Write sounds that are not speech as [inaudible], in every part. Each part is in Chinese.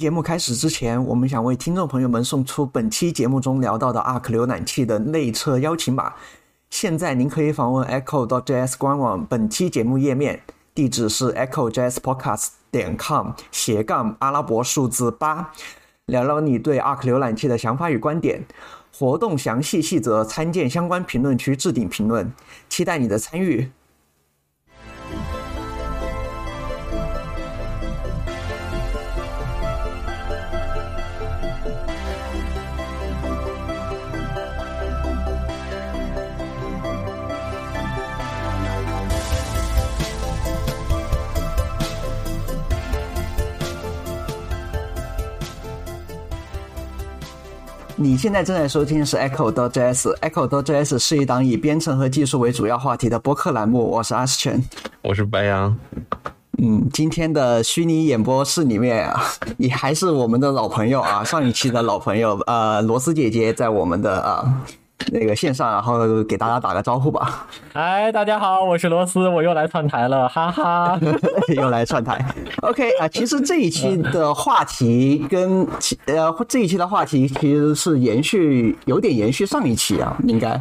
节目开始之前，我们想为听众朋友们送出本期节目中聊到的 Arc 浏览器的内测邀请码。现在您可以访问 Echo.js 官网本期节目页面，地址是 EchoJSPodcast 点 com 斜杠阿拉伯数字八，聊聊你对 Arc 浏览器的想法与观点。活动详细细则参见相关评论区置顶评论，期待你的参与。你现在正在收听的是 Echo.js，Echo.js 是一档以编程和技术为主要话题的播客栏目。我是阿斯全，我是白羊。嗯，今天的虚拟演播室里面啊，也还是我们的老朋友啊，上一期的老朋友，呃，罗斯姐姐在我们的啊。[laughs] 那个线上，然后给大家打个招呼吧。[laughs] 哎，大家好，我是罗斯，我又来串台了，哈哈，[laughs] 又来串台。OK 啊，其实这一期的话题跟呃这一期的话题其实是延续，有点延续上一期啊，应该。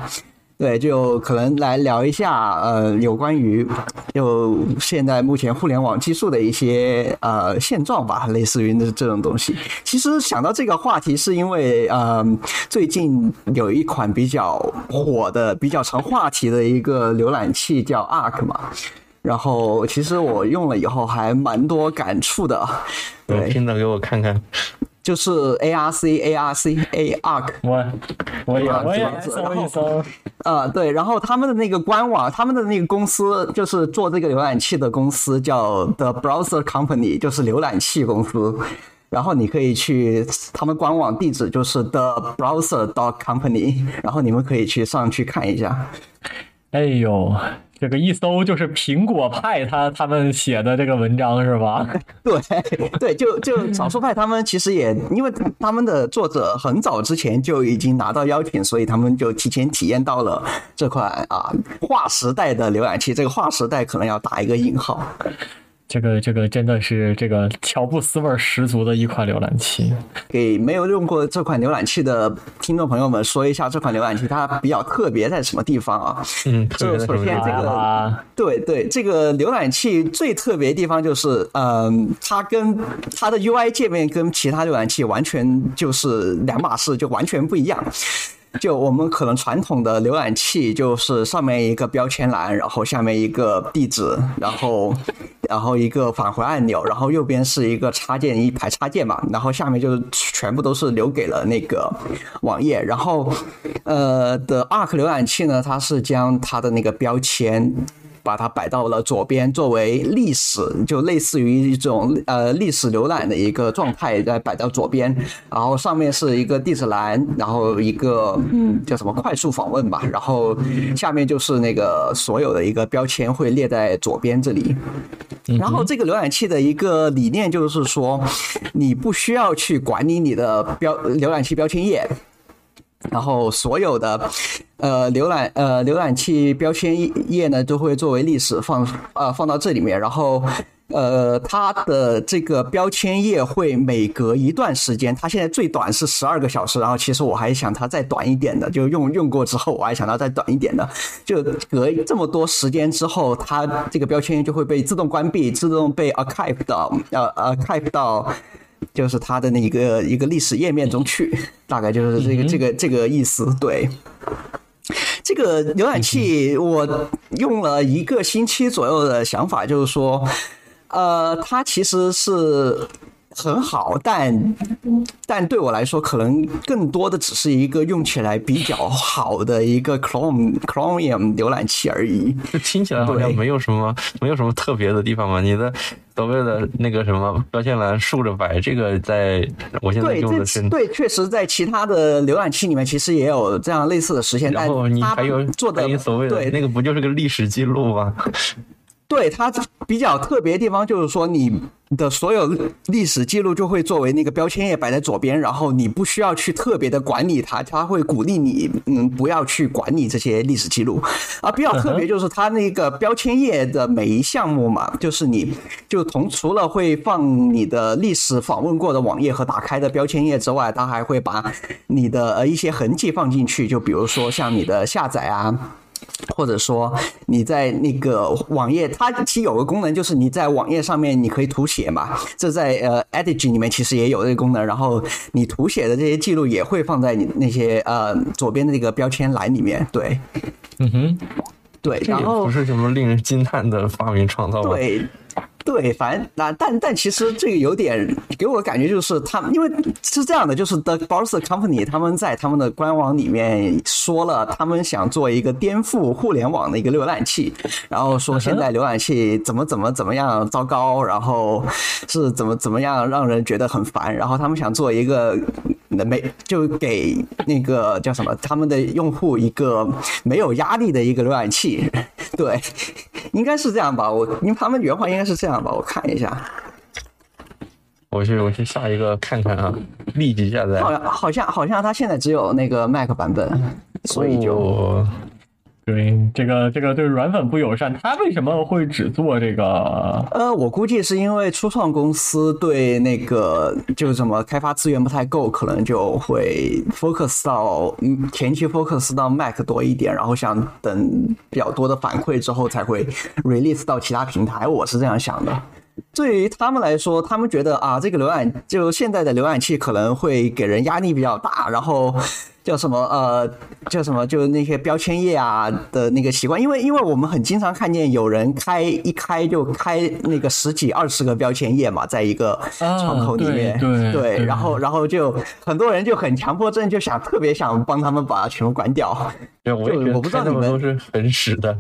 对，就可能来聊一下，呃，有关于就现在目前互联网技术的一些呃现状吧，类似于这这种东西。其实想到这个话题，是因为呃，最近有一款比较火的、比较成话题的一个浏览器叫 Arc 嘛，然后其实我用了以后还蛮多感触的。对，听着给我看看。就是 A R C A R C A Arc，我我也我也搜一搜，呃对，然后他们的那个官网，他们的那个公司就是做这个浏览器的公司叫 The Browser Company，就是浏览器公司。然后你可以去他们官网地址就是 The Browser dot Company，然后你们可以去上去看一下。哎呦。这个一搜就是苹果派他他们写的这个文章是吧？[laughs] 对对，就就少数派他们其实也因为他们的作者很早之前就已经拿到邀请，所以他们就提前体验到了这款啊划时代的浏览器。这个划时代可能要打一个引号。这个这个真的是这个乔布斯味十足的一款浏览器。给没有用过这款浏览器的听众朋友们说一下，这款浏览器它比较特别在什么地方啊？嗯，就首先这个，对对，这个浏览器最特别的地方就是，嗯，它跟它的 UI 界面跟其他浏览器完全就是两码事，就完全不一样。就我们可能传统的浏览器就是上面一个标签栏，然后下面一个地址，然后然后一个返回按钮，然后右边是一个插件一排插件嘛，然后下面就是全部都是留给了那个网页。然后呃的 Arc 浏览器呢，它是将它的那个标签。把它摆到了左边，作为历史，就类似于一种呃历史浏览的一个状态，再摆到左边。然后上面是一个地址栏，然后一个嗯叫什么快速访问吧，然后下面就是那个所有的一个标签会列在左边这里。然后这个浏览器的一个理念就是说，你不需要去管理你的标浏览器标签页。然后所有的，呃，浏览呃浏览器标签页呢，都会作为历史放呃放到这里面。然后，呃，它的这个标签页会每隔一段时间，它现在最短是十二个小时。然后，其实我还想它再短一点的，就用用过之后，我还想它再短一点的。就隔这么多时间之后，它这个标签页就会被自动关闭，自动被 archive 到呃 archive 到。就是它的那一个一个历史页面中去，大概就是这个这个这个意思。对，这个浏览器我用了一个星期左右的想法，就是说，呃，它其实是。很好，但但对我来说，可能更多的只是一个用起来比较好的一个 Chrome Chromium 浏览器而已。这听起来好像没有什么没有什么特别的地方嘛？你的所谓的那个什么标签栏竖着摆，这个在我现在用的是对，确实在其他的浏览器里面其实也有这样类似的实现。然后你还有做的所谓的那个不就是个历史记录吗？对它比较特别的地方就是说，你的所有历史记录就会作为那个标签页摆在左边，然后你不需要去特别的管理它，它会鼓励你，嗯，不要去管理这些历史记录。啊，比较特别就是它那个标签页的每一项目嘛，就是你就同除了会放你的历史访问过的网页和打开的标签页之外，它还会把你的呃一些痕迹放进去，就比如说像你的下载啊。或者说你在那个网页，它其实有个功能，就是你在网页上面你可以涂写嘛，这在呃 Edge 里面其实也有这个功能。然后你涂写的这些记录也会放在你那些呃左边的那个标签栏里面。对，嗯哼，对，然后不是什么令人惊叹的发明创造。对。对，反正那但但其实这个有点给我感觉就是他们，因为是这样的，就是 The Browser Company 他们在他们的官网里面说了，他们想做一个颠覆互联网的一个浏览器，然后说现在浏览器怎么怎么怎么样糟糕，然后是怎么怎么样让人觉得很烦，然后他们想做一个没就给那个叫什么他们的用户一个没有压力的一个浏览器，对，应该是这样吧？我因为他们原话应该是这样。吧，我看一下。我去，我去下一个看看啊，立即下载。好像好像好像它现在只有那个 Mac 版本，所以就对这个这个对软粉不友善。他为什么会只做这个？呃，我估计是因为初创公司对那个就是什么开发资源不太够，可能就会 focus 到嗯前期 focus 到 Mac 多一点，然后想等比较多的反馈之后才会 [laughs] release 到其他平台。我是这样想的。对于他们来说，他们觉得啊，这个浏览就现在的浏览器可能会给人压力比较大，然后叫什么呃，叫什么就那些标签页啊的那个习惯，因为因为我们很经常看见有人开一开就开那个十几二十个标签页嘛，在一个窗口里面，对对，然后然后就很多人就很强迫症，就想特别想帮他们把它全部关掉。对，我也我不知道你们都是很屎的。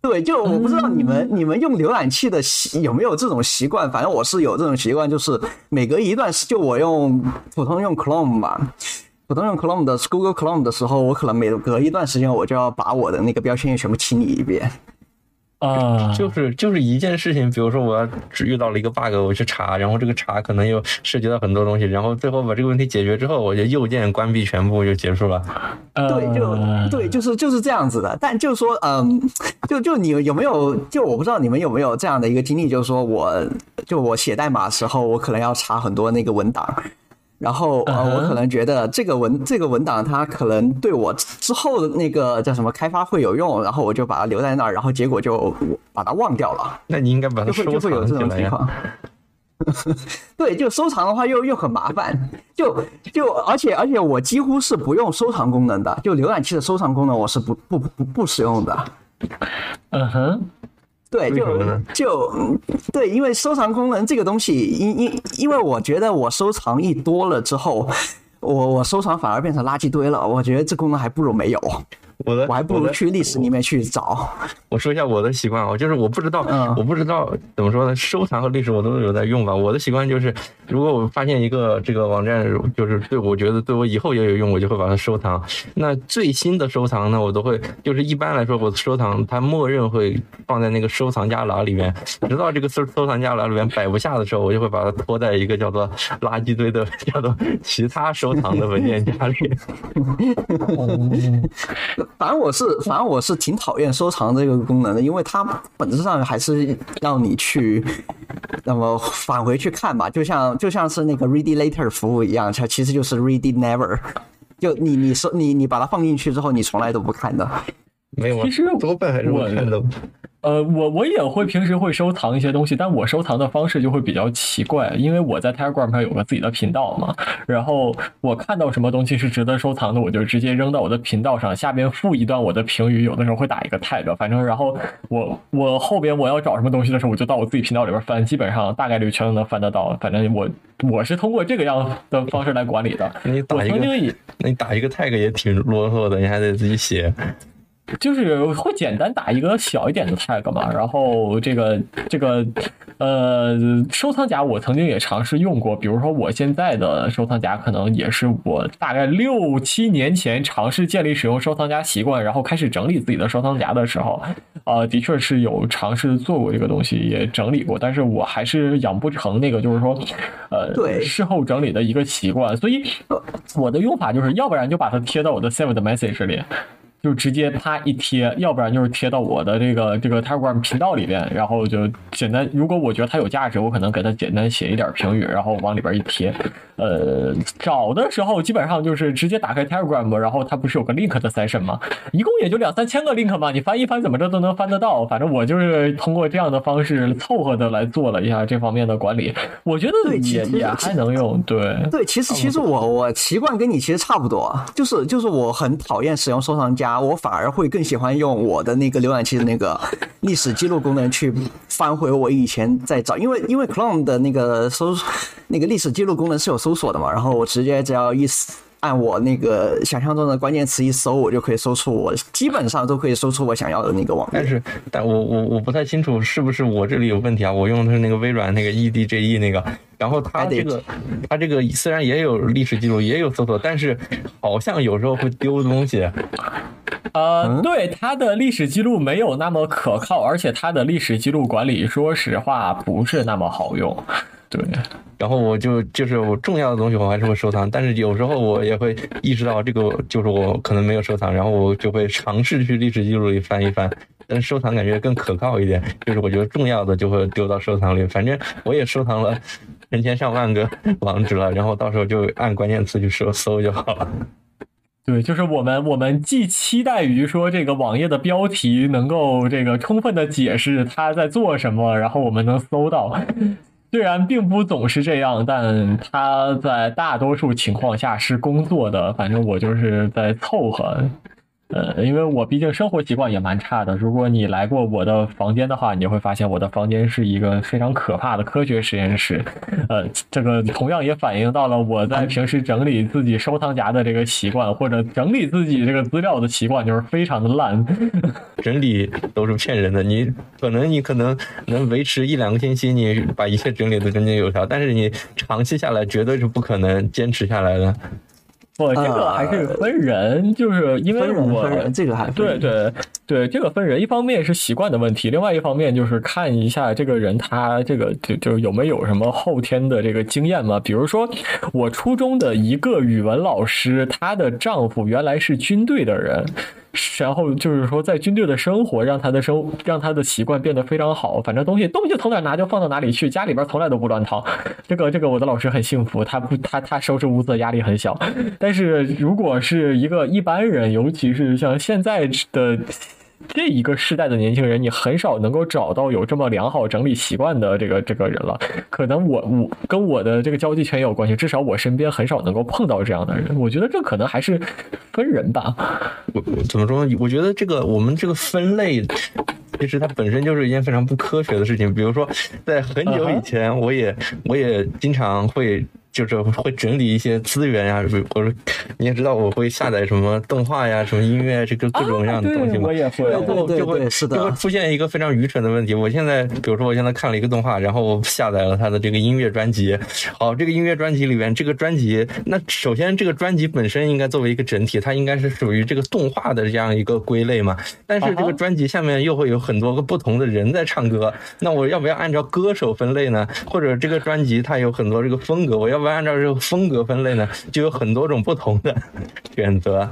对，就我不知道你们你们用浏览器的习有没有这种习惯，反正我是有这种习惯，就是每隔一段时就我用普通用 Chrome 嘛，普通用 Chrome 的 Google Chrome 的时候，我可能每隔一段时间我就要把我的那个标签页全部清理一遍。啊，就是就是一件事情，比如说我要只遇到了一个 bug，我去查，然后这个查可能又涉及到很多东西，然后最后把这个问题解决之后，我就右键关闭全部就结束了。对，就对，就是就是这样子的。但就是说，嗯，就就你有没有？就我不知道你们有没有这样的一个经历，就是说我就我写代码的时候，我可能要查很多那个文档。然后呃，我可能觉得这个文这个文档它可能对我之后的那个叫什么开发会有用，然后我就把它留在那儿，然后结果就把它忘掉了。那你应该把它收藏就会有这种情况。[laughs] 对，就收藏的话又又很麻烦，就就而且而且我几乎是不用收藏功能的，就浏览器的收藏功能我是不不不不使用的。嗯哼。对，就就对，因为收藏功能这个东西，因因因为我觉得我收藏一多了之后，我我收藏反而变成垃圾堆了。我觉得这功能还不如没有。我的我还不如去历史里面去找。我说一下我的习惯啊，就是我不知道，我不知道怎么说呢？收藏和历史我都有在用吧。我的习惯就是，如果我发现一个这个网站，就是对我觉得对我以后也有用，我就会把它收藏。那最新的收藏呢，我都会就是一般来说，我的收藏它默认会放在那个收藏夹栏里面，直到这个收收藏夹栏里面摆不下的时候，我就会把它拖在一个叫做垃圾堆的叫做其他收藏的文件夹里。[laughs] 反正我是，反正我是挺讨厌收藏这个功能的，因为它本质上还是让你去 [laughs] 那么返回去看吧，就像就像是那个 read later 服务一样，它其实就是 read never，就你你收你你把它放进去之后，你从来都不看的。没有，其实多半还是我看的。[laughs] 呃，我我也会平时会收藏一些东西，但我收藏的方式就会比较奇怪，因为我在 Telegram 上有个自己的频道嘛，然后我看到什么东西是值得收藏的，我就直接扔到我的频道上，下边附一段我的评语，有的时候会打一个 tag，反正然后我我后边我要找什么东西的时候，我就到我自己频道里边翻，基本上大概率全都能翻得到，反正我我是通过这个样的方式来管理的。你打一个，你打一个 tag 也挺啰嗦的，你还得自己写。就是会简单打一个小一点的 tag 嘛，然后这个这个呃收藏夹我曾经也尝试用过，比如说我现在的收藏夹可能也是我大概六七年前尝试建立使用收藏夹习惯，然后开始整理自己的收藏夹的时候，呃，的确是有尝试做过这个东西，也整理过，但是我还是养不成那个就是说呃对事后整理的一个习惯，所以我的用法就是要不然就把它贴到我的 saved message 里。就直接啪一贴，要不然就是贴到我的这个这个 Telegram 频道里边，然后就简单。如果我觉得它有价值，我可能给它简单写一点评语，然后往里边一贴。呃，找的时候基本上就是直接打开 Telegram，然后它不是有个 link 的 session 吗？一共也就两三千个 link 嘛，你翻一翻怎么着都能翻得到。反正我就是通过这样的方式凑合的来做了一下这方面的管理，我觉得也也还能用。对对，其实其实我我习惯跟你其实差不多，就是就是我很讨厌使用收藏夹。啊我反而会更喜欢用我的那个浏览器的那个历史记录功能去翻回我以前在找，因为因为 Chrome 的那个搜那个历史记录功能是有搜索的嘛，然后我直接只要一按我那个想象中的关键词一搜，我就可以搜出我基本上都可以搜出我想要的那个网但是，但我我我不太清楚是不是我这里有问题啊？我用的是那个微软那个 EDGE 那个，然后它这个它这个虽然也有历史记录，也有搜索，但是好像有时候会丢东西。呃，对，它的历史记录没有那么可靠，而且它的历史记录管理，说实话不是那么好用。对，然后我就就是我重要的东西我还是会收藏，但是有时候我也会意识到这个就是我可能没有收藏，然后我就会尝试去历史记录里翻一翻，但收藏感觉更可靠一点，就是我觉得重要的就会丢到收藏里，反正我也收藏了成千上万个网址了，然后到时候就按关键词去搜搜就好了。对，就是我们，我们既期待于说这个网页的标题能够这个充分的解释它在做什么，然后我们能搜到。虽然并不总是这样，但他在大多数情况下是工作的。反正我就是在凑合。呃，因为我毕竟生活习惯也蛮差的。如果你来过我的房间的话，你就会发现我的房间是一个非常可怕的科学实验室。呃，这个同样也反映到了我在平时整理自己收藏夹的这个习惯，或者整理自己这个资料的习惯，就是非常的烂。[laughs] 整理都是骗人的，你可能你可能能维持一两个星期，你把一切整理的井井有条，但是你长期下来绝对是不可能坚持下来的。不，这个还是分人，就是因为我这个还对对对，这个分人，一方面是习惯的问题，另外一方面就是看一下这个人他这个就就有没有什么后天的这个经验嘛。比如说，我初中的一个语文老师，她的丈夫原来是军队的人。然后就是说，在军队的生活让他的生让他的习惯变得非常好。反正东西东西从哪拿就放到哪里去，家里边从来都不乱套。这 [laughs] 个这个，我的老师很幸福，他不他他收拾屋子的压力很小。[laughs] 但是如果是一个一般人，尤其是像现在的。这一个世代的年轻人，你很少能够找到有这么良好整理习惯的这个这个人了。可能我我跟我的这个交际圈也有关系，至少我身边很少能够碰到这样的人。我觉得这可能还是分人吧。我怎么说呢？我觉得这个我们这个分类，其实它本身就是一件非常不科学的事情。比如说，在很久以前，我也我也经常会。就是会整理一些资源呀，或者你也知道我会下载什么动画呀、什么音乐，这个各种各样的东西嘛。我也会，然后就会就会出现一个非常愚蠢的问题。我现在比如说我现在看了一个动画，然后我下载了它的这个音乐专辑。好，这个音乐专辑里面这个专辑，那首先这个专辑本身应该作为一个整体，它应该是属于这个动画的这样一个归类嘛。但是这个专辑下面又会有很多个不同的人在唱歌，那我要不要按照歌手分类呢？或者这个专辑它有很多这个风格，我要不要按照这个风格分类呢？就有很多种不同的选择。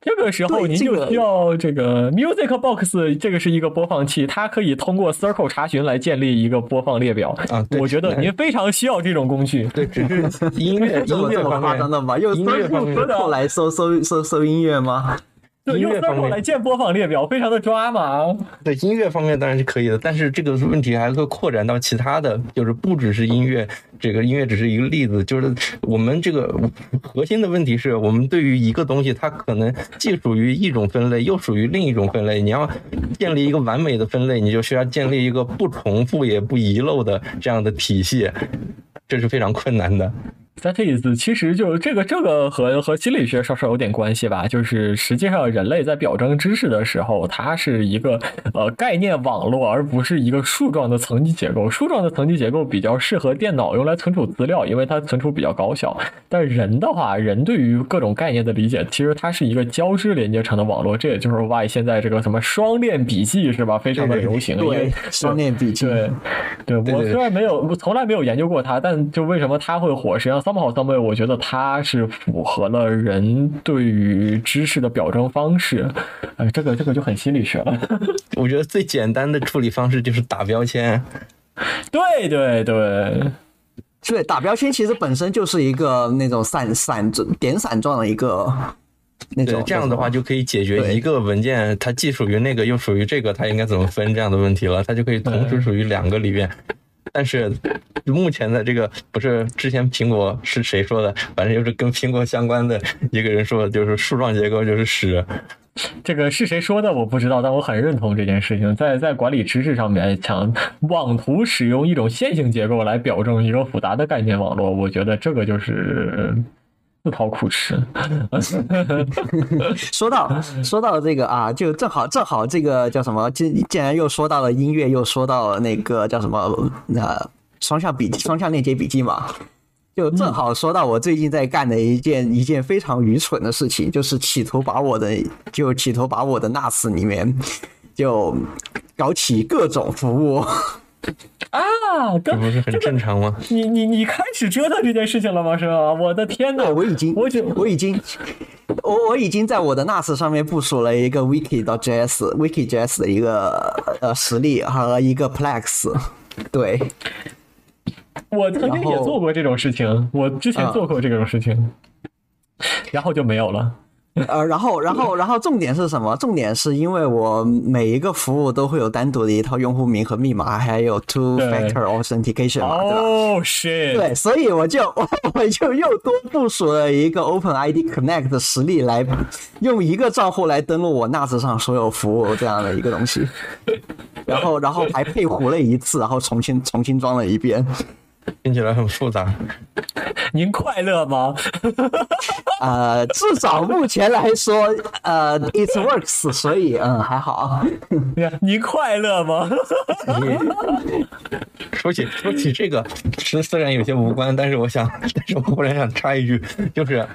这个时候您就需要这个 Music Box，这个是一个播放器，它可以通过 Circle 查询来建立一个播放列表啊。我觉得您非常需要这种工具。对，只是音乐音乐夸张的吗？用 Circle 来搜搜搜搜音乐吗？对，用 Circle 来建播放列表，非常的抓嘛。对，音乐方面当然是可以的，但是这个问题还会扩展到其他的，就是不只是音乐。这个音乐只是一个例子，就是我们这个核心的问题是我们对于一个东西，它可能既属于一种分类，又属于另一种分类。你要建立一个完美的分类，你就需要建立一个不重复也不遗漏的这样的体系，这是非常困难的。That is，其实就这个这个和和心理学稍稍有点关系吧。就是实际上人类在表征知识的时候，它是一个呃概念网络，而不是一个树状的层级结构。树状的层级结构比较适合电脑用来存储资料，因为它存储比较高效。但人的话，人对于各种概念的理解，其实它是一个交织连接成的网络。这也就是 why 现在这个什么双链笔记是吧，非常的流行。对，双链笔记。对，对我虽然没有，我从来没有研究过它，但就为什么它会火？实际上。三不好三不我觉得它是符合了人对于知识的表征方式。哎，这个这个就很心理学了。[laughs] 我觉得最简单的处理方式就是打标签。对对对，对，打标签其实本身就是一个那种散散点散状的一个那种。这样的话就可以解决一个文件它既属于那个又属于这个，它应该怎么分这样的问题了。它就可以同时属于两个里边。但是，目前的这个不是之前苹果是谁说的？反正就是跟苹果相关的一个人说的，就是树状结构就是屎。这个是谁说的我不知道，但我很认同这件事情。在在管理知识上面，想妄图使用一种线性结构来表证一个复杂的概念网络，我觉得这个就是。[laughs] 自讨苦吃。[laughs] 说到说到这个啊，就正好正好这个叫什么？竟竟然又说到了音乐，又说到了那个叫什么？那双向笔记双向链接笔记嘛，就正好说到我最近在干的一件一件非常愚蠢的事情，就是企图把我的就企图把我的 NAS 里面就搞起各种服务。[laughs] 啊，这不是很正常吗？你你你开始折腾这件事情了吗？是吧？我的天呐！我已经，我已我已经，我我已经在我的 NAS 上面部署了一个 Wiki 到 JS、Wiki JS 的一个呃实例和一个 Plex。对，我曾经也做过这种事情，我之前做过这种事情，然后就没有了。呃，然后，然后，然后，重点是什么？重点是因为我每一个服务都会有单独的一套用户名和密码，还有 two factor authentication 嘛，对吧？对，所以我就我 [laughs] 我就又多部署了一个 Open ID Connect 的实例，来用一个账户来登录我 NAS 上所有服务这样的一个东西，然后，然后还配糊了一次，然后重新重新装了一遍。[laughs] 听起来很复杂，[laughs] 您快乐吗？[laughs] 呃，至少目前来说，呃，it works，所以嗯还好。您快乐吗？说起说起这个，虽虽然有些无关，但是我想，但是我忽然想插一句，就是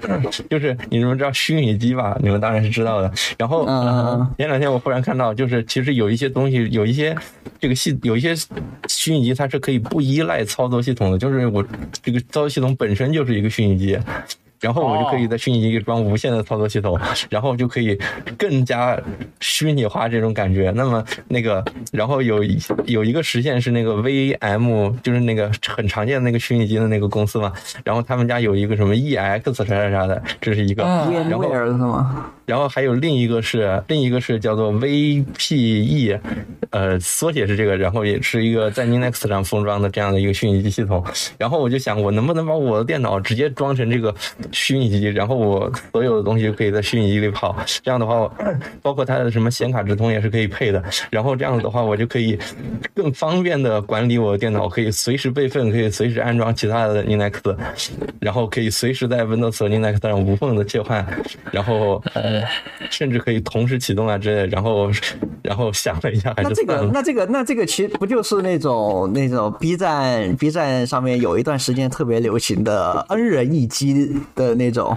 就是你们知道虚拟机吧？你们当然是知道的。然后嗯前两天我忽然看到，就是其实有一些东西，有一些这个系有一些虚拟机，它是可以不依赖操作系统。就是我这个操作系统本身就是一个虚拟机。然后我就可以在虚拟机里装无线的操作系统，然后就可以更加虚拟化这种感觉。那么那个，然后有有一个实现是那个 VM，就是那个很常见的那个虚拟机的那个公司嘛。然后他们家有一个什么 EX 啥啥啥的，这是一个。然后是吗？然后还有另一个是另一个是叫做 VPE，呃，缩写是这个，然后也是一个在 Linux 上封装的这样的一个虚拟机系统。然后我就想，我能不能把我的电脑直接装成这个？虚拟机，然后我所有的东西就可以在虚拟机里跑。这样的话，包括它的什么显卡直通也是可以配的。然后这样子的话，我就可以更方便的管理我的电脑，可以随时备份，可以随时安装其他的 Linux，然后可以随时在 Windows 和 Linux 上无缝的切换。然后呃，[laughs] 甚至可以同时启动啊之类。然后 [laughs] 然后想了一下，那这个那这个那这个其实不就是那种那种 B 站 B 站上面有一段时间特别流行的 N 人一机的。的那种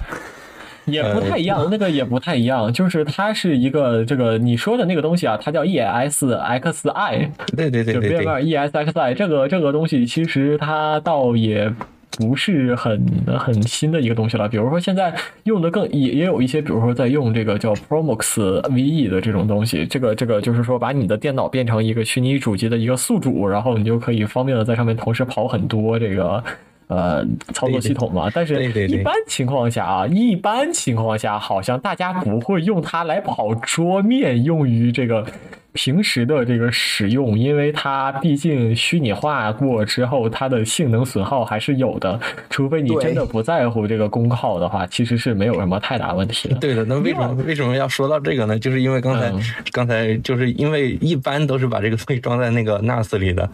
也不太一样，那个也不太一样，就是它是一个这个你说的那个东西啊，它叫 ESXi，对对对对对，ESXi 这个这个东西其实它倒也不是很很新的一个东西了。比如说现在用的更也也有一些，比如说在用这个叫 Promox VE 的这种东西，这个这个就是说把你的电脑变成一个虚拟主机的一个宿主，然后你就可以方便的在上面同时跑很多这个。呃，操作系统嘛，但是一般情况下啊，一般情况下好像大家不会用它来跑桌面，用于这个平时的这个使用，因为它毕竟虚拟化过之后，它的性能损耗还是有的。除非你真的不在乎这个功耗的话，其实是没有什么太大问题的。对的，那为什么为什么要说到这个呢？就是因为刚才刚才就是因为一般都是把这个东西装在那个 NAS 里的。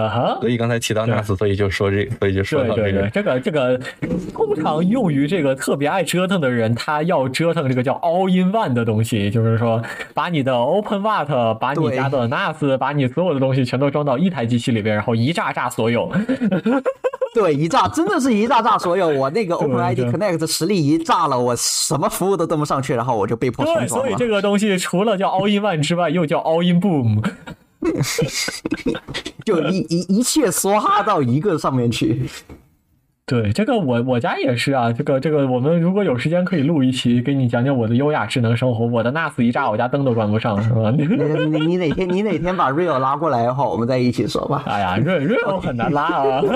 啊哈，所以刚才提到 NAS，所以就说这，所以就说到这个，这个这个通常用于这个特别爱折腾的人，他要折腾这个叫 All in One 的东西，就是说把你的 OpenWrt，把你家的 NAS，把你所有的东西全都装到一台机器里边，然后一炸炸所有。[laughs] 对，一炸真的是一炸炸所有。我那个 [laughs] OpenID Connect 实力一炸了，我什么服务都登不上去，然后我就被迫重装了。所以这个东西除了叫 All in One 之外，又叫 All in Boom。[laughs] 就一一一切梭哈到一个上面去。对，这个我我家也是啊。这个这个，我们如果有时间可以录一期，给你讲讲我的优雅智能生活。我的 NAS 一炸，我家灯都关不上，是吧？你你你哪天你哪天把 Real 拉过来的话，我们再一起说吧。哎呀，Real Real 很难拉啊。[laughs]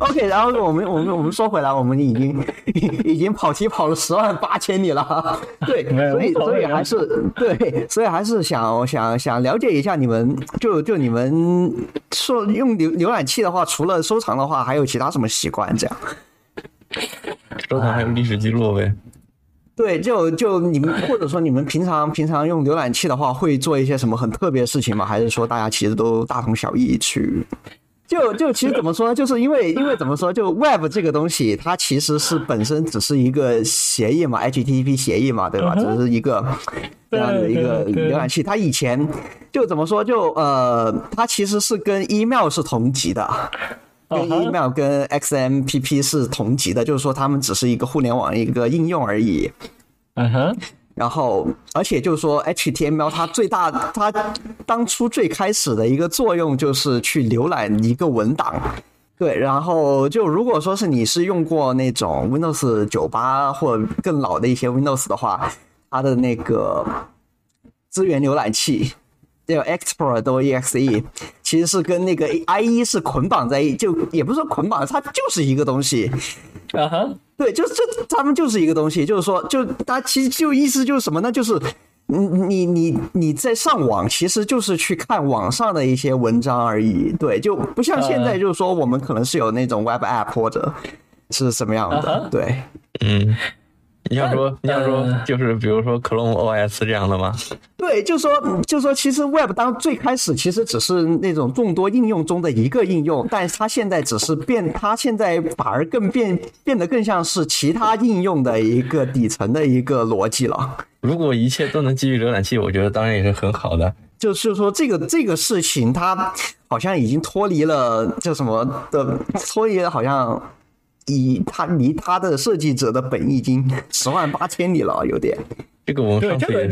OK，然后我们我们我们说回来，我们已经已经跑题跑了十万八千里了，对，所以所以还是对，所以还是想想想了解一下你们，就就你们说用浏浏览器的话，除了收藏的话，还有其他什么习惯？这样，收藏还有历史记录呗？对，就就你们或者说你们平常平常用浏览器的话，会做一些什么很特别的事情吗？还是说大家其实都大同小异去？就就其实怎么说呢？就是因为因为怎么说？就 Web 这个东西，它其实是本身只是一个协议嘛，HTTP 协议嘛，对吧？只是一个这样的一个浏览器。它以前就怎么说？就呃，它其实是跟 email 是同级的，跟 email 跟 XMPP 是同级的，就是说它们只是一个互联网一个应用而已。嗯哼。然后，而且就是说，HTML 它最大，它当初最开始的一个作用就是去浏览一个文档，对。然后就如果说是你是用过那种 Windows 九八或更老的一些 Windows 的话，它的那个资源浏览器叫 Explorer exe，其实是跟那个 IE 是捆绑在一，就也不是说捆绑，它就是一个东西。啊哈。对，就是这，他们就是一个东西，就是说，就它其实就意思就是什么呢？就是你你你你在上网，其实就是去看网上的一些文章而已。对，就不像现在，就是说我们可能是有那种 Web App 或者是什么样的。对，嗯。你想说，你想说，就是比如说 Chrome OS 这样的吗？对，就说，就说，其实 Web 当最开始其实只是那种众多应用中的一个应用，但是它现在只是变，它现在反而更变，变得更像是其他应用的一个底层的一个逻辑了。如果一切都能基于浏览器，我觉得当然也是很好的。就是说，这个这个事情，它好像已经脱离了叫什么的，脱离了好像。以他离他的设计者的本意已经十万八千里了，有点。这个我对这个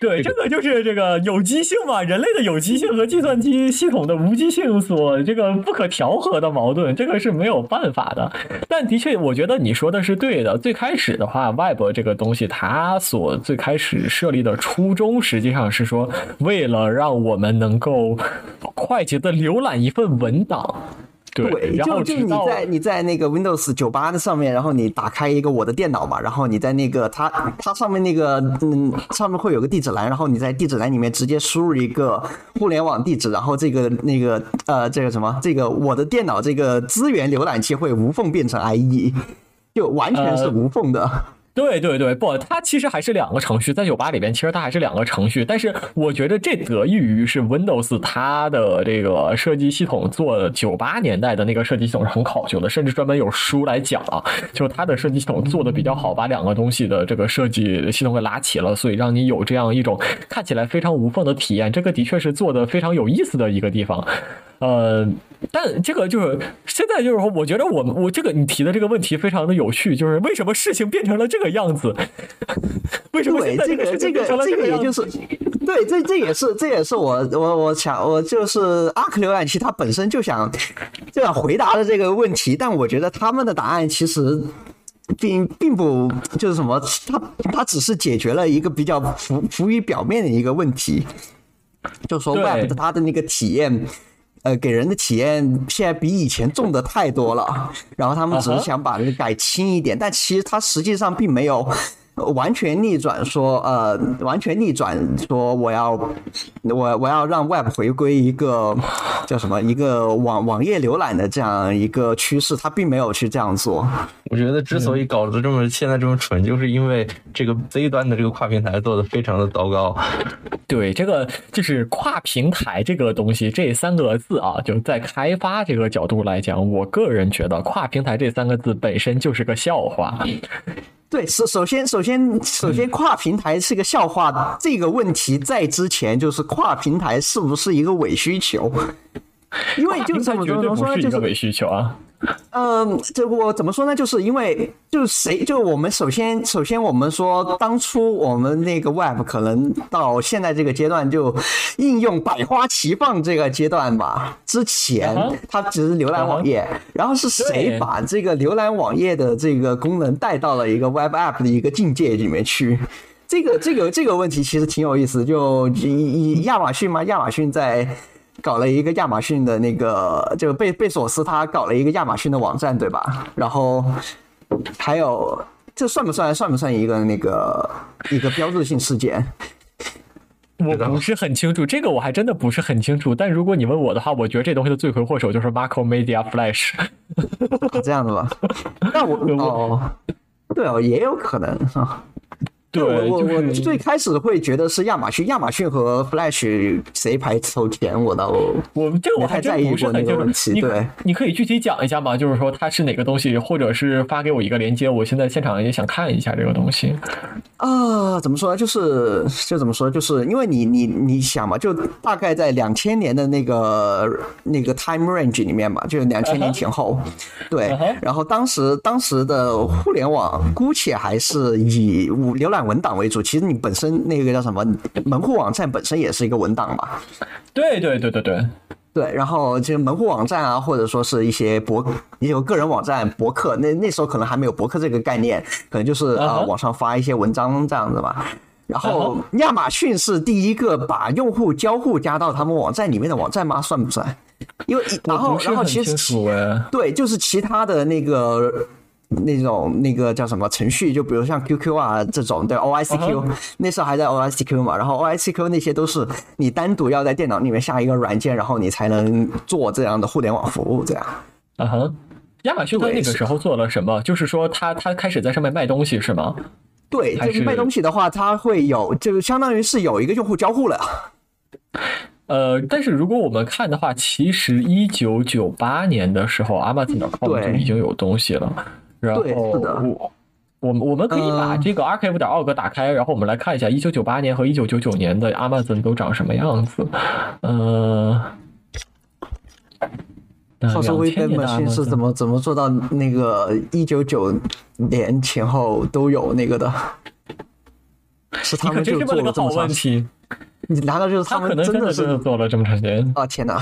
对这个就是这个有机性嘛，人类的有机性和计算机系统的无机性所这个不可调和的矛盾，这个是没有办法的。但的确，我觉得你说的是对的。最开始的话，Web 这个东西，它所最开始设立的初衷，实际上是说，为了让我们能够快捷的浏览一份文档。对，就就你在你在那个 Windows 九八的上面，然后你打开一个我的电脑嘛，然后你在那个它它上面那个嗯上面会有个地址栏，然后你在地址栏里面直接输入一个互联网地址，然后这个那个呃这个什么这个我的电脑这个资源浏览器会无缝变成 IE，就完全是无缝的。对对对，不，它其实还是两个程序，在酒吧里边，其实它还是两个程序。但是我觉得这得益于是 Windows 它的这个设计系统做九八年代的那个设计系统是很考究的，甚至专门有书来讲啊，就它的设计系统做的比较好，把两个东西的这个设计系统给拉齐了，所以让你有这样一种看起来非常无缝的体验。这个的确是做的非常有意思的一个地方。呃，但这个就是现在就是说，我觉得我们我这个你提的这个问题非常的有趣，就是为什么事情变成了这个样子？[laughs] 为什么对这个这个这个也就是对这这也是这也是我我我想我就是阿克浏览器它本身就想就想回答的这个问题，但我觉得他们的答案其实并并不就是什么，它它只是解决了一个比较浮浮于表面的一个问题，就说 Web 的它的那个体验。呃，给人的体验现在比以前重的太多了，然后他们只是想把这个改轻一点，但其实它实际上并没有完全逆转说，呃，完全逆转说我要我我要让 Web 回归一个叫什么一个网网页浏览的这样一个趋势，它并没有去这样做。我觉得之所以搞得这么现在这么蠢，就是因为这个 Z 端的这个跨平台做的非常的糟糕。对，这个就是跨平台这个东西，这三个字啊，就是在开发这个角度来讲，我个人觉得跨平台这三个字本身就是个笑话。对，首首先首先首先跨平台是个笑话，这个问题在之前就是跨平台是不是一个伪需求？[laughs] 因为就怎么绝对不是伪需求啊。嗯，这我怎么说呢？就是因为就是谁，就我们首先首先我们说，当初我们那个 Web 可能到现在这个阶段就应用百花齐放这个阶段吧。之前它只是浏览网页，然后是谁把这个浏览网页的这个功能带到了一个 Web App 的一个境界里面去？这个这个这个问题其实挺有意思。就以亚马逊嘛，亚马逊在。搞了一个亚马逊的那个，就贝贝索斯他搞了一个亚马逊的网站，对吧？然后还有，这算不算算不算一个那个一个标志性事件？我不是很清楚，这个我还真的不是很清楚。但如果你问我的话，我觉得这东西的罪魁祸首就是 Marco Media Flash，[laughs] 这样的吧？那 [laughs] 我哦，对哦，也有可能啊。对，我我我最开始会觉得是亚马逊，亚马逊和 Flash 谁排头前，我倒我这个我还在意过那个问题。对，你可以具体讲一下吗？就是说它是哪个东西，或者是发给我一个链接，我现在现场也想看一下这个东西。啊，怎么说呢？就是就怎么说？就是因为你你你想嘛，就大概在两千年的那个那个 time range 里面嘛，就是两千年前后，对。然后当时当时的互联网姑且还是以浏览。文档为主，其实你本身那个叫什么门户网站本身也是一个文档嘛。对对对对对对。然后这个门户网站啊，或者说是一些博，也有个人网站博客，那那时候可能还没有博客这个概念，可能就是啊网上发一些文章这样子吧。然后亚马逊是第一个把用户交互加到他们网站里面的网站吗？算不算？因为然后然后其实对，就是其他的那个。那种那个叫什么程序，就比如像 QQ 啊这种，对 OICQ，那时候还在 OICQ 嘛，然后 OICQ 那些都是你单独要在电脑里面下一个软件，然后你才能做这样的互联网服务，这样。啊哈，亚马逊在那个时候做了什么？就是说，他他开始在上面卖东西是吗？对，就是卖东西的话，它会有，就相当于是有一个用户交互了。呃，但是如果我们看的话，其实一九九八年的时候，Amazon.com 就已经有东西了。然后我我们我们可以把这个 archive 点 org 打开，然后我们来看一下一九九八年和一九九九年的 Amazon 都长什么样子。嗯，话说微根本逊是怎么怎么做到那个一九九年前后都有那个的？是他们就做了这么长时间？难道就是他们真的是做了这么长时间？啊天哪！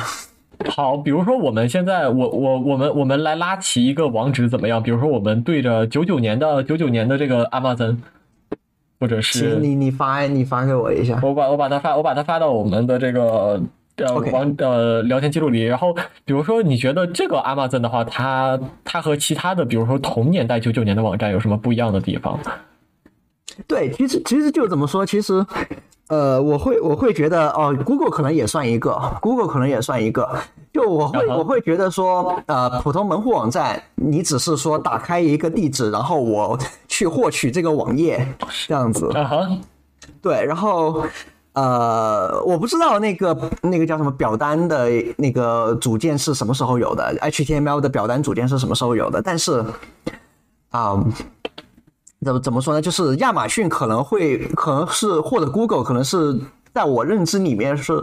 好，比如说我们现在，我我我们我们来拉齐一个网址怎么样？比如说我们对着九九年的九九年的这个 Amazon，或者是你你发你发给我一下，我把我把它发我把它发到我们的这个呃网呃聊天记录里。然后比如说你觉得这个 Amazon 的话，它它和其他的比如说同年代九九年的网站有什么不一样的地方？对，其实其实就怎么说，其实。呃，我会我会觉得哦，Google 可能也算一个，Google 可能也算一个。就我会我会觉得说，呃，普通门户网站，你只是说打开一个地址，然后我去获取这个网页这样子。啊对，然后呃，我不知道那个那个叫什么表单的那个组件是什么时候有的，HTML 的表单组件是什么时候有的，但是啊。怎么怎么说呢？就是亚马逊可能会，可能是或者 Google 可能是在我认知里面是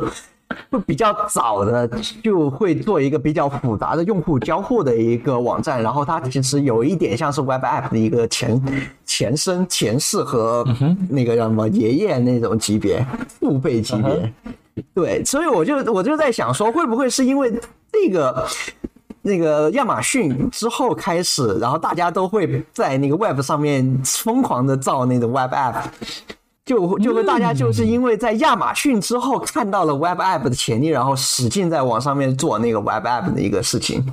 会比较早的，就会做一个比较复杂的用户交互的一个网站。然后它其实有一点像是 Web App 的一个前前身、前世和那个叫什么爷爷那种级别、父辈级别。对，所以我就我就在想说，会不会是因为这个？那个亚马逊之后开始，然后大家都会在那个 Web 上面疯狂的造那个 Web App，就就会大家就是因为在亚马逊之后看到了 Web App 的潜力，然后使劲在往上面做那个 Web App 的一个事情。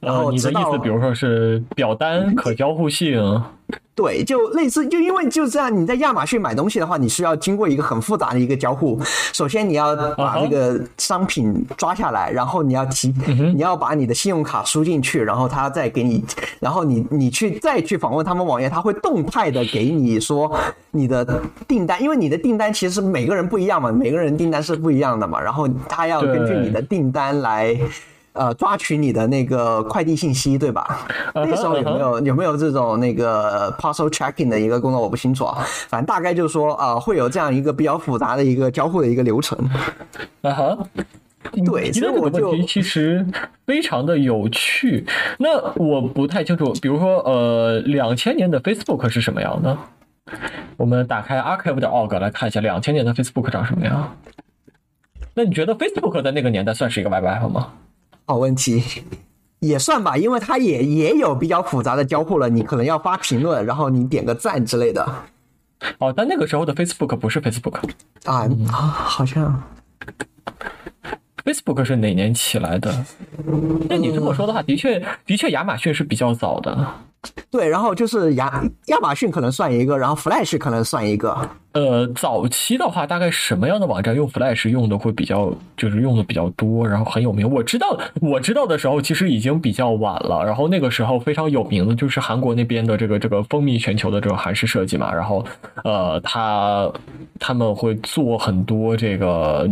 然后你的意思，比如说是表单可交互性，[laughs] 对，就类似，就因为就这样，你在亚马逊买东西的话，你需要经过一个很复杂的一个交互。首先你要把那个商品抓下来，然后你要提，你要把你的信用卡输进去，然后他再给你，然后你你去再去访问他们网页，他会动态的给你说你的订单，因为你的订单其实每个人不一样嘛，每个人订单是不一样的嘛，然后他要根据你的订单来。呃，抓取你的那个快递信息，对吧？[laughs] 那时候有没有有没有这种那个 parcel tracking 的一个功能？我不清楚啊。反正大概就是说，呃，会有这样一个比较复杂的一个交互的一个流程。[laughs] 啊哈，对，这个问题其实非常的有趣。那我不太清楚，比如说，呃，两千年的 Facebook 是什么样的？我们打开 archive 的 org 来看一下，两千年的 Facebook 长什么样？那你觉得 Facebook 在那个年代算是一个 web app 吗？好问题，也算吧，因为它也也有比较复杂的交互了。你可能要发评论，然后你点个赞之类的。哦，但那个时候的 Facebook 不是 Facebook 啊啊，好像 Facebook 是哪年起来的？那你这么说的话，的确，的确，亚马逊是比较早的。[laughs] 对，然后就是亚亚马逊可能算一个，然后 Flash 可能算一个。呃，早期的话，大概什么样的网站用 Flash 用的会比较，就是用的比较多，然后很有名。我知道，我知道的时候其实已经比较晚了。然后那个时候非常有名的就是韩国那边的这个这个风靡全球的这种韩式设计嘛。然后，呃，他他们会做很多这个。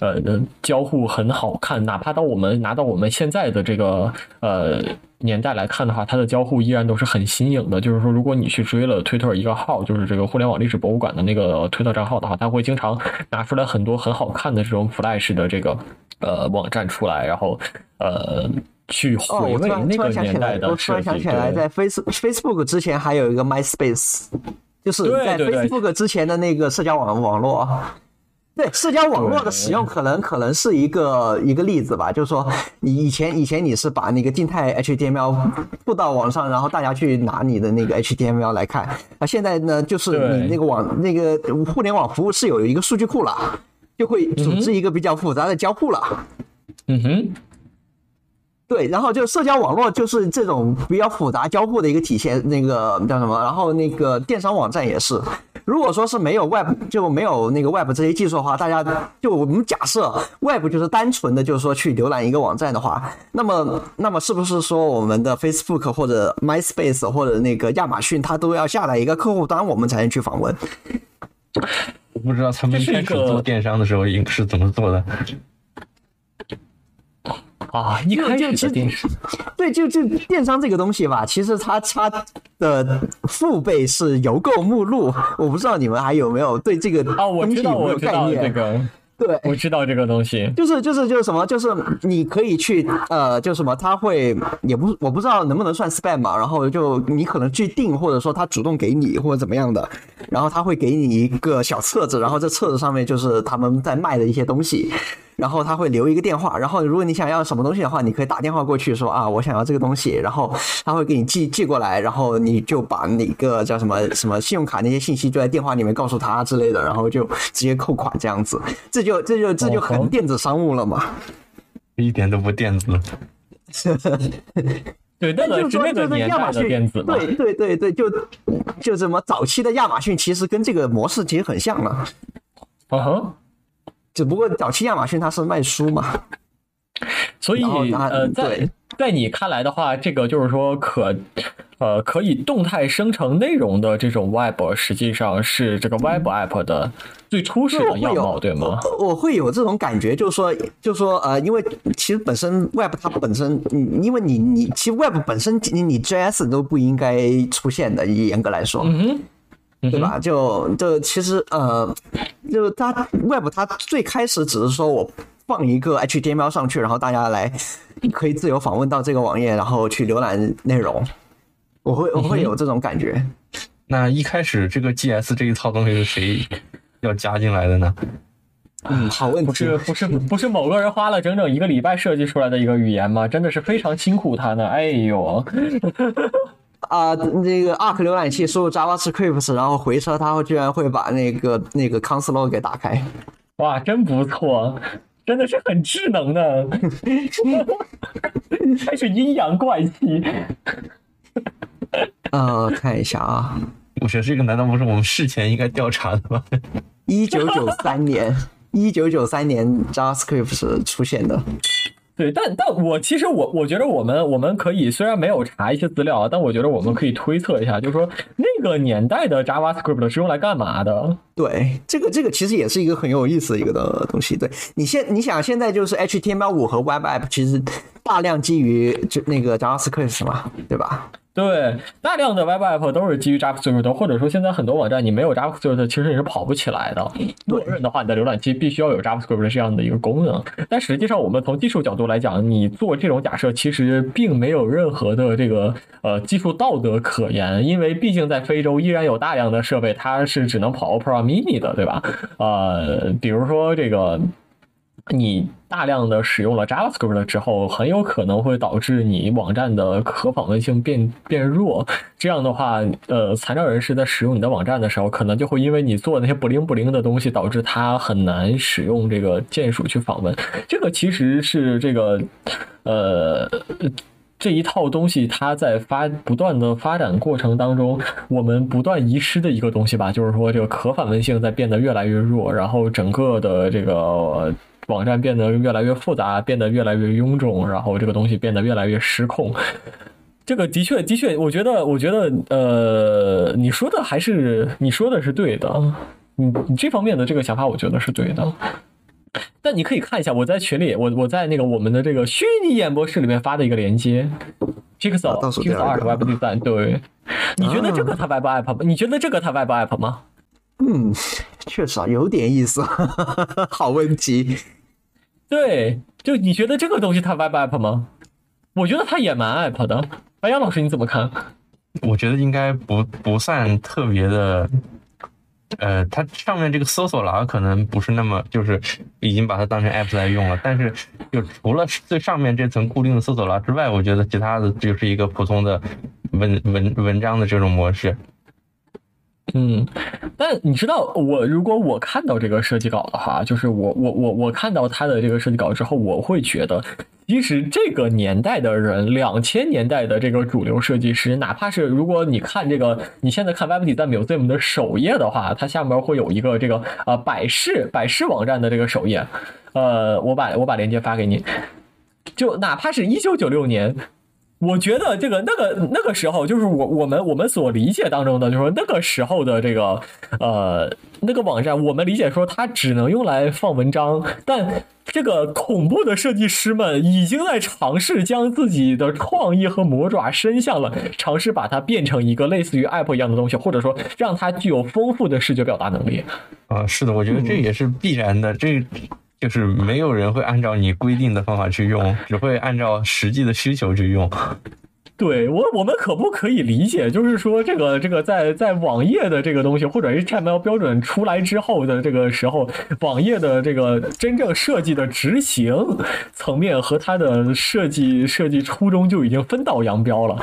呃，交互很好看，哪怕到我们拿到我们现在的这个呃年代来看的话，它的交互依然都是很新颖的。就是说，如果你去追了推特一个号，就是这个互联网历史博物馆的那个推特账号的话，它会经常拿出来很多很好看的这种 Flash 的这个呃网站出来，然后呃去回味那个年代的设计。我突然想起来，在 Face Facebook 之前还有一个 MySpace，就是在 Facebook 之前的那个社交网网络。[laughs] 对社交网络的使用，可能可能是一个一个例子吧。就是说，你以前以前你是把那个静态 HTML 布到网上，然后大家去拿你的那个 HTML 来看。那现在呢，就是你那个网那个互联网服务是有一个数据库了，就会组织一个比较复杂的交互了。嗯哼，对，然后就社交网络就是这种比较复杂交互的一个体现。那个叫什么？然后那个电商网站也是。如果说是没有 Web 就没有那个 Web 这些技术的话，大家就我们假设 Web 就是单纯的就是说去浏览一个网站的话，那么那么是不是说我们的 Facebook 或者 MySpace 或者那个亚马逊它都要下载一个客户端，我们才能去访问？我不知道他们开始做电商的时候应是怎么做的。啊，一开始电视，[laughs] 对，就就电商这个东西吧，其实它它的父辈是邮购目录，我不知道你们还有没有对这个啊，我知道，我知道这个，对，我知道这个东西，就是就是就是什么，就是你可以去呃，就什么，他会也不我不知道能不能算 spam 嘛，然后就你可能去订，或者说他主动给你或者怎么样的，然后他会给你一个小册子，然后这册子上面就是他们在卖的一些东西。然后他会留一个电话，然后如果你想要什么东西的话，你可以打电话过去说啊，我想要这个东西，然后他会给你寄寄过来，然后你就把那个叫什么什么信用卡那些信息就在电话里面告诉他之类的，然后就直接扣款这样子，这就这就这就很电子商务了嘛，[laughs] 一点都不电子。[laughs] 对，那个是那个年代的电子嘛。对对对对，就就什么早期的亚马逊其实跟这个模式其实很像了。啊哈。只不过早期亚马逊它是卖书嘛，[laughs] 所以呃，在在你看来的话，这个就是说可呃可以动态生成内容的这种 Web，实际上是这个 Web App 的最初始的样貌，对吗？我会有这种感觉，就是说，就是说，呃，因为其实本身 Web 它本身，因为你你其实 Web 本身你你 JS 都不应该出现的，严格来说。对吧？就就其实呃，就它 Web 它最开始只是说我放一个 HTML 上去，然后大家来可以自由访问到这个网页，然后去浏览内容。我会我会有这种感觉。那一开始这个 GS 这一套东西是谁要加进来的呢？嗯，好问题。不是不 [laughs] 是不是某个人花了整整一个礼拜设计出来的一个语言吗？真的是非常辛苦他呢。哎呦。啊，那个 Arc 浏览器输入 JavaScript，然后回车，它会居然会把那个那个 console 给打开。哇，真不错，真的是很智能的，[laughs] 开始阴阳怪气。呃，看一下啊，我觉得这个难道不是我们事前应该调查的吗？一九九三年，一九九三年 JavaScript 是出现的。对，但但我其实我我觉得我们我们可以虽然没有查一些资料啊，但我觉得我们可以推测一下，就是说那个年代的 JavaScript 是用来干嘛的？对，这个这个其实也是一个很有意思的一个的东西。对你现你想现在就是 HTML 五和 Web App 其实大量基于就那个 JavaScript 嘛，对吧？对，大量的 Web App 都是基于 JavaScript，或者说现在很多网站你没有 JavaScript，其实你是跑不起来的。默认的话，你的浏览器必须要有 JavaScript 这样的一个功能。但实际上，我们从技术角度来讲，你做这种假设其实并没有任何的这个呃技术道德可言，因为毕竟在非洲依然有大量的设备它是只能跑 Opera Mini 的，对吧？呃，比如说这个。你大量的使用了 JavaScript 之后，很有可能会导致你网站的可访问性变变弱。这样的话，呃，残障人士在使用你的网站的时候，可能就会因为你做那些不灵不灵的东西，导致他很难使用这个键鼠去访问。这个其实是这个，呃，这一套东西它在发不断的发展过程当中，我们不断遗失的一个东西吧，就是说这个可访问性在变得越来越弱，然后整个的这个。网站变得越来越复杂，变得越来越臃肿，然后这个东西变得越来越失控。[laughs] 这个的确，的确，我觉得，我觉得，呃，你说的还是你说的是对的。你你这方面的这个想法，我觉得是对的。但你可以看一下，我在群里，我我在那个我们的这个虚拟演播室里面发的一个链接，Pixel，Pixel 二十 Web 第三，对。你觉得这个它 Web App 吗？你觉得这个它 Web App 吗？嗯，[laughs] 确实啊，有点意思。[laughs] 好问题。[laughs] 对，就你觉得这个东西它 Web App 吗？我觉得它也蛮 App 的。白杨老师你怎么看？我觉得应该不不算特别的。呃，它上面这个搜索栏可能不是那么，就是已经把它当成 App 来用了。但是，就除了最上面这层固定的搜索栏之外，我觉得其他的就是一个普通的文文文章的这种模式。嗯，但你知道，我如果我看到这个设计稿的话，就是我我我我看到他的这个设计稿之后，我会觉得，其实这个年代的人，两千年代的这个主流设计师，哪怕是如果你看这个，你现在看 Web 底在 Museum 的首页的话，它下面会有一个这个呃百事百事网站的这个首页，呃，我把我把链接发给你，就哪怕是一九九六年。我觉得这个那个那个时候，就是我我们我们所理解当中的，就是说那个时候的这个呃那个网站，我们理解说它只能用来放文章，但这个恐怖的设计师们已经在尝试将自己的创意和魔爪伸向了，尝试把它变成一个类似于 App 一样的东西，或者说让它具有丰富的视觉表达能力。啊，是的，我觉得这也是必然的。这。就是没有人会按照你规定的方法去用，只会按照实际的需求去用。[laughs] 对我，我们可不可以理解，就是说这个这个在在网页的这个东西，或者 HTML 标准出来之后的这个时候，网页的这个真正设计的执行层面和它的设计设计初衷就已经分道扬镳了。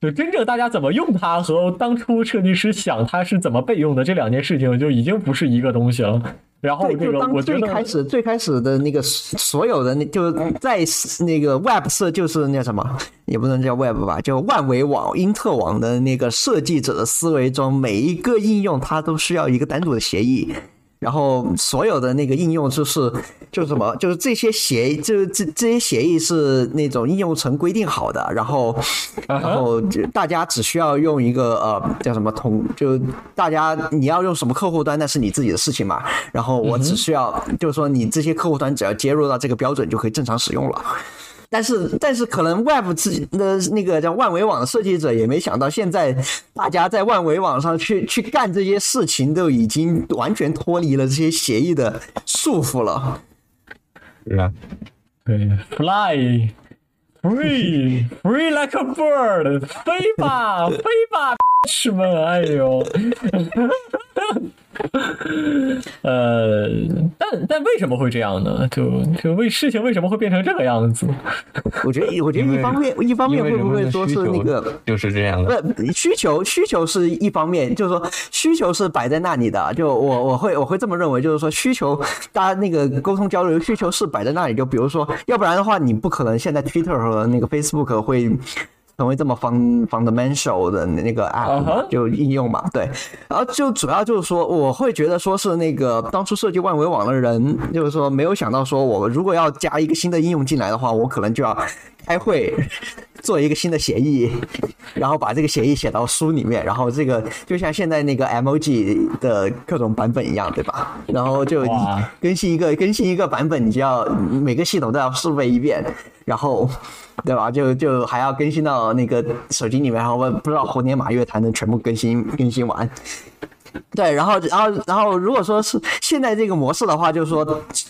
就真正大家怎么用它和当初设计师想它是怎么备用的这两件事情，就已经不是一个东西了。然后这个，我最开始最开始的那个所有的那就在那个 Web 设就是那什么，也不能叫 Web 吧，就万维网、因特网的那个设计者的思维中，每一个应用它都需要一个单独的协议。然后所有的那个应用就是就是什么，就是这些协议，就是这这些协议是那种应用层规定好的，然后然后就大家只需要用一个呃叫什么同，就大家你要用什么客户端那是你自己的事情嘛，然后我只需要就是说你这些客户端只要接入到这个标准就可以正常使用了。但是，但是可能 Web 自己的那个叫万维网的设计者也没想到，现在大家在万维网上去去干这些事情，都已经完全脱离了这些协议的束缚了。是啊，对，Fly，Free，Free [laughs] like a bird，飞吧，飞吧，[laughs] 士们，哎呦。[laughs] 呃，但但为什么会这样呢？就就为事情为什么会变成这个样子？我觉得，我觉得一方面，一方面会不会说是那个就是这样的？不，需求需求是一方面，就是说需求是摆在那里的。就我我会我会这么认为，就是说需求大家那个沟通交流需求是摆在那里。就比如说，要不然的话，你不可能现在 Twitter 和那个 Facebook 会。成为这么 fund fundamental 的那个 app 就应用嘛，对。然后就主要就是说，我会觉得说是那个当初设计万维网的人，就是说没有想到说，我如果要加一个新的应用进来的话，我可能就要开会。做一个新的协议，[laughs] 然后把这个协议写到书里面，然后这个就像现在那个 emoji 的各种版本一样，对吧？然后就更新一个更新一个版本，你就要每个系统都要试备一遍，然后对吧？就就还要更新到那个手机里面，然后不知道猴年马月才能全部更新更新完。对，然后，然后，然后，如果说是现在这个模式的话，就是说，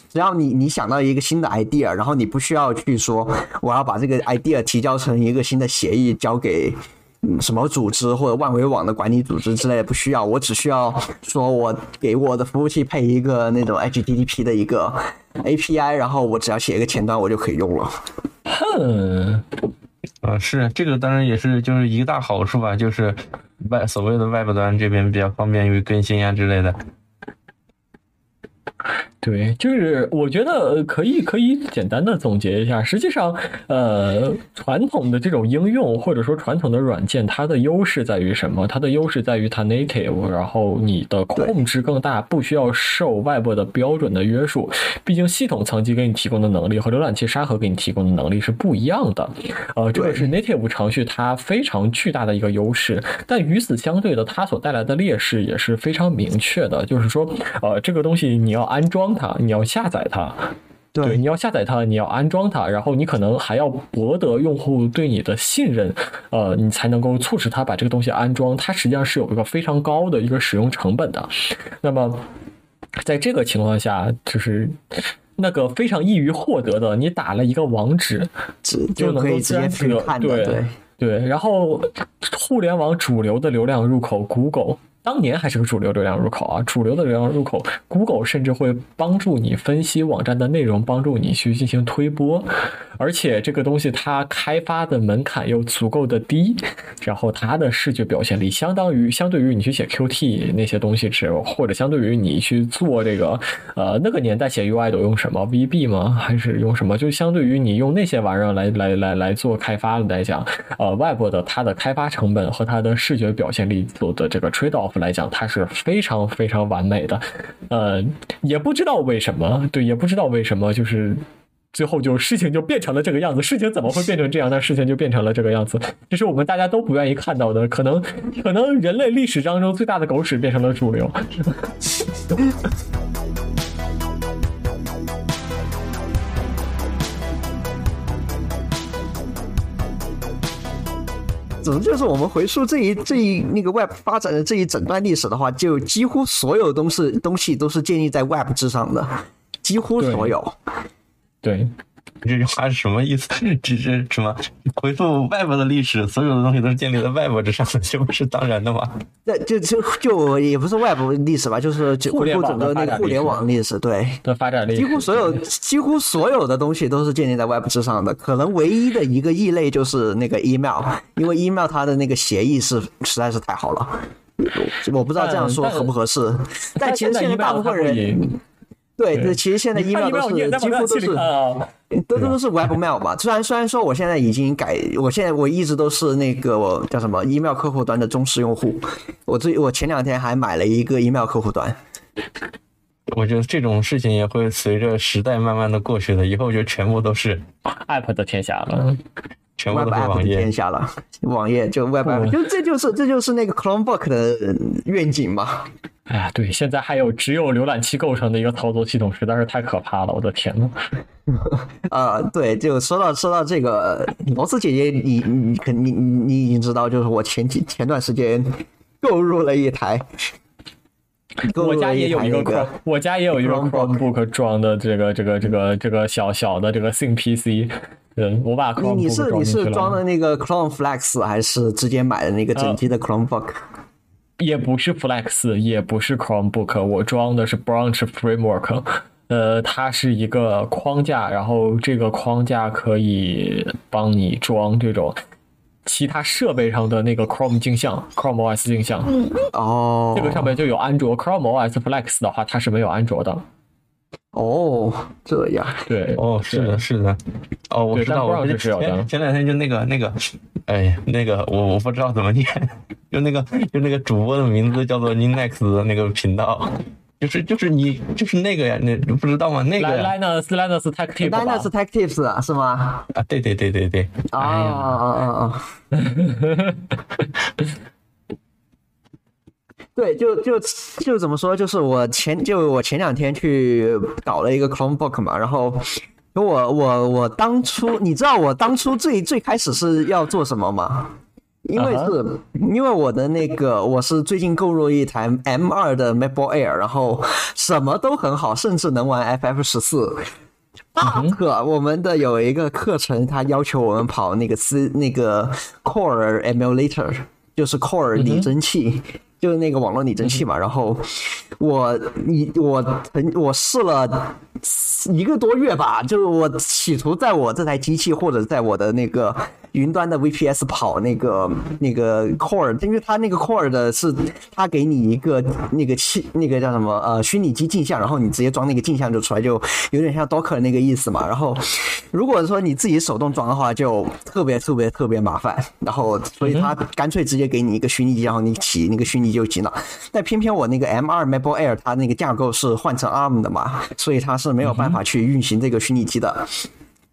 只要你你想到一个新的 idea，然后你不需要去说我要把这个 idea 提交成一个新的协议交给什么组织或者万维网的管理组织之类的，不需要，我只需要说我给我的服务器配一个那种 HTTP 的一个 API，然后我只要写一个前端，我就可以用了。哼，啊，是这个，当然也是就是一个大好处吧，就是。外所谓的外部端这边比较方便于更新呀之类的。对，就是我觉得可以可以简单的总结一下，实际上，呃，传统的这种应用或者说传统的软件，它的优势在于什么？它的优势在于它 native，然后你的控制更大，不需要受外部的标准的约束。毕竟系统层级给你提供的能力和浏览器沙盒给你提供的能力是不一样的。呃，这个是 native 程序它非常巨大的一个优势，但与此相对的，它所带来的劣势也是非常明确的，就是说，呃，这个东西你要安装。它，你要下载它，对，你要下载它，你要安装它，然后你可能还要博得用户对你的信任，呃，你才能够促使他把这个东西安装。它实际上是有一个非常高的一个使用成本的。那么，在这个情况下，就是那个非常易于获得的，你打了一个网址，就能够直接去看对对对。然后，互联网主流的流量入口，Google。当年还是个主流流量入口啊，主流的流量入口，Google 甚至会帮助你分析网站的内容，帮助你去进行推播，而且这个东西它开发的门槛又足够的低，然后它的视觉表现力相当于相对于你去写 Qt 那些东西，只或者相对于你去做这个，呃，那个年代写 UI 都用什么 VB 吗？还是用什么？就相对于你用那些玩意儿来来来来做开发来讲，呃，Web 的它的开发成本和它的视觉表现力做的这个 trade off。来讲，它是非常非常完美的，呃，也不知道为什么，对，也不知道为什么，就是最后就事情就变成了这个样子。事情怎么会变成这样？那事情就变成了这个样子，这是我们大家都不愿意看到的。可能，可能人类历史当中最大的狗屎变成了主流。[laughs] 总之就是我们回溯这一这一那个 Web 发展的这一整段历史的话，就几乎所有东西东西都是建立在 Web 之上的，几乎所有。对。[laughs] 这句话是什么意思？这这什么回复 Web 的历史，所有的东西都是建立在 Web 之上的，[laughs] 这不是当然的吗？那就就就也不是 Web 历史吧，就是回顾整个那个互联网历史，对的发展历史。几乎所有几乎所有的东西都是建立在 Web 之上的，可能唯一的一个异类就是那个 email，因为 email 它的那个协议是实在是太好了。我不知道这样说合不合适，但其实现在大部分人。对，这其实现在 email 都是几乎都是都都是 webmail 吧。虽然虽然说我现在已经改，我现在我一直都是那个我叫什么 email 客户端的忠实用户。我最我前两天还买了一个 email 客户端。我觉得这种事情也会随着时代慢慢的过去的，以后就全部都是 app 的天下了。全部都是网页天下了，网页就 Web，就这就是这就是那个 Chromebook 的愿景嘛。哎呀，对，现在还有只有浏览器构成的一个操作系统，实在是太可怕了，我的天呐。[laughs] 啊，对，就说到说到这个，罗斯姐姐，你你肯你你已经知道，就是我前几前段时间购入了一台，[laughs] 我家也有一个 Chrome，，我家也有一个 Chromebook 装的这个这个这个这个小小的这个 Thin PC。嗯，我把你你是你是装的那个 Chrome Flex 还是直接买的那个整机的 Chromebook？也不是 Flex，也不是 Chromebook，我装的是 Branch Framework。[laughs] 呃，它是一个框架，然后这个框架可以帮你装这种其他设备上的那个 Chrome 镜像，Chrome OS 镜像。哦，这个上面就有安卓，Chrome OS Flex 的话，它是没有安卓的。哦，这样，对，哦，是的，是的，哦，我知道，我前前两天就那个那个，哎，那个我我不知道怎么念，[laughs] 就那个就那个主播的名字叫做 Linux 的那个频道，就是就是你就是那个呀，你不知道吗？那个 Linus Linus Tech Tips Linus Tech Tips 是吗？啊，对对对对对，啊啊啊啊！对，就就就怎么说？就是我前就我前两天去搞了一个 Chromebook 嘛，然后我我我当初你知道我当初最最开始是要做什么吗？因为是因为我的那个我是最近购入一台 M 二的 MacBook Air，然后什么都很好，甚至能玩 FF 十四。[laughs] 课我们的有一个课程，它要求我们跑那个 C 那个 Core Emulator，就是 Core 拟真器。就是那个网络拟真器嘛，然后我你我曾我试了一个多月吧，就是我企图在我这台机器或者在我的那个。云端的 VPS 跑那个那个 Core，因为它那个 Core 的是它给你一个那个器那个叫什么呃虚拟机镜像，然后你直接装那个镜像就出来，就有点像 Docker 那个意思嘛。然后如果说你自己手动装的话，就特别特别特别麻烦。然后所以它干脆直接给你一个虚拟机，然后你起那个虚拟就行了。[laughs] 但偏偏我那个 M2 MacBook Air 它那个架构是换成 ARM 的嘛，[laughs] 所以它是没有办法去运行这个虚拟机的。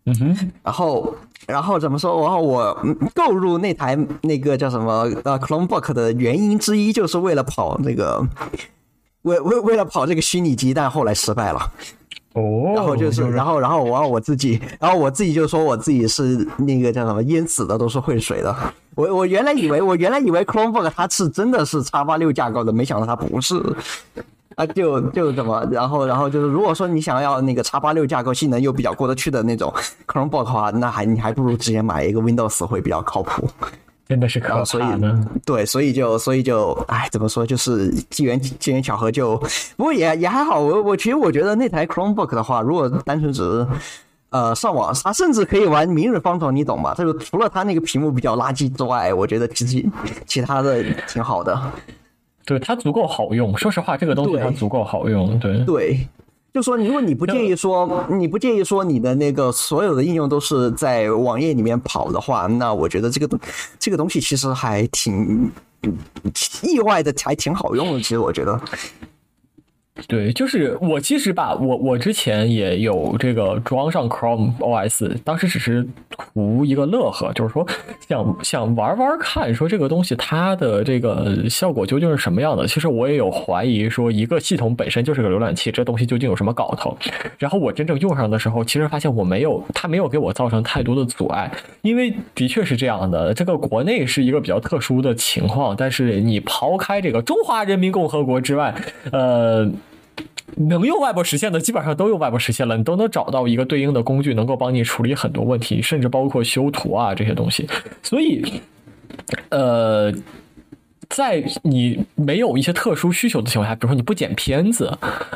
嗯哼，然后，然后怎么说？然后我购入那台那个叫什么呃 Chromebook 的原因之一，就是为了跑那个，为为为了跑这个虚拟机，但后来失败了。哦，然后就是，然后然后我我自己，然后我自己就说我自己是那个叫什么淹死的，都是会水的。我我原来以为我原来以为 Chromebook 它是真的是叉八六架构的，没想到它不是。啊，就就怎么，然后然后就是，如果说你想要那个叉八六架构性能又比较过得去的那种 [laughs] Chromebook 的话，那还你还不如直接买一个 Windows 会比较靠谱。真的是可所以呢，对，所以就所以就，哎，怎么说，就是机缘机缘巧合就，不过也也还好。我我其实我觉得那台 Chromebook 的话，如果单纯只是呃上网，它甚至可以玩明日方舟，你懂吗？这个除了它那个屏幕比较垃圾之外，我觉得其实其他的挺好的。对它足够好用，说实话，这个东西它足够好用。对对，就说如果你不介意说，你不介意说你的那个所有的应用都是在网页里面跑的话，那我觉得这个东这个东西其实还挺意外的，还挺好用的。其实我觉得。对，就是我其实吧，我我之前也有这个装上 Chrome OS，当时只是图一个乐呵，就是说想想玩玩看，说这个东西它的这个效果究竟是什么样的。其实我也有怀疑，说一个系统本身就是个浏览器，这东西究竟有什么搞头？然后我真正用上的时候，其实发现我没有，它没有给我造成太多的阻碍，因为的确是这样的，这个国内是一个比较特殊的情况，但是你抛开这个中华人民共和国之外，呃。能用外部实现的，基本上都用外部实现了，你都能找到一个对应的工具，能够帮你处理很多问题，甚至包括修图啊这些东西。所以，呃。在你没有一些特殊需求的情况下，比如说你不剪片子，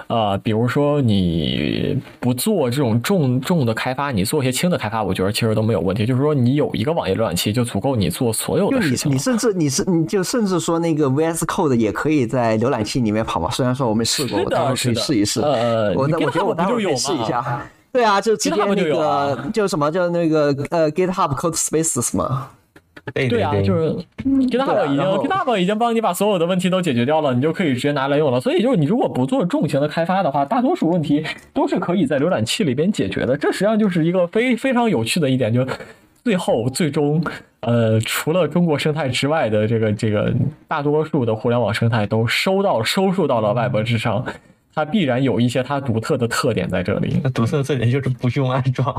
啊，比如说你不做这种重重的开发，你做一些轻的开发，我觉得其实都没有问题。就是说你有一个网页浏览器就足够你做所有的事情。你甚至你是你就甚至说那个 VS Code 也可以在浏览器里面跑嘛？虽然说我没试过，我待会可以试一试。呃，我我觉得我待会可以试一下。对啊，就直接那个就什么就那个呃 GitHub Code Spaces 嘛。[laughs] 对啊，就是 GitHub 已经 GitHub 已经帮你把所有的问题都解决掉了，你就可以直接拿来用了。所以就是你如果不做重型的开发的话，大多数问题都是可以在浏览器里边解决的。这实际上就是一个非非常有趣的一点，就最后最终呃，除了中国生态之外的这个这个大多数的互联网生态都收到收束到了 Web 之上。它必然有一些它独特的特点在这里。那独特的特点就是不用安装，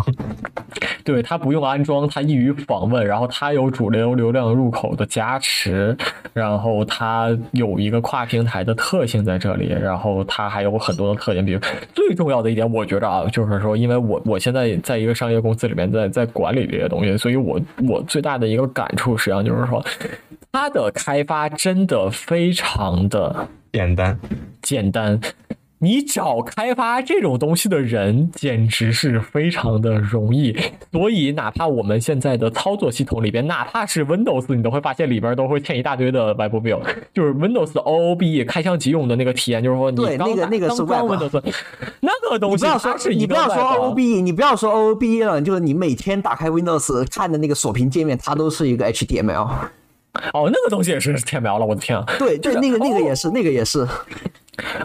[laughs] 对，它不用安装，它易于访问，然后它有主流流量入口的加持，然后它有一个跨平台的特性在这里，然后它还有很多的特点，比如最重要的一点，我觉着啊，就是说，因为我我现在在一个商业公司里面，在在管理这些东西，所以我我最大的一个感触，实际上就是说，它的开发真的非常的简单，简单。你找开发这种东西的人，简直是非常的容易。所以，哪怕我们现在的操作系统里边，哪怕是 Windows，你都会发现里边都会嵌一大堆的 Web View，就是 Windows OOB 开箱即用的那个体验，就是说你对那个那个是 Windows，那个东西不要说你不要说 OOB，你不要说 OOB 了，就是你每天打开 Windows 看的那个锁屏界面，它都是一个 HTML。哦，那个东西也是 HTML 了，我的天啊！对对，那个那个也是，那个也是。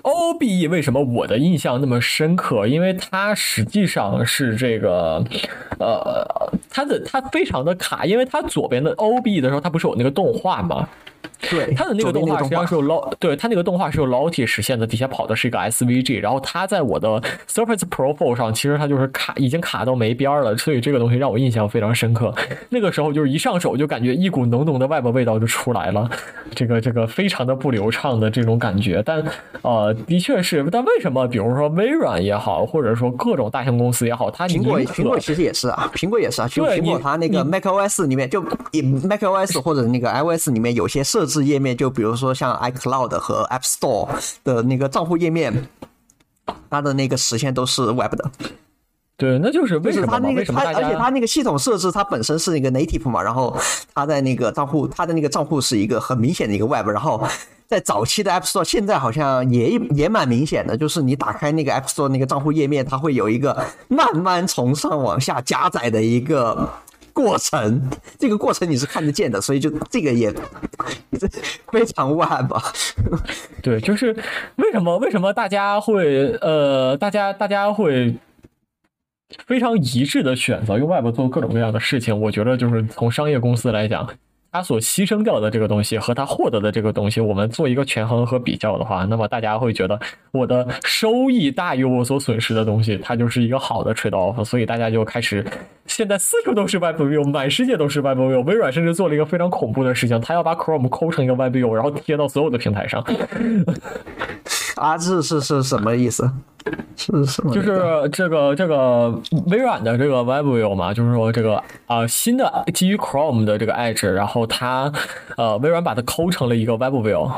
O B E 为什么我的印象那么深刻？因为它实际上是这个，呃，它的它非常的卡，因为它左边的 O B 的时候，它不是有那个动画吗？对，它的那个动画实际上是有 Lo，对它那个动画是有 Lottie 实现的，底下跑的是一个 SVG，然后它在我的 [laughs] Surface Pro 上，其实它就是卡，已经卡到没边了，所以这个东西让我印象非常深刻。[laughs] 那个时候就是一上手就感觉一股浓浓的 Web 味道就出来了，[laughs] 这个这个非常的不流畅的这种感觉。但呃，的确是，但为什么比如说微软也好，或者说各种大型公司也好，它苹果苹果其实也是啊，苹果也是啊，就苹果它那个 macOS 里面就 macOS 或者那个 iOS 里面有些设置页面，就比如说像 iCloud 和 App Store 的那个账户页面，它的那个实现都是 Web 的。对，那就是为什么？为什么？而且它那个系统设置，它本身是一个 native 嘛，然后它在那个账户，它的那个账户是一个很明显的一个 Web，然后在早期的 App Store，现在好像也也蛮明显的，就是你打开那个 App Store 那个账户页面，它会有一个慢慢从上往下加载的一个。过程，这个过程你是看得见的，所以就这个也非常万吧。对，就是为什么为什么大家会呃，大家大家会非常一致的选择用 Web 做各种各样的事情？我觉得就是从商业公司来讲。他所牺牲掉的这个东西和他获得的这个东西，我们做一个权衡和比较的话，那么大家会觉得我的收益大于我所损失的东西，它就是一个好的 trade off。所以大家就开始，现在四处都是 Web View，满世界都是 Web View。微软甚至做了一个非常恐怖的事情，他要把 Chrome 抠成一个 Web View，然后贴到所有的平台上。啊，这是是什么意思？是什么？就是这个这个微软的这个 WebView 嘛，就是说这个啊新的基于 Chrome 的这个 Edge，然后它呃微软把它抠成了一个 WebView。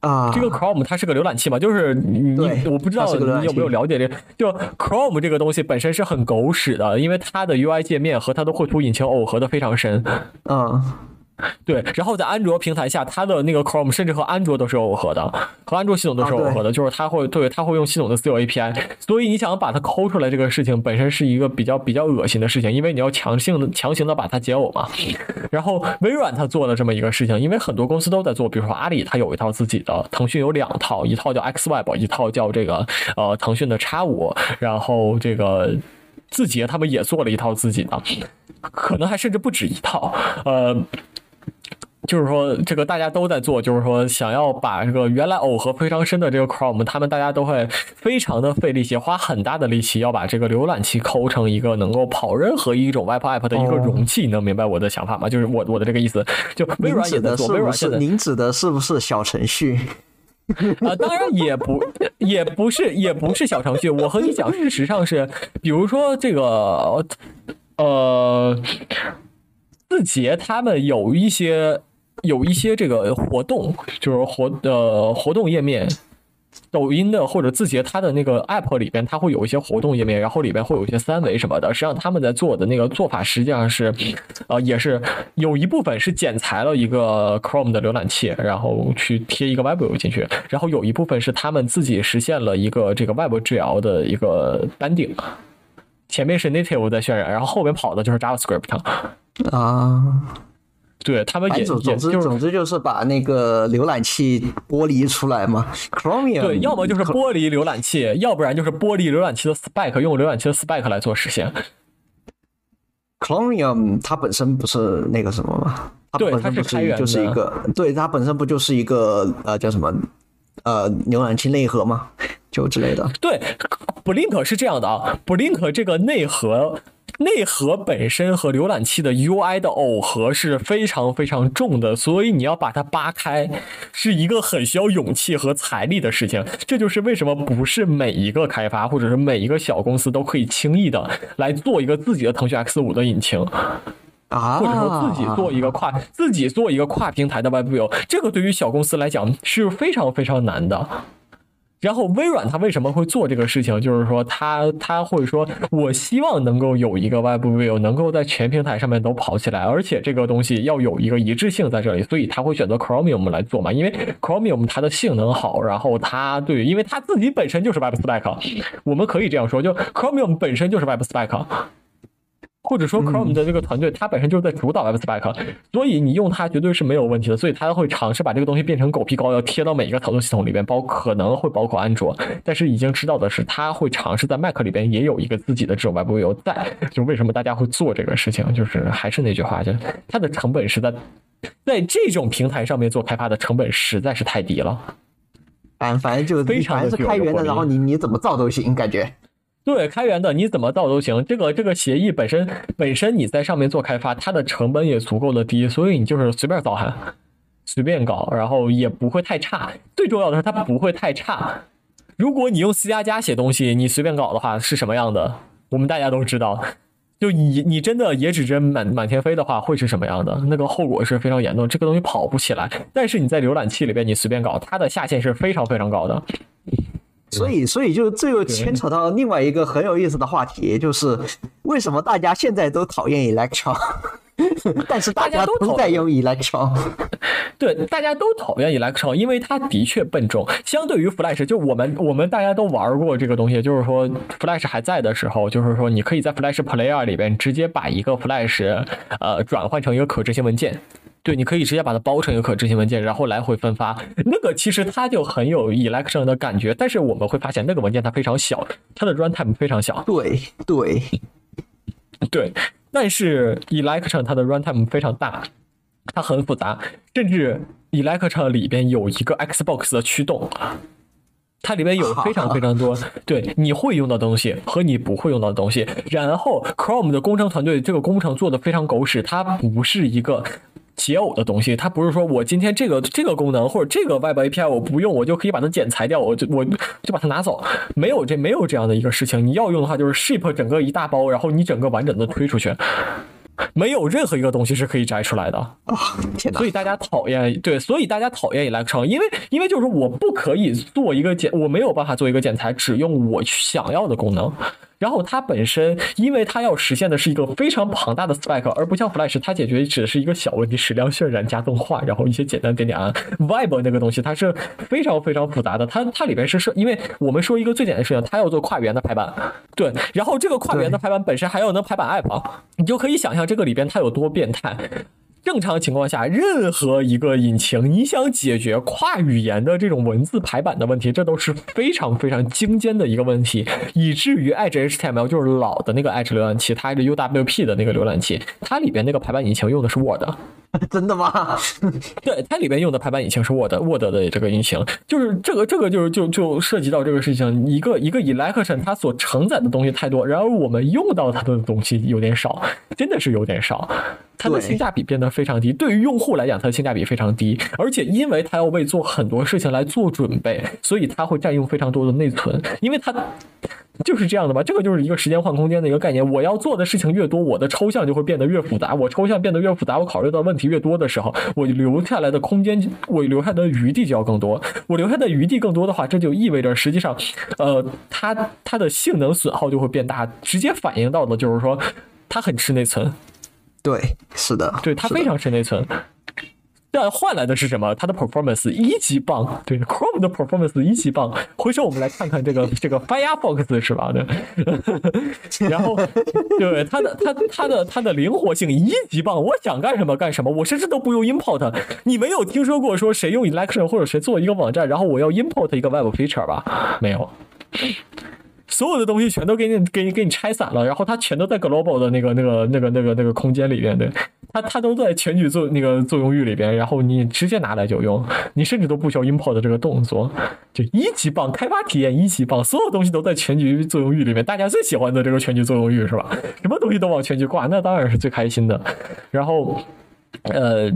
啊，这个 Chrome 它是个浏览器嘛，就是你我不知道你有没有了解这，就 Chrome 这个东西本身是很狗屎的，因为它的 UI 界面和它的绘图引擎耦合的非常深。嗯。[laughs] 对，然后在安卓平台下，它的那个 Chrome 甚至和安卓都是耦合的，和安卓系统都是耦合的，就是它会对它会用系统的私有 API，所以你想把它抠出来，这个事情本身是一个比较比较恶心的事情，因为你要强行的强行的把它解耦嘛。然后微软它做了这么一个事情，因为很多公司都在做，比如说阿里它有一套自己的，腾讯有两套，一套叫 XWeb，一套叫这个呃腾讯的 X 五，然后这个字节他们也做了一套自己的，可能还甚至不止一套，呃。就是说，这个大家都在做，就是说，想要把这个原来耦合非常深的这个 Chrome，他们大家都会非常的费力气，花很大的力气，要把这个浏览器抠成一个能够跑任何一种 Web App 的一个容器。你能明白我的想法吗？就是我我的这个意思。就微软也在做，微软现在您指的是不是小程序？啊，当然也不也不是也不是小程序。我和你讲，事实上是，比如说这个呃，字节他们有一些。有一些这个活动，就是活呃活动页面，抖音的或者字节它的那个 app 里边，它会有一些活动页面，然后里边会有一些三维什么的。实际上他们在做的那个做法，实际上是，呃，也是有一部分是剪裁了一个 Chrome 的浏览器，然后去贴一个 Web 进去，然后有一部分是他们自己实现了一个这个 Web GL 的一个单顶，前面是 Native 在渲染，然后后面跑的就是 JavaScript 啊。对他们也总之总之就是把那个浏览器剥离出来嘛，Chromium 对，要么就是剥离浏览器，要不然就是剥离浏览器的 spec，用浏览器的 spec 来做实现。Chromium 它本身不是那个什么吗？对，它是开源就是一个，对，它本身不就是一个呃叫什么呃浏览器内核吗？就之类的。对，Blink 是这样的啊，Blink 这个内核。内核本身和浏览器的 UI 的耦合是非常非常重的，所以你要把它扒开，是一个很需要勇气和财力的事情。这就是为什么不是每一个开发或者是每一个小公司都可以轻易的来做一个自己的腾讯 X 五的引擎啊，或者说自己做一个跨自己做一个跨平台的 Web View，这个对于小公司来讲是非常非常难的。然后微软它为什么会做这个事情？就是说，它它会说，我希望能够有一个 Web View 能够在全平台上面都跑起来，而且这个东西要有一个一致性在这里，所以它会选择 Chromium 来做嘛？因为 Chromium 它的性能好，然后它对，因为它自己本身就是 Web Spec，我们可以这样说，就 Chromium 本身就是 Web Spec。或者说，Chrome 的这个团队，它本身就是在主导 Web Spec，所以你用它绝对是没有问题的。所以它会尝试把这个东西变成狗皮膏药，贴到每一个操作系统里边，包可能会包括安卓。但是已经知道的是，它会尝试在 Mac 里边也有一个自己的这种 Web View 在。就为什么大家会做这个事情，就是还是那句话，就它的成本实在在这种平台上面做开发的成本实在是太低了。反反正就非常是开源的，然后你你怎么造都行，感觉。对，开源的你怎么造都行。这个这个协议本身本身你在上面做开发，它的成本也足够的低，所以你就是随便造哈，随便搞，然后也不会太差。最重要的是它不会太差。如果你用 C 加加写东西，你随便搞的话是什么样的？我们大家都知道，就你你真的野指针满满天飞的话，会是什么样的？那个后果是非常严重，这个东西跑不起来。但是你在浏览器里边你随便搞，它的下限是非常非常高的。所以，所以就这又牵扯到另外一个很有意思的话题，就是为什么大家现在都讨厌 Electron，[laughs] 但是大家都在用 Electron。[laughs] 对，大家都讨厌 Electron，因为它的确笨重。相对于 Flash，就我们我们大家都玩过这个东西，就是说 Flash 还在的时候，就是说你可以在 Flash Player 里边直接把一个 Flash 呃转换成一个可执行文件。对，你可以直接把它包成一个可执行文件，然后来回分发。那个其实它就很有 Electron 的感觉，但是我们会发现那个文件它非常小，它的 runtime 非常小。对对对，[laughs] 但是 Electron 它的 runtime 非常大，它很复杂，甚至 Electron 里边有一个 Xbox 的驱动，它里边有非常非常多对你会用到东西和你不会用到的东西。然后 Chrome 的工程团队这个工程做的非常狗屎，它不是一个。解耦的东西，它不是说我今天这个这个功能或者这个 Web API 我不用，我就可以把它剪裁掉，我就我就把它拿走，没有这没有这样的一个事情。你要用的话，就是 ship 整个一大包，然后你整个完整的推出去，没有任何一个东西是可以摘出来的啊！天所以大家讨厌对，所以大家讨厌 Electron，因为因为就是我不可以做一个剪，我没有办法做一个剪裁，只用我想要的功能。然后它本身，因为它要实现的是一个非常庞大的 spec，而不像 Flash，它解决只是一个小问题，矢量渲染加动画，然后一些简单点点啊。Web 那个东西它是非常非常复杂的，它它里边是是，因为我们说一个最简单的事情，它要做跨语言的排版，对，然后这个跨语言的排版本身还要能排版 app，你就可以想象这个里边它有多变态。正常情况下，任何一个引擎，你想解决跨语言的这种文字排版的问题，这都是非常非常精尖的一个问题，[laughs] 以至于 Edge HTML 就是老的那个 Edge 浏览器，它是 UWP 的那个浏览器，它里边那个排版引擎用的是 Word。[laughs] 真的吗？[laughs] 对，它里边用的排版引擎是 Word，Word 的这个引擎，就是这个这个就是就就涉及到这个事情，一个一个 Electron 它所承载的东西太多，然而我们用到它的东西有点少，真的是有点少，它的性价比变得非常低。对于用户来讲，它的性价比非常低，而且因为它要为做很多事情来做准备，所以它会占用非常多的内存，因为它。就是这样的吧，这个就是一个时间换空间的一个概念。我要做的事情越多，我的抽象就会变得越复杂。我抽象变得越复杂，我考虑到问题越多的时候，我留下来的空间，我留下的余地就要更多。我留下的余地更多的话，这就意味着实际上，呃，它它的性能损耗就会变大，直接反映到的就是说，它很吃内存。对，是的，对，它非常吃内存。但换来的是什么？它的 performance 一级棒，对，Chrome 的 performance 一级棒。回头我们来看看这个这个 Firefox 是吧？对，[laughs] 然后对它的它它的它的灵活性一级棒，我想干什么干什么，我甚至都不用 import。你没有听说过说谁用 Election 或者谁做一个网站，然后我要 import 一个 web feature 吧？没有。所有的东西全都给你给你给你拆散了，然后它全都在 global 的那个那个那个那个那个空间里边，对，它它都在全局作那个作用域里边，然后你直接拿来就用，你甚至都不需要 import 这个动作，就一级棒，开发体验一级棒，所有东西都在全局作用域里面，大家最喜欢的这个全局作用域是吧？什么东西都往全局挂，那当然是最开心的。然后，呃，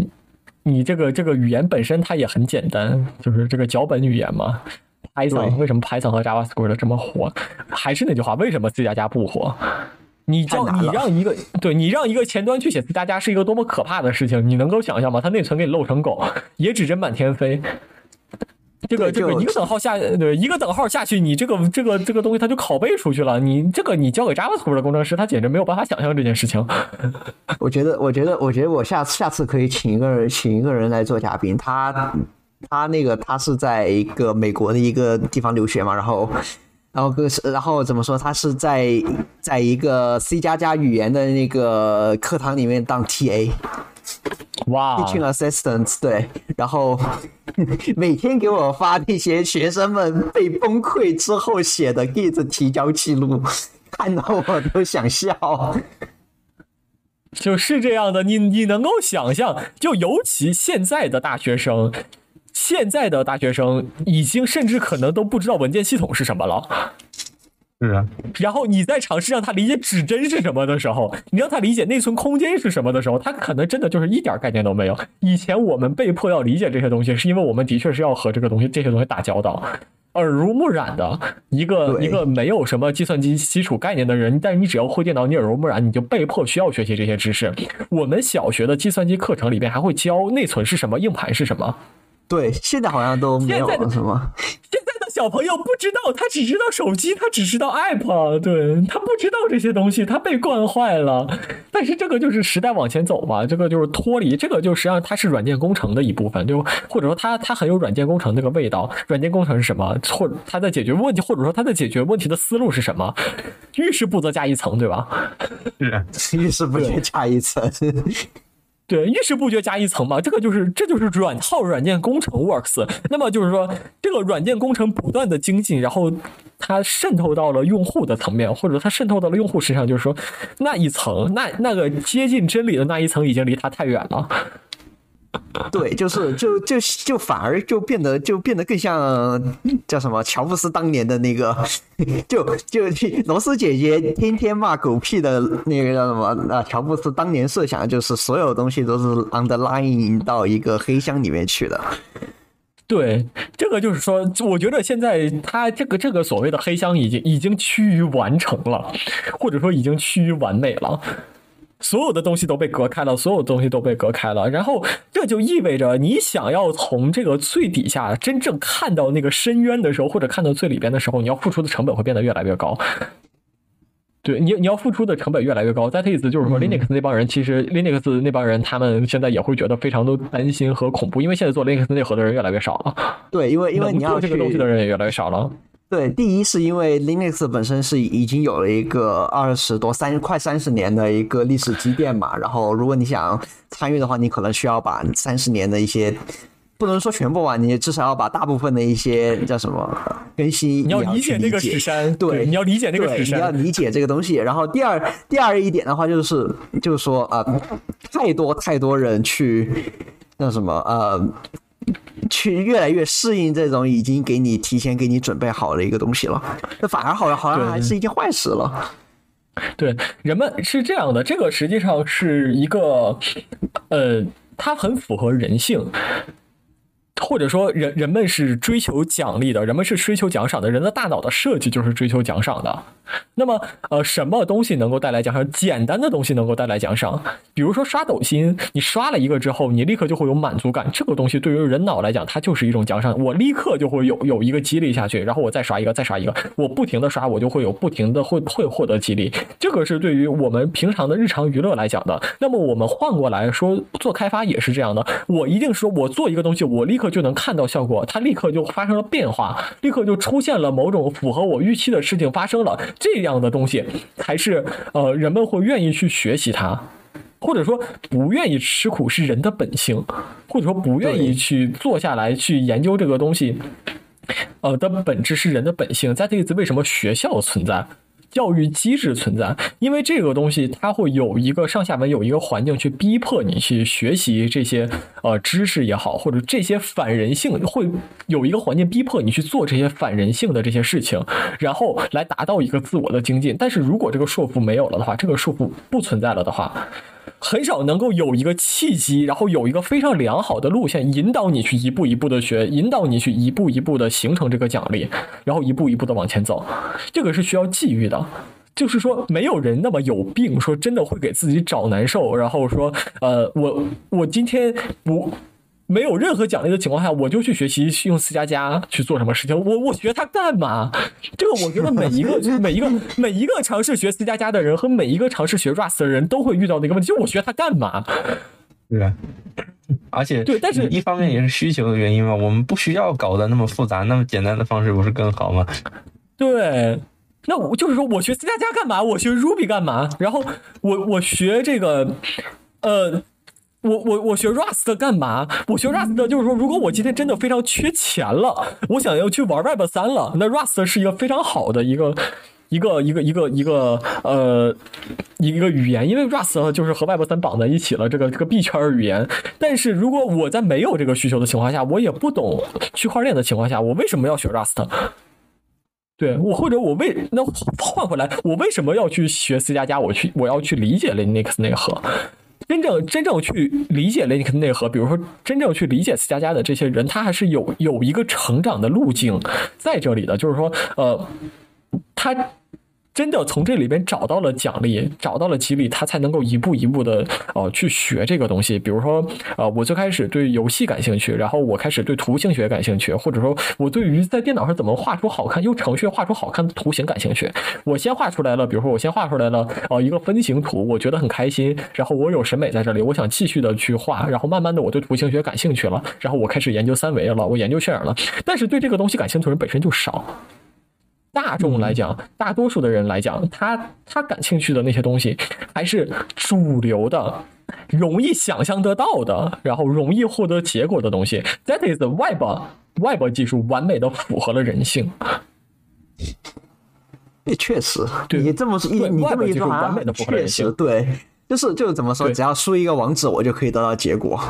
你这个这个语言本身它也很简单，就是这个脚本语言嘛。Python 为什么 Python 和 JavaScript 这么火？还是那句话，为什么 C 加加不火？你叫你让一个对你让一个前端去写 C 加加是一个多么可怕的事情？你能够想象吗？它内存给你漏成狗，也指针满天飞。这个这个一个等号下，对一个等号下去，你这个这个这个东西它就拷贝出去了。你这个你交给 JavaScript 的工程师，他简直没有办法想象这件事情。我觉得，我觉得，我觉得我下次下次可以请一个人，请一个人来做嘉宾。他他那个他是在一个美国的一个地方留学嘛，然后然后个是然后怎么说？他是在在一个 C 加加语言的那个课堂里面当 TA。哇，teaching assistant 对，然后 [laughs] 每天给我发那些学生们被崩溃之后写的 Git 提交记录，[laughs] 看到我都想笑。就是这样的，你你能够想象，就尤其现在的大学生，现在的大学生已经甚至可能都不知道文件系统是什么了。是啊，然后你在尝试让他理解指针是什么的时候，你让他理解内存空间是什么的时候，他可能真的就是一点概念都没有。以前我们被迫要理解这些东西，是因为我们的确是要和这个东西、这些东西打交道，耳濡目染的一个一个没有什么计算机基础概念的人，但是你只要会电脑，你耳濡目染，你就被迫需要学习这些知识。我们小学的计算机课程里边还会教内存是什么，硬盘是什么。对，现在好像都没有了，是吗？[laughs] 现在的小朋友不知道，他只知道手机，他只知道 app，对他不知道这些东西，他被惯坏了。但是这个就是时代往前走嘛，这个就是脱离，这个就实际上它是软件工程的一部分，就或者说它它很有软件工程那个味道。软件工程是什么？或它在解决问题，或者说它在解决问题的思路是什么？遇事不则加一层，对吧？[laughs] 是，遇事不决加一层。对，遇事不决加一层嘛，这个就是这就是软套软件工程 works。那么就是说，这个软件工程不断的精进，然后它渗透到了用户的层面，或者它渗透到了用户身上，就是说那一层，那那个接近真理的那一层已经离它太远了。[laughs] 对，就是就就就反而就变得就变得更像叫什么乔布斯当年的那个，[laughs] 就就罗斯姐姐天天骂狗屁的那个叫什么啊？乔布斯当年设想就是所有东西都是 underline 到一个黑箱里面去的。对，这个就是说，我觉得现在他这个这个所谓的黑箱已经已经趋于完成了，或者说已经趋于完美了。所有的东西都被隔开了，所有东西都被隔开了，然后这就意味着你想要从这个最底下真正看到那个深渊的时候，或者看到最里边的时候，你要付出的成本会变得越来越高。[laughs] 对你，你要付出的成本越来越高。再意思就是说，Linux 那帮人其实 Linux 那帮人他们现在也会觉得非常的担心和恐怖，因为现在做 Linux 内核的人越来越少了。对，因为因为你要做这个东西的人也越来越少了。对，第一是因为 Linux 本身是已经有了一个二十多三快三十年的一个历史积淀嘛，然后如果你想参与的话，你可能需要把三十年的一些，不能说全部吧，你至少要把大部分的一些叫什么更新，你要理解那个史山，对，你要理解那个史山，你要理解这个东西。然后第二第二一点的话，就是就是说啊，太多太多人去那什么呃。[laughs] 去越来越适应这种已经给你提前给你准备好的一个东西了，这反而好像好像还是一件坏事了。对，人们是这样的，这个实际上是一个，呃，它很符合人性。或者说，人人们是追求奖励的，人们是追求奖赏的，人的大脑的设计就是追求奖赏的。那么，呃，什么东西能够带来奖赏？简单的东西能够带来奖赏，比如说刷抖音，你刷了一个之后，你立刻就会有满足感。这个东西对于人脑来讲，它就是一种奖赏。我立刻就会有有一个激励下去，然后我再刷一个，再刷一个，我不停的刷，我就会有不停的会会获得激励。这个是对于我们平常的日常娱乐来讲的。那么我们换过来说，做开发也是这样的。我一定说我做一个东西，我立刻。就能看到效果，它立刻就发生了变化，立刻就出现了某种符合我预期的事情发生了。这样的东西才是呃人们会愿意去学习它，或者说不愿意吃苦是人的本性，或者说不愿意去坐下来去研究这个东西，呃的本质是人的本性。在这次为什么学校存在？教育机制存在，因为这个东西它会有一个上下文，有一个环境去逼迫你去学习这些呃知识也好，或者这些反人性会有一个环境逼迫你去做这些反人性的这些事情，然后来达到一个自我的精进。但是如果这个束缚没有了的话，这个束缚不存在了的话。很少能够有一个契机，然后有一个非常良好的路线引导你去一步一步的学，引导你去一步一步的形成这个奖励，然后一步一步的往前走。这个是需要际遇的，就是说没有人那么有病，说真的会给自己找难受，然后说呃我我今天不没有任何奖励的情况下，我就去学习用 C 加加去做什么事情？我我学它干嘛？这个我觉得每一个 [laughs] 每一个每一个尝试学 C 加加的人和每一个尝试学 Rust 的人都会遇到的一个问题，就我学它干嘛？对啊，而且对，但是一方面也是需求的原因嘛，我们不需要搞得那么复杂，那么简单的方式不是更好吗？对，那我就是说我学 C 加加干嘛？我学 Ruby 干嘛？然后我我学这个，呃。我我我学 Rust 干嘛？我学 Rust 就是说，如果我今天真的非常缺钱了，我想要去玩 Web 三了，那 Rust 是一个非常好的一个一个一个一个一个呃一个语言，因为 Rust 就是和 Web 三绑在一起了，这个这个币圈语言。但是如果我在没有这个需求的情况下，我也不懂区块链的情况下，我为什么要学 Rust？对我或者我为那换回来，我为什么要去学 C 加加？我去我要去理解 Linux 内核。真正真正去理解 Linux 内核，比如说真正去理解 C 加加的这些人，他还是有有一个成长的路径在这里的，就是说，呃，他。真的从这里边找到了奖励，找到了激励，他才能够一步一步的呃去学这个东西。比如说，呃，我最开始对游戏感兴趣，然后我开始对图形学感兴趣，或者说我对于在电脑上怎么画出好看，用程序画出好看的图形感兴趣。我先画出来了，比如说我先画出来了呃一个分形图，我觉得很开心，然后我有审美在这里，我想继续的去画，然后慢慢的我对图形学感兴趣了，然后我开始研究三维了，我研究渲染了。但是对这个东西感兴趣的人本身就少。大众来讲，大多数的人来讲，他他感兴趣的那些东西，还是主流的、容易想象得到的，然后容易获得结果的东西。That is Web Web 技术完美的符合了人性。也确实，你这么一你这么一说，完美的符合人性。对，就是就是怎么说，只要输一个网址，我就可以得到结果。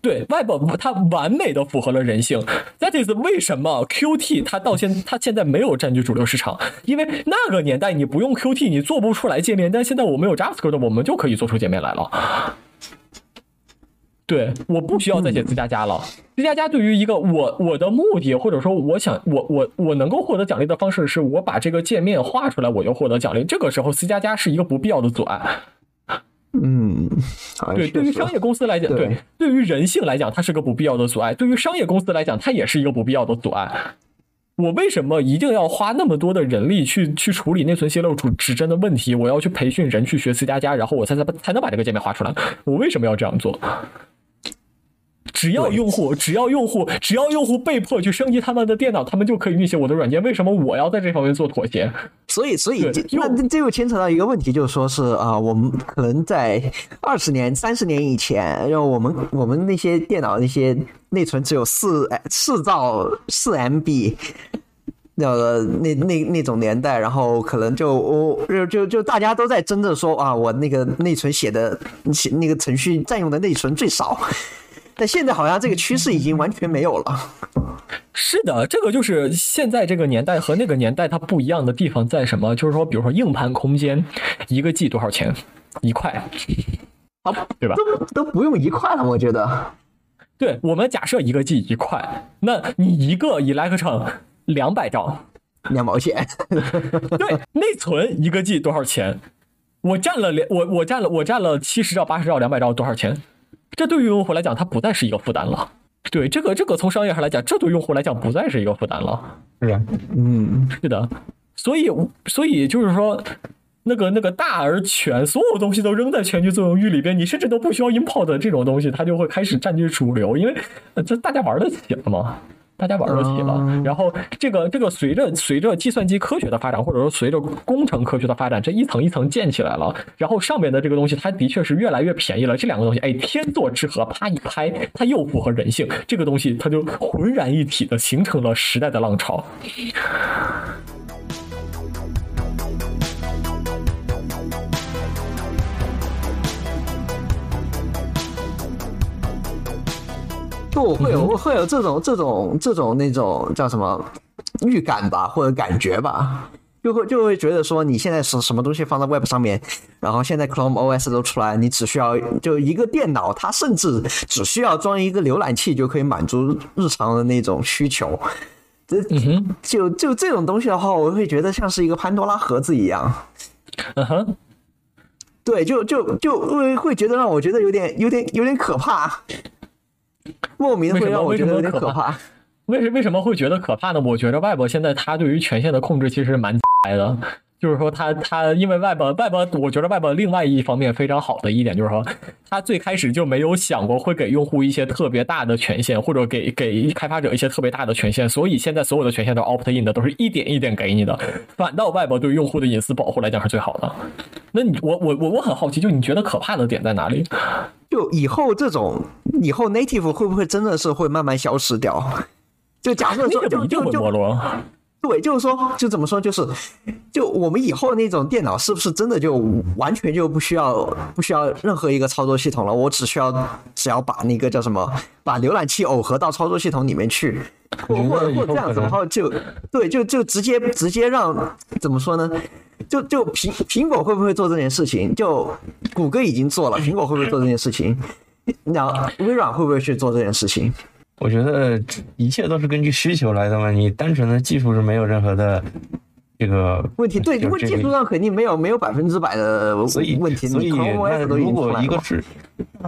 对，Web 它完美的符合了人性。That is 为什么 Qt 它到现它现在没有占据主流市场？因为那个年代你不用 Qt 你做不出来界面，但现在我们有 JavaScript，我们就可以做出界面来了。对，我不需要再写 C 加加了。C 加加对于一个我我的目的，或者说我想我我我能够获得奖励的方式，是我把这个界面画出来，我就获得奖励。这个时候 C 加加是一个不必要的阻碍。嗯，对，对于商业公司来讲，对，对于人性来讲，它是个不必要的阻碍；对于商业公司来讲，它也是一个不必要的阻碍。我为什么一定要花那么多的人力去去处理内存泄露指指针的问题？我要去培训人去学 C 加加，然后我才才才能把这个界面画出来。我为什么要这样做？只要用户，只要用户，只要用户被迫去升级他们的电脑，他们就可以运行我的软件。为什么我要在这方面做妥协？[laughs] 所以，所以那这又牵扯到一个问题，就是说是啊，我们可能在二十年、三十年以前，然后我们我们那些电脑那些内存只有四四兆四 MB，那那那那种年代，然后可能就我就就就大家都在争着说啊，我那个内存写的写那个程序占用的内存最少。但现在好像这个趋势已经完全没有了。是的，这个就是现在这个年代和那个年代它不一样的地方在什么？就是说，比如说硬盘空间，一个 G 多少钱？一块，[laughs] 啊，对吧？都都不用一块了，我觉得。对我们假设一个 G 一块，那你一个 Electron 两百兆，两毛钱。[laughs] 对，内存一个 G 多少钱？我占了两，我我占了我占了七十兆、八十兆、两百兆多少钱？这对于用户来讲，它不再是一个负担了。对这个，这个从商业上来讲，这对用户来讲不再是一个负担了。是啊，嗯，是的。所以，所以就是说，那个那个大而全，所有东西都扔在全局作用域里边，你甚至都不需要 import 这种东西，它就会开始占据主流，因为这大家玩得起了嘛。大家玩得起了，然后这个这个随着随着计算机科学的发展，或者说随着工程科学的发展，这一层一层建起来了。然后上面的这个东西，它的确是越来越便宜了。这两个东西，哎，天作之合，啪一拍，它又符合人性。这个东西，它就浑然一体的形成了时代的浪潮。不会有会有这种这种这种那种叫什么预感吧，或者感觉吧，就会就会觉得说你现在是什么东西放在 Web 上面，然后现在 Chrome OS 都出来，你只需要就一个电脑，它甚至只需要装一个浏览器就可以满足日常的那种需求。这就就这种东西的话，我会觉得像是一个潘多拉盒子一样。嗯哼，对，就就就会会觉得让我觉得有点有点有点可怕。莫名会让我觉得有点可怕。为什为什么会觉得可怕呢？我觉得 Web 现在它对于权限的控制其实蛮的。就是说，它它因为 Web Web，我觉得 Web 另外一方面非常好的一点就是说，它最开始就没有想过会给用户一些特别大的权限，或者给给开发者一些特别大的权限，所以现在所有的权限都 opt in 的，都是一点一点给你的。反倒 Web 对用户的隐私保护来讲是最好的。那你我我我我很好奇，就你觉得可怕的点在哪里？就以后这种以后 native 会不会真的是会慢慢消失掉？就假设说就就就。对，就是说，就怎么说，就是，就我们以后那种电脑是不是真的就完全就不需要不需要任何一个操作系统了？我只需要只要把那个叫什么，把浏览器耦合到操作系统里面去，或或或这样子，然后就对，就就直接直接让怎么说呢？就就苹苹果会不会做这件事情？就谷歌已经做了，苹果会不会做这件事情？那微软会不会去做这件事情？我觉得一切都是根据需求来的嘛，你单纯的技术是没有任何的这个问题。对，因为技术上肯定没有没有百分之百的所以问题。所以那如果一个是，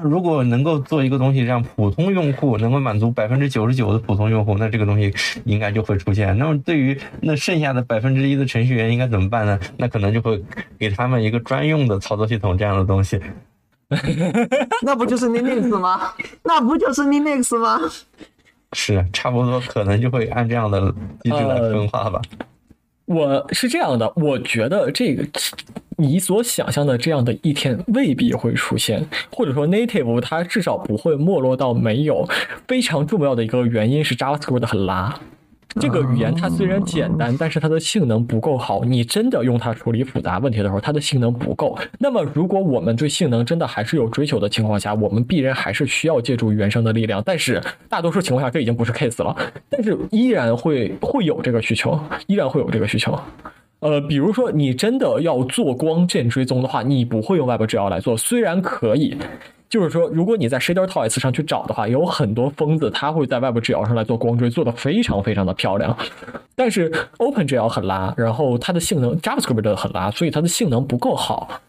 如果能够做一个东西让普通用户能够满足百分之九十九的普通用户，那这个东西应该就会出现。那么对于那剩下的百分之一的程序员应该怎么办呢？那可能就会给他们一个专用的操作系统这样的东西。[laughs] 那不就是 Linux 吗？那不就是 Linux 吗？是，差不多，可能就会按这样的机制来分化吧。我是这样的，我觉得这个你所想象的这样的一天未必会出现，或者说 Native 它至少不会没落到没有。非常重要的一个原因是 JavaScript 很拉。这个语言它虽然简单，但是它的性能不够好。你真的用它处理复杂问题的时候，它的性能不够。那么，如果我们对性能真的还是有追求的情况下，我们必然还是需要借助原生的力量。但是，大多数情况下这已经不是 case 了。但是依然会会有这个需求，依然会有这个需求。呃，比如说你真的要做光剑追踪的话，你不会用 WebGL 来做，虽然可以。就是说，如果你在 Shader Toys 上去找的话，有很多疯子他会在 WebGL 上来做光追，做的非常非常的漂亮。[laughs] 但是 OpenGL 很拉，然后它的性能 JavaScript 很拉，所以它的性能不够好。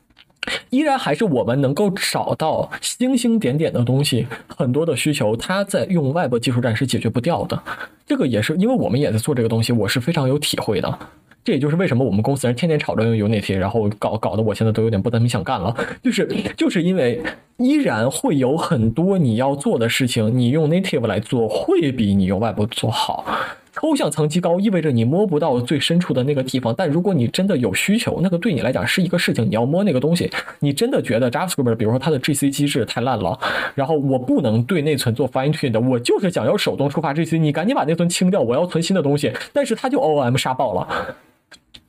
依然还是我们能够找到星星点点的东西，很多的需求它在用 Web 技术站是解决不掉的。这个也是因为我们也在做这个东西，我是非常有体会的。这也就是为什么我们公司人天天吵着用 Unity，然后搞搞得我现在都有点不怎么想干了。就是就是因为依然会有很多你要做的事情，你用 Native 来做会比你用 Web 做好。抽象层级高意味着你摸不到最深处的那个地方，但如果你真的有需求，那个对你来讲是一个事情，你要摸那个东西，你真的觉得 JavaScript 比如说它的 GC 机制太烂了，然后我不能对内存做 fine tune 的，我就是想要手动触发 GC，你赶紧把内存清掉，我要存新的东西，但是它就 OOM 杀爆了。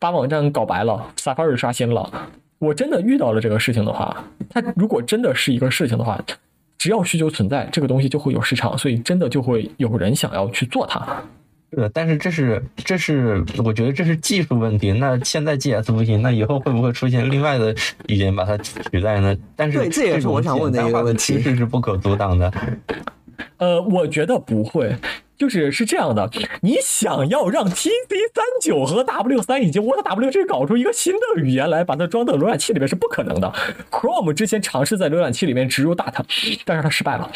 把网站搞白了，Safari 刷新了。我真的遇到了这个事情的话，它如果真的是一个事情的话，只要需求存在，这个东西就会有市场，所以真的就会有人想要去做它。是，但是这是这是我觉得这是技术问题。那现在 GS 不行，那以后会不会出现另外的语言把它取代呢？但是对，这也是我想问的一个问题。趋势是不可阻挡的。呃，我觉得不会。就是是这样的，你想要让 T C 三九和 W 三以及 What W G 搞出一个新的语言来，把它装到浏览器里面是不可能的。Chrome 之前尝试在浏览器里面植入 Dart，但是它失败了，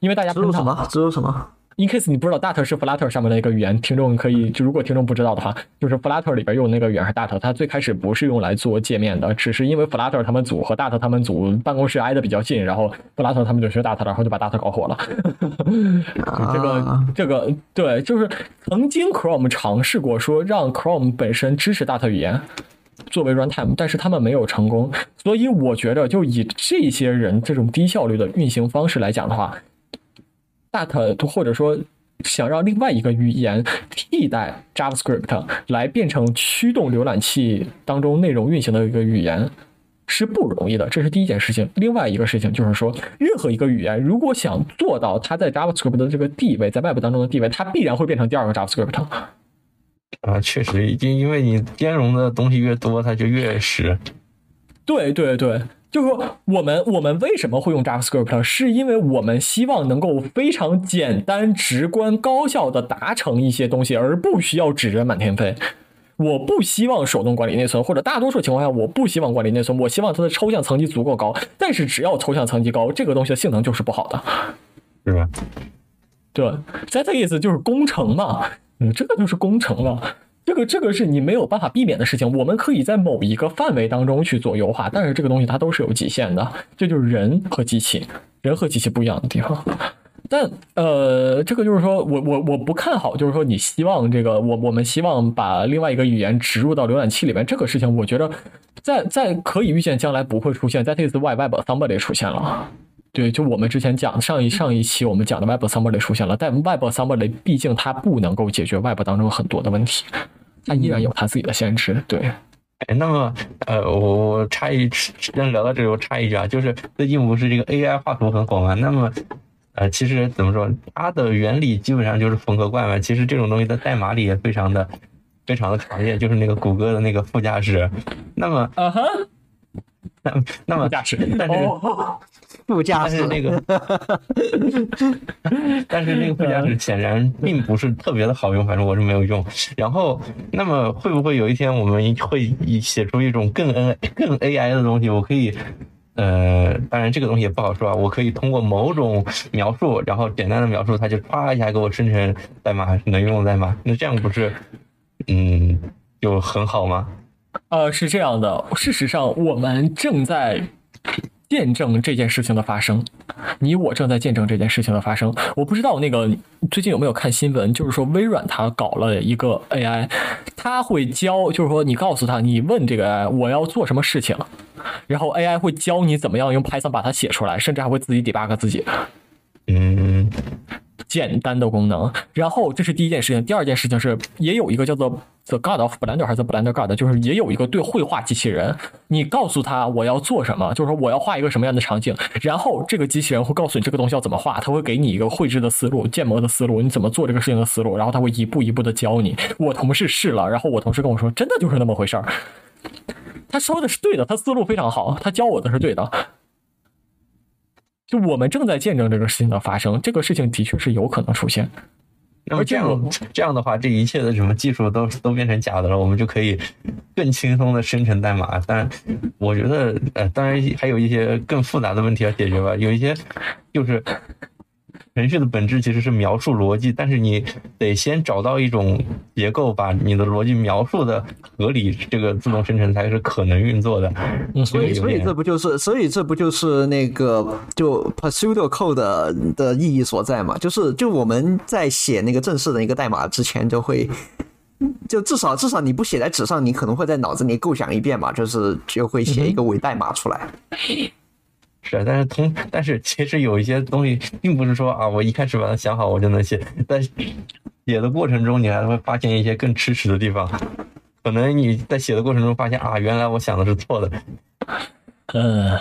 因为大家植入什么？植入什么？In case 你不知道，Dart 是 Flutter 上面的一个语言，听众可以就如果听众不知道的话，就是 Flutter 里边用那个语言是 Dart，它最开始不是用来做界面的，只是因为 Flutter 他们组和 Dart 他们组办公室挨得比较近，然后 Flutter 他们就学 Dart，然后就把 Dart 搞火了。[laughs] 这个这个对，就是曾经 Chrome 尝试过说让 Chrome 本身支持 Dart 语言作为 runtime，但是他们没有成功，所以我觉得就以这些人这种低效率的运行方式来讲的话。Dart 或者说想让另外一个语言替代 JavaScript 来变成驱动浏览器当中内容运行的一个语言是不容易的，这是第一件事情。另外一个事情就是说，任何一个语言如果想做到它在 JavaScript 的这个地位，在 Web 当中的地位，它必然会变成第二个 JavaScript。啊，确实，已经因为你兼容的东西越多，它就越实。对对对。就是说，我们我们为什么会用 JavaScript？是因为我们希望能够非常简单、直观、高效的达成一些东西，而不需要纸人满天飞。我不希望手动管理内存，或者大多数情况下，我不希望管理内存。我希望它的抽象层级足够高，但是只要抽象层级高，这个东西的性能就是不好的，对吧？对，ZTS 就是工程嘛，嗯，这个就是工程了。这个这个是你没有办法避免的事情。我们可以在某一个范围当中去做优化，但是这个东西它都是有极限的。这就是人和机器，人和机器不一样的地方。但呃，这个就是说我我我不看好，就是说你希望这个我我们希望把另外一个语言植入到浏览器里面，这个事情我觉得在在可以预见将来不会出现，在这次 Web Assembly 出现了。对，就我们之前讲上一上一期我们讲的 Web Assembly 出现了，但 Web Assembly 毕竟它不能够解决 Web 当中很多的问题，它依然有它自己的限制。对，哎，那么呃，我我插一，先聊到这里，我插一句啊，就是最近不是这个 AI 画图很火吗？那么。呃，其实怎么说，它的原理基本上就是缝合怪嘛。其实这种东西在代码里也非常的、非常的常见，就是那个谷歌的那个副驾驶。那么，啊哈，那 [laughs] 那么驾驶，但是副驾驶那个，[laughs] 但是那个副驾驶显然并不是特别的好用，反正我是没有用。然后，那么会不会有一天我们会写出一种更 N 更 AI 的东西？我可以。呃，当然这个东西也不好说啊。我可以通过某种描述，然后简单的描述，它就唰一下给我生成代码，能用的代码。那这样不是，嗯，就很好吗？呃，是这样的。事实上，我们正在见证这件事情的发生。你我正在见证这件事情的发生。我不知道那个最近有没有看新闻，就是说微软它搞了一个 AI，它会教，就是说你告诉他，你问这个 AI 我要做什么事情。然后 AI 会教你怎么样用 Python 把它写出来，甚至还会自己 debug 自己。嗯，简单的功能。然后这是第一件事情，第二件事情是也有一个叫做 The God of Blender 还是 Blender God，就是也有一个对绘画机器人。你告诉他我要做什么，就是说我要画一个什么样的场景，然后这个机器人会告诉你这个东西要怎么画，他会给你一个绘制的思路、建模的思路，你怎么做这个事情的思路，然后他会一步一步的教你。我同事试了，然后我同事跟我说，真的就是那么回事儿。他说的是对的，他思路非常好，他教我的是对的。就我们正在见证这个事情的发生，这个事情的确是有可能出现。那么这样这样的话，这一切的什么技术都都变成假的了，我们就可以更轻松的生成代码。但我觉得，呃，当然还有一些更复杂的问题要解决吧，有一些就是。程序的本质其实是描述逻辑，但是你得先找到一种结构，把你的逻辑描述的合理，这个自动生成才是可能运作的。所以，所以这不就是，所以这不就是那个就 pseudo code 的意义所在嘛？就是，就我们在写那个正式的一个代码之前，就会，就至少至少你不写在纸上，你可能会在脑子里构想一遍嘛，就是就会写一个伪代码出来。是，但是通，但是其实有一些东西，并不是说啊，我一开始把它想好，我就能写。在写的过程中，你还会发现一些更吃屎的地方。可能你在写的过程中发现啊，原来我想的是错的。嗯。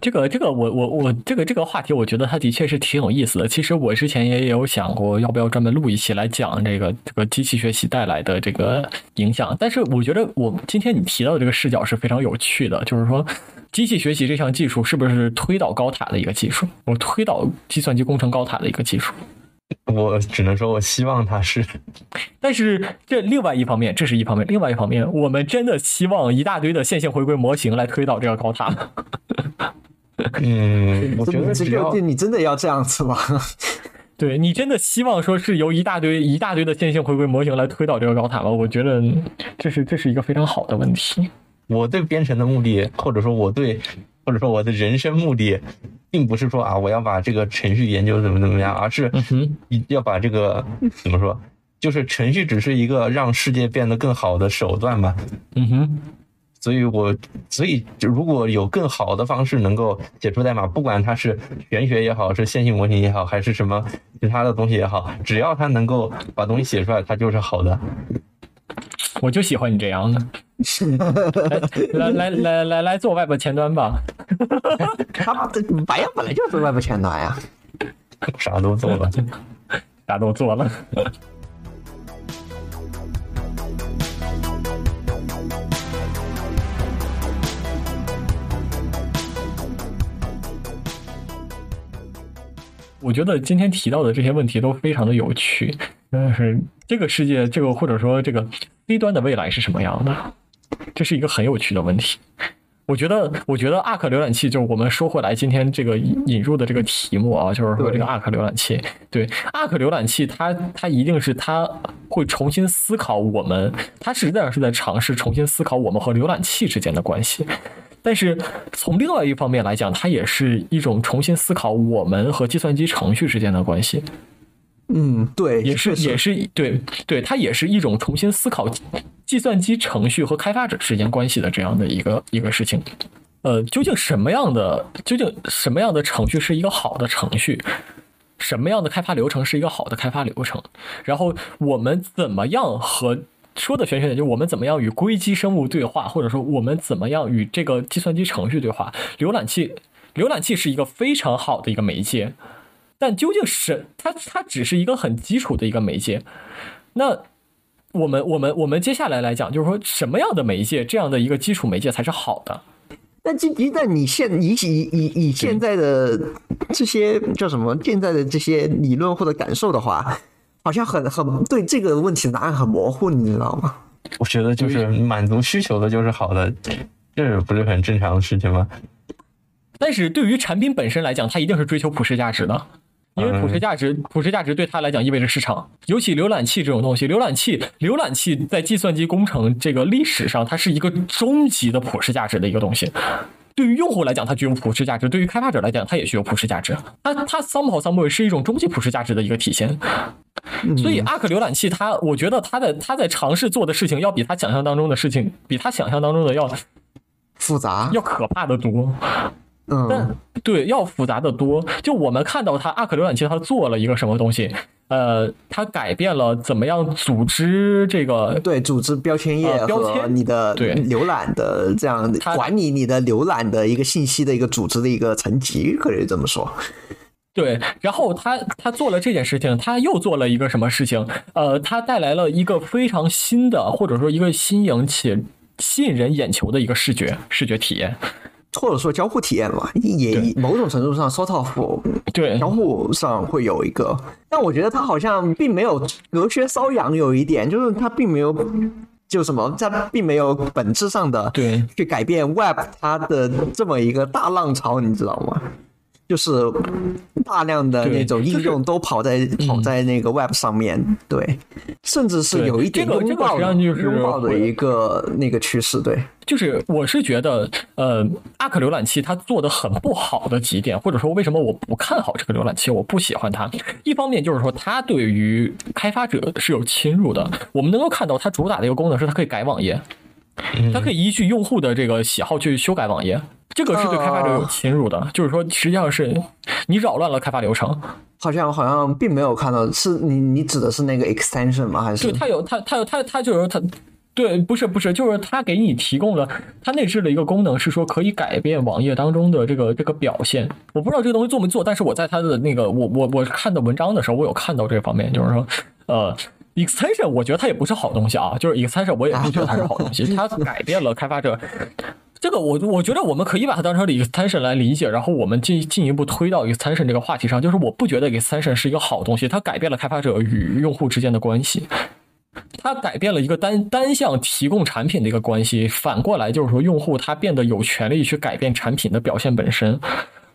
这个这个我我我这个这个话题，我觉得它的确是挺有意思的。其实我之前也有想过，要不要专门录一期来讲这个这个机器学习带来的这个影响。但是我觉得我今天你提到的这个视角是非常有趣的，就是说机器学习这项技术是不是推倒高塔的一个技术？我推倒计算机工程高塔的一个技术？我只能说我希望它是。[laughs] 但是这另外一方面，这是一方面，另外一方面，我们真的希望一大堆的线性回归模型来推倒这个高塔。[laughs] 嗯，我觉得只要你真的要这样子吗？[laughs] 对你真的希望说是由一大堆一大堆的线性回归模型来推倒这个高塔吗？我觉得这是这是一个非常好的问题。我对编程的目的，或者说我对或者说我的人生目的，并不是说啊我要把这个程序研究怎么怎么样，而是要把这个怎么说，就是程序只是一个让世界变得更好的手段嘛。嗯哼。所以，我所以就如果有更好的方式能够写出代码，不管它是玄学也好，是线性模型也好，还是什么其他的东西也好，只要它能够把东西写出来，它就是好的。我就喜欢你这样的，来来来来来做外部前端吧。[laughs] 他白羊本来就是外部前端呀，[laughs] 啥都做了，[laughs] 啥都做了。我觉得今天提到的这些问题都非常的有趣，但是这个世界，这个或者说这个 C 端的未来是什么样的？这是一个很有趣的问题。我觉得，我觉得 Arc 浏览器就是我们说回来今天这个引入的这个题目啊，就是说这个 Arc 浏览器，对 Arc 浏览器，它它一定是它会重新思考我们，它实际上是在尝试重新思考我们和浏览器之间的关系。但是从另外一方面来讲，它也是一种重新思考我们和计算机程序之间的关系。嗯，对，也是也是对对，它也是一种重新思考计算机程序和开发者之间关系的这样的一个一个事情。呃，究竟什么样的究竟什么样的程序是一个好的程序？什么样的开发流程是一个好的开发流程？然后我们怎么样和说的玄学点，就是我们怎么样与硅基生物对话，或者说我们怎么样与这个计算机程序对话？浏览器，浏览器是一个非常好的一个媒介。但究竟是它，它只是一个很基础的一个媒介。那我们，我们，我们接下来来讲，就是说什么样的媒介，这样的一个基础媒介才是好的？那一一旦你现以以以以现在的这些叫什么？现在的这些理论或者感受的话，好像很很对这个问题的答案很模糊，你知道吗？我觉得就是满足需求的就是好的，这不是很正常的事情吗？但是对于产品本身来讲，它一定是追求普世价值的。因为普世价值，普世价值对他来讲意味着市场。尤其浏览器这种东西，浏览器，浏览器在计算机工程这个历史上，它是一个终极的普世价值的一个东西。对于用户来讲，它具有普世价值；对于开发者来讲，它也具有普世价值。它它 somehow someway 是一种终极普世价值的一个体现。所以，Arc 浏览器，它我觉得它在它在尝试做的事情，要比他想象当中的事情，比他想象当中的要复杂，要可怕的多。嗯，对，要复杂的多。就我们看到它，Arc 浏览器它做了一个什么东西？呃，它改变了怎么样组织这个对组织标签页和你的对浏览的这样管理你的浏览的一个信息的一个组织的一个层级，可以这么说。对，然后他他做了这件事情，他又做了一个什么事情？呃，他带来了一个非常新的，或者说一个新颖且吸引人眼球的一个视觉视觉体验。或者说交互体验嘛，也某种程度上，sort of 对。交互上会有一个，但我觉得它好像并没有隔靴搔痒，有一点就是它并没有就什么，它并没有本质上的对。去改变 Web 它的这么一个大浪潮，你知道吗？就是大量的那种应用都跑在跑在那个 Web 上面，对，甚至是有一点拥抱拥抱的一个那个趋势，对。就是我是觉得，呃，Arc 浏览器它做的很不好的几点，或者说为什么我不看好这个浏览器，我不喜欢它。一方面就是说它对于开发者是有侵入的，我们能够看到它主打的一个功能是它可以改网页。它可以依据用户的这个喜好去修改网页，这个是对开发者有侵入的。就是说，实际上是你扰乱了开发流程。好像好像并没有看到，是你你指的是那个 extension 吗？还是？对，它有它它有它它就是它，对，不是不是，就是它给你提供了它内置的一个功能，是说可以改变网页当中的这个这个表现。我不知道这个东西做没做，但是我在它的那个我我我看的文章的时候，我有看到这方面，就是说呃。extension 我觉得它也不是好东西啊，就是 extension 我也不觉得它是好东西，[laughs] 它改变了开发者。这个我我觉得我们可以把它当成 extension 来理解，然后我们进进一步推到 extension 这个话题上，就是我不觉得 extension 是一个好东西，它改变了开发者与用户之间的关系，它改变了一个单单向提供产品的一个关系，反过来就是说用户他变得有权利去改变产品的表现本身。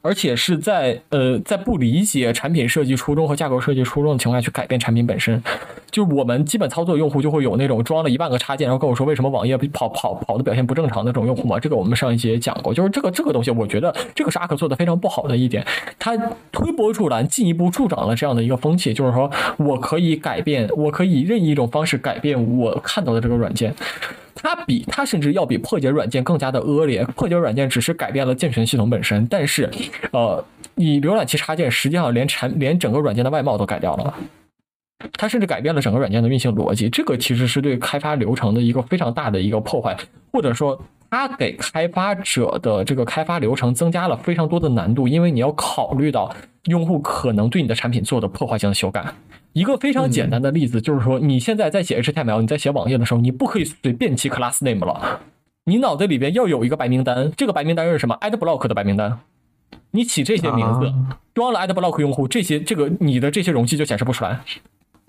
而且是在呃，在不理解产品设计初衷和架构设计初衷的情况下去改变产品本身，就我们基本操作用户就会有那种装了一万个插件，然后跟我说为什么网页跑跑跑的表现不正常的这种用户嘛？这个我们上一节讲过，就是这个这个东西，我觉得这个是阿克做的非常不好的一点，它推波助澜，进一步助长了这样的一个风气，就是说我可以改变，我可以任意一种方式改变我看到的这个软件。它比它甚至要比破解软件更加的恶劣。破解软件只是改变了健全系统本身，但是，呃，你浏览器插件实际上连产连整个软件的外貌都改掉了。它甚至改变了整个软件的运行逻辑。这个其实是对开发流程的一个非常大的一个破坏，或者说，它给开发者的这个开发流程增加了非常多的难度，因为你要考虑到用户可能对你的产品做的破坏性的修改。一个非常简单的例子就是说，你现在在写 HTML，你在写网页的时候，你不可以随便起 class name 了。你脑袋里边要有一个白名单，这个白名单是什么？adblock 的白名单。你起这些名字，装了 adblock 用户，这些这个你的这些容器就显示不出来。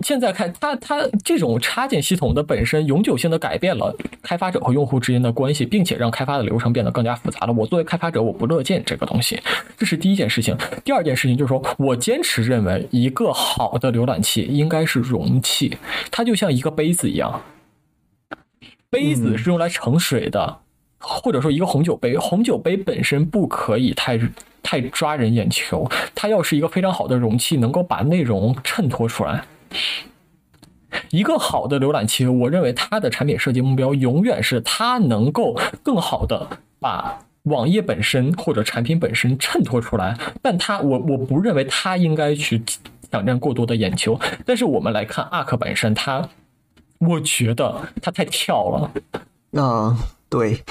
现在看它它这种插件系统的本身永久性的改变了开发者和用户之间的关系，并且让开发的流程变得更加复杂了。我作为开发者，我不乐见这个东西，这是第一件事情。第二件事情就是说我坚持认为，一个好的浏览器应该是容器，它就像一个杯子一样，杯子是用来盛水的，或者说一个红酒杯，红酒杯本身不可以太。太抓人眼球，它要是一个非常好的容器，能够把内容衬托出来。[laughs] 一个好的浏览器，我认为它的产品设计目标永远是它能够更好的把网页本身或者产品本身衬托出来。但它，我我不认为它应该去抢占过多的眼球。但是我们来看 Arc 本身，它，我觉得它太跳了。啊，对。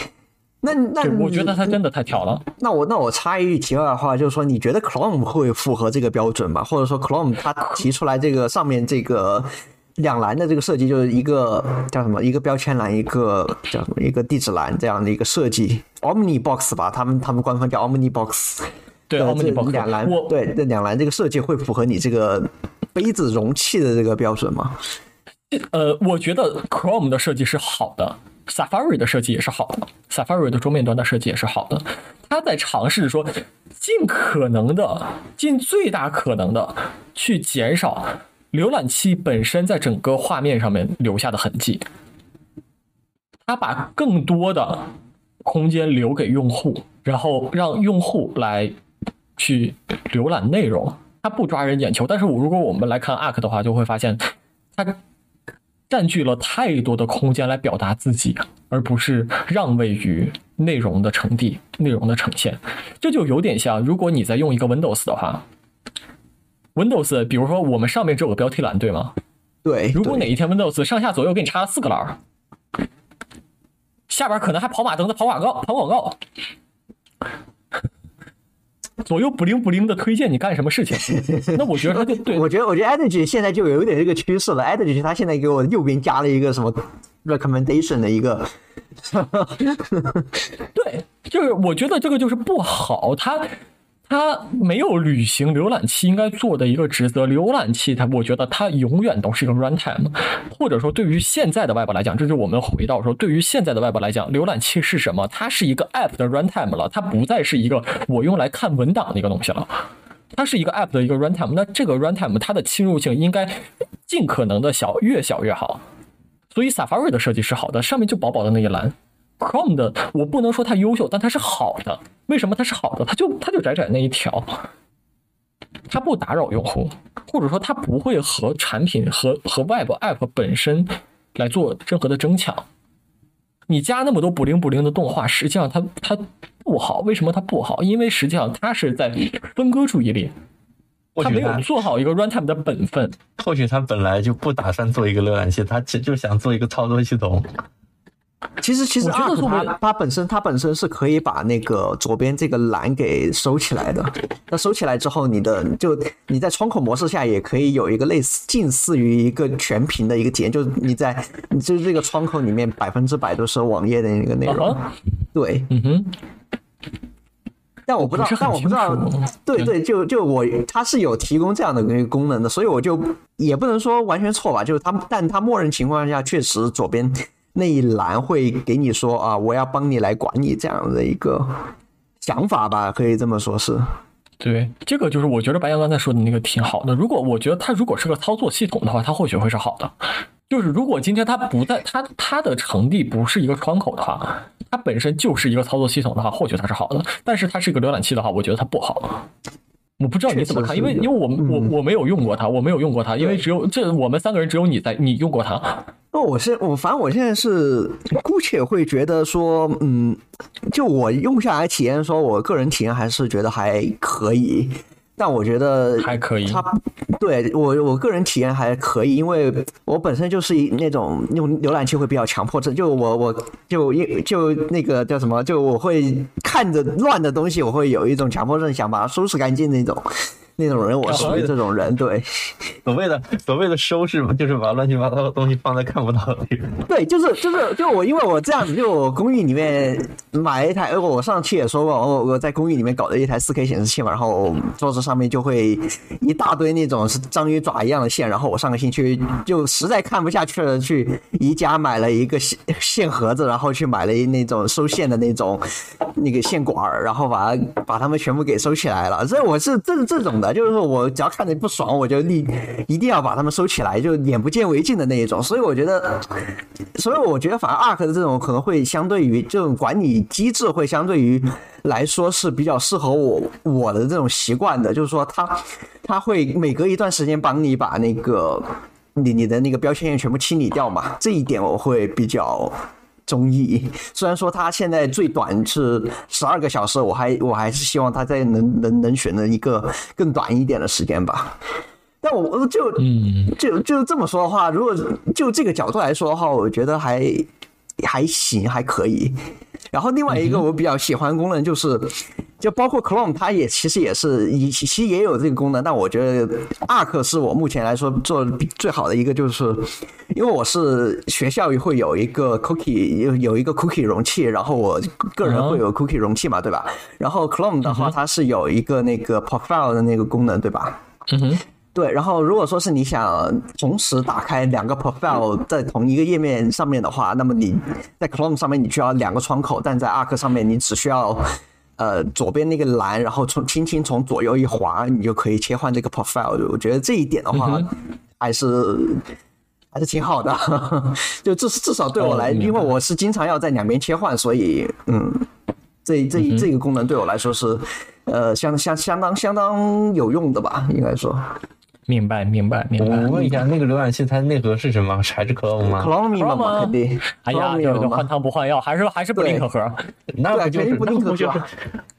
那那我觉得他真的太挑了。那我那我插一句题外话，就是说，你觉得 Chrome 会符合这个标准吗？或者说，Chrome 它提出来这个上面这个两栏的这个设计，就是一个叫什么？一个标签栏，一个叫什么？一个地址栏这样的一个设计，Omni Box 吧？他们他们官方叫 Omni Box。[laughs] 对，Omni Box 两栏。对，这两栏这个设计会符合你这个杯子容器的这个标准吗？呃，我觉得 Chrome 的设计是好的。Safari 的设计也是好的，Safari 的桌面端的设计也是好的。他在尝试说，尽可能的、尽最大可能的去减少浏览器本身在整个画面上面留下的痕迹。他把更多的空间留给用户，然后让用户来去浏览内容。他不抓人眼球，但是我如果我们来看 Arc 的话，就会发现他。占据了太多的空间来表达自己，而不是让位于内容的呈递、内容的呈现。这就有点像，如果你在用一个 Windows 的话，Windows，比如说我们上面只有个标题栏，对吗？对。如果哪一天 Windows 上下左右给你插了四个栏，下边可能还跑马灯在跑广告、跑广告。左右不灵不灵的推荐你干什么事情？那我觉得就对，我觉得我觉得 Energy 现在就有一点这个趋势了。Energy 他现在给我右边加了一个什么 recommendation 的一个，对，就是我觉得这个就是不好，它。它没有履行浏览器应该做的一个职责。浏览器，它我觉得它永远都是一个 runtime，或者说对于现在的 Web 来讲，这是我们回到说，对于现在的 Web 来讲，浏览器是什么？它是一个 App 的 runtime 了，它不再是一个我用来看文档的一个东西了，它是一个 App 的一个 runtime。那这个 runtime 它的侵入性应该尽可能的小，越小越好。所以 Safari 的设计是好的，上面就薄薄的那一栏。Chrome 的我不能说它优秀，但它是好的。为什么它是好的？它就它就窄窄那一条，它不打扰用户，或者说它不会和产品和和 Web App 本身来做任何的争抢。你加那么多补灵补灵的动画，实际上它它不好。为什么它不好？因为实际上它是在分割注意力，它没有做好一个 runtime 的本分。或许它本来就不打算做一个浏览器，它其实就想做一个操作系统。其实，其实它它本身它本身是可以把那个左边这个栏给收起来的。那收起来之后，你的就你在窗口模式下也可以有一个类似近似于一个全屏的一个体验，就是你在就是这个窗口里面百分之百都是网页的那个内容。对，嗯哼。但我不知道，但我不知道，对对，就就我它是有提供这样的一个功能的，所以我就也不能说完全错吧，就是它，但它默认情况下确实左边。那一栏会给你说啊，我要帮你来管理这样的一个想法吧，可以这么说，是。对，这个就是我觉得白羊刚才说的那个挺好的。如果我觉得它如果是个操作系统的话，它或许会是好的。就是如果今天它不在，它它的成立不是一个窗口的话，它本身就是一个操作系统的话，或许它是好的。但是它是一个浏览器的话，我觉得它不好。我不知道你怎么看，因为因为我我我没有用过它，我没有用过它，因为只有这我们三个人只有你在你用过它。那我现我，反正我现在是姑且会觉得说，嗯，就我用下来体验，说我个人体验还是觉得还可以。但我觉得还可以，它对我我个人体验还可以，因为我本身就是一那种用浏览器会比较强迫症，就我我就一就那个叫什么，就我会看着乱的东西，我会有一种强迫症，想把它收拾干净那种。[laughs] 那种人，我属于这种人。对，所谓的 [laughs] 所谓的收拾嘛，就是把乱七八糟的东西放在看不到的地方。[laughs] 对，就是就是就我，因为我这样子，就我公寓里面买了一台，我上期也说过，我我在公寓里面搞了一台四 K 显示器嘛，然后桌子上面就会一大堆那种是章鱼爪一样的线，然后我上个星期就实在看不下去了，去宜家买了一个线线盒子，然后去买了那种收线的那种那个线管，然后把它把它们全部给收起来了。所以我是这这种的，就是说我只要看着不爽，我就立一定要把他们收起来，就眼不见为净的那一种。所以我觉得，所以我觉得反而 ARK 的这种可能会相对于这种管理机制会相对于来说是比较适合我我的这种习惯的，就是说他他会每隔一段时间帮你把那个你你的那个标签页全部清理掉嘛，这一点我会比较。中意，[laughs] 虽然说它现在最短是十二个小时，我还我还是希望它再能能能选择一个更短一点的时间吧。但我就嗯就就这么说的话，如果就这个角度来说的话，我觉得还还行，还可以。然后另外一个我比较喜欢功能就是，就包括 Chrome，它也其实也是，其实也有这个功能。但我觉得 Arc 是我目前来说做最好的一个，就是因为我是学校会有一个 Cookie 有有一个 Cookie 容器，然后我个人会有 Cookie 容器嘛，对吧？然后 Chrome 的话，它是有一个那个 Profile 的那个功能，对吧？嗯哼。对，然后如果说是你想同时打开两个 profile 在同一个页面上面的话，那么你在 Chrome 上面你需要两个窗口，但在 Arc 上面你只需要呃左边那个栏，然后从轻轻从左右一滑，你就可以切换这个 profile。我觉得这一点的话还是还是挺好的，[laughs] 就至至少对我来，因为我是经常要在两边切换，所以嗯，这这这个功能对我来说是呃相相相当相当有用的吧，应该说。明白，明白，明白。我问一下，那个浏览器它内核是什么？还是 Chrome 吗？Chrome 吗？肯定。哎呀，就换汤不换药，还是还是不离可核。那不就是那不就是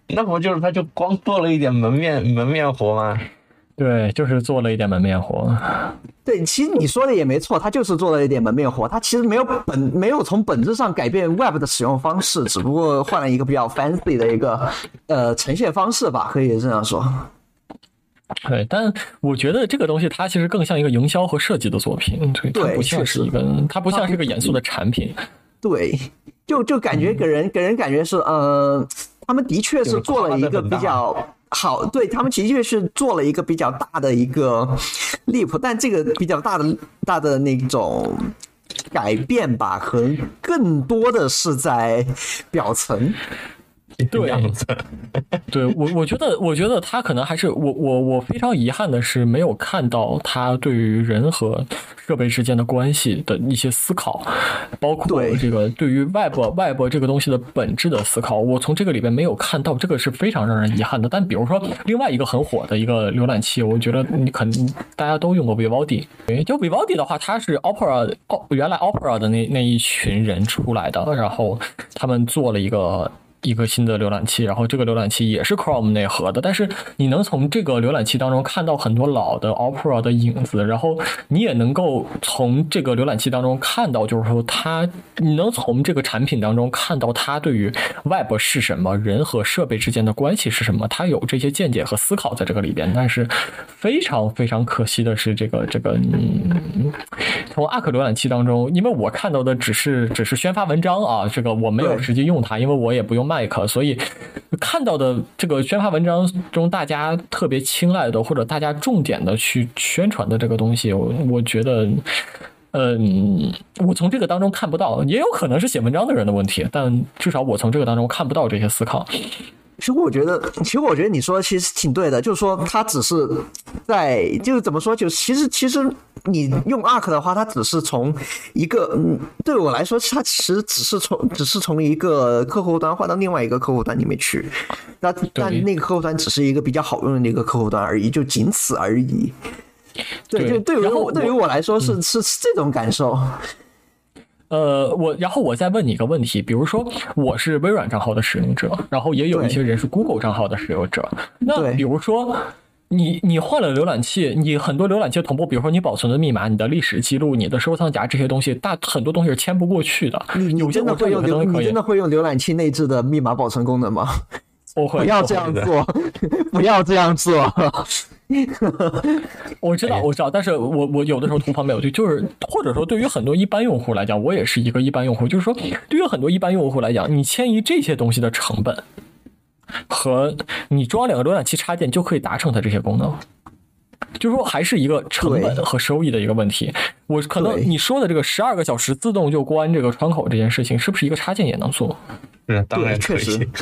那不就是他就光做了一点门面门面活吗？对，就是做了一点门面活。对，其实你说的也没错，他就是做了一点门面活。他其实没有本没有从本质上改变 Web 的使用方式，只不过换了一个比较 fancy 的一个呃呈现方式吧，可以这样说。对，但我觉得这个东西它其实更像一个营销和设计的作品，对它不像是一个，它不像是一个严肃的产品。对，就就感觉给人给人感觉是，呃，他们的确是做了一个比较好，对他们的确是做了一个比较大的一个 leap，但这个比较大的大的那种改变吧，可能更多的是在表层。对，[laughs] 对我我觉得，我觉得他可能还是我我我非常遗憾的是，没有看到他对于人和设备之间的关系的一些思考，包括这个对于外部外部这个东西的本质的思考，我从这个里边没有看到，这个是非常让人遗憾的。但比如说另外一个很火的一个浏览器，我觉得你可能大家都用过 Vivaldi，就 Vivaldi 的话，它是 Opera 哦，原来 Opera 的那那一群人出来的，然后他们做了一个。一个新的浏览器，然后这个浏览器也是 Chrome 内核的，但是你能从这个浏览器当中看到很多老的 Opera 的影子，然后你也能够从这个浏览器当中看到，就是说它，你能从这个产品当中看到它对于 Web 是什么，人和设备之间的关系是什么，它有这些见解和思考在这个里边。但是非常非常可惜的是，这个这个嗯从 Arc 浏览器当中，因为我看到的只是只是宣发文章啊，这个我没有实际用它，因为我也不用。麦克，所以 [laughs] 看到的这个宣发文章中，大家特别青睐的或者大家重点的去宣传的这个东西，我我觉得，嗯，我从这个当中看不到，也有可能是写文章的人的问题，但至少我从这个当中看不到这些思考。其实我觉得，其实我觉得你说其实挺对的，就是说他只是在，就是怎么说，就其实其实你用 Arc 的话，它只是从一个，嗯，对我来说，它其实只是从只是从一个客户端换到另外一个客户端里面去，那但那个客户端只是一个比较好用的那个客户端而已，就仅此而已。对，就对于我对于我来说是是这种感受。呃，我然后我再问你一个问题，比如说我是微软账号的使用者，然后也有一些人是 Google 账号的使用者。那比如说你你换了浏览器，你很多浏览器同步，比如说你保存的密码、你的历史记录、你的收藏夹这些东西，大很多东西是迁不过去的。你真的会用你真的会用浏览器内置的密码保存功能吗？我会不要这样做，不要这样做。[laughs] 我知道，我知道，但是我我有的时候同旁没有对，就是或者说对于很多一般用户来讲，我也是一个一般用户，就是说对于很多一般用户来讲，你迁移这些东西的成本和你装两个浏览器插件就可以达成它这些功能。就是说，还是一个成本和收益的一个问题。我可能你说的这个十二个小时自动就关这个窗口这件事情，是不是一个插件也能做？嗯，当然确实。[laughs]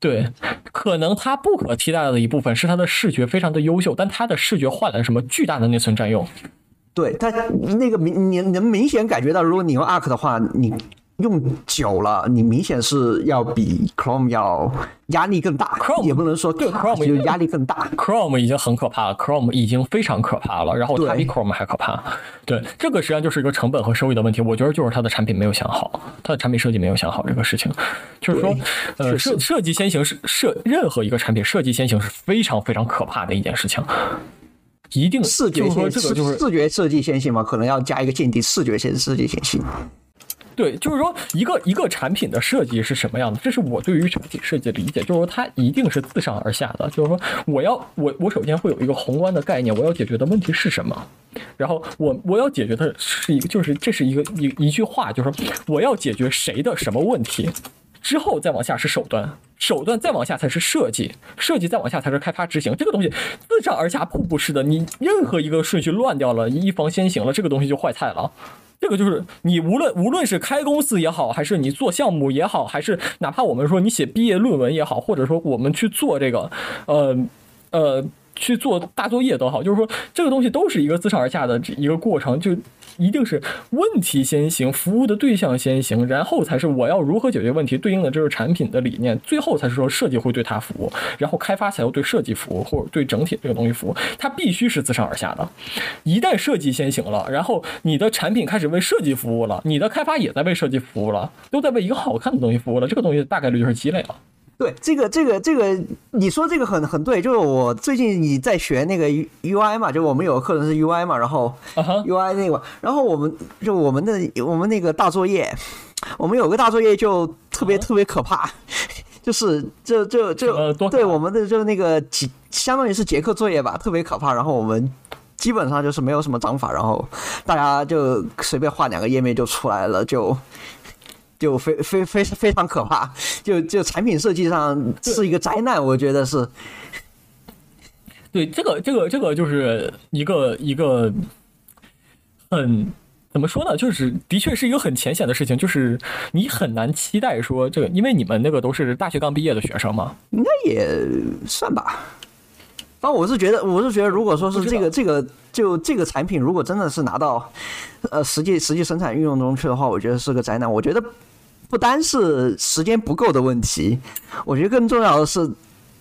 对，可能它不可替代的一部分是它的视觉非常的优秀，但它的视觉换来什么巨大的内存占用？对，它那个明你能明显感觉到，如果你用 Arc 的话，你。用久了，你明显是要比 Chrome 要压力更大。Chrome 也不能说对 Chrome 就压力更大。Chrome 已经很可怕了，Chrome 已经非常可怕了。然后它比 Chrome 还可怕。对，这个实际上就是一个成本和收益的问题。我觉得就是它的产品没有想好，它的产品设计没有想好这个事情。就是说，呃，设设计先行是设任何一个产品设计先行是非常非常可怕的一件事情。一定视觉先这个就是视觉设计先行嘛？可能要加一个鉴定视觉先设计先行。对，就是说一个一个产品的设计是什么样的？这是我对于产品设计的理解，就是说它一定是自上而下的。就是说，我要我我首先会有一个宏观的概念，我要解决的问题是什么？然后我我要解决的是一个，就是这是一个一一句话，就是说我要解决谁的什么问题？之后再往下是手段，手段再往下才是设计，设计再往下才是开发执行。这个东西自上而下瀑布式的，你任何一个顺序乱掉了，一方先行了，这个东西就坏菜了。这个就是你无论无论是开公司也好，还是你做项目也好，还是哪怕我们说你写毕业论文也好，或者说我们去做这个，呃，呃。去做大作业都好，就是说这个东西都是一个自上而下的一个过程，就一定是问题先行，服务的对象先行，然后才是我要如何解决问题，对应的这个产品的理念，最后才是说设计会对它服务，然后开发才要对设计服务或者对整体这个东西服务，它必须是自上而下的。一旦设计先行了，然后你的产品开始为设计服务了，你的开发也在为设计服务了，都在为一个好看的东西服务了，这个东西大概率就是积累了。对，这个这个这个，你说这个很很对，就是我最近你在学那个 UI 嘛，就我们有个课程是 UI 嘛，然后 UI 那个，然后我们就我们的我们那个大作业，我们有个大作业就特别特别可怕，就是这这这，对我们的就那个几相当于是结课作业吧，特别可怕，然后我们基本上就是没有什么章法，然后大家就随便画两个页面就出来了，就。就非非非非常可怕，就就产品设计上是一个灾难，我觉得是。对，这个这个这个就是一个一个很怎么说呢？就是的确是一个很浅显的事情，就是你很难期待说这个，因为你们那个都是大学刚毕业的学生嘛，应该也算吧。反正我是觉得，我是觉得，如果说是这个这个就这个产品，如果真的是拿到呃实际实际生产运用中去的话，我觉得是个灾难。我觉得。不单是时间不够的问题，我觉得更重要的是，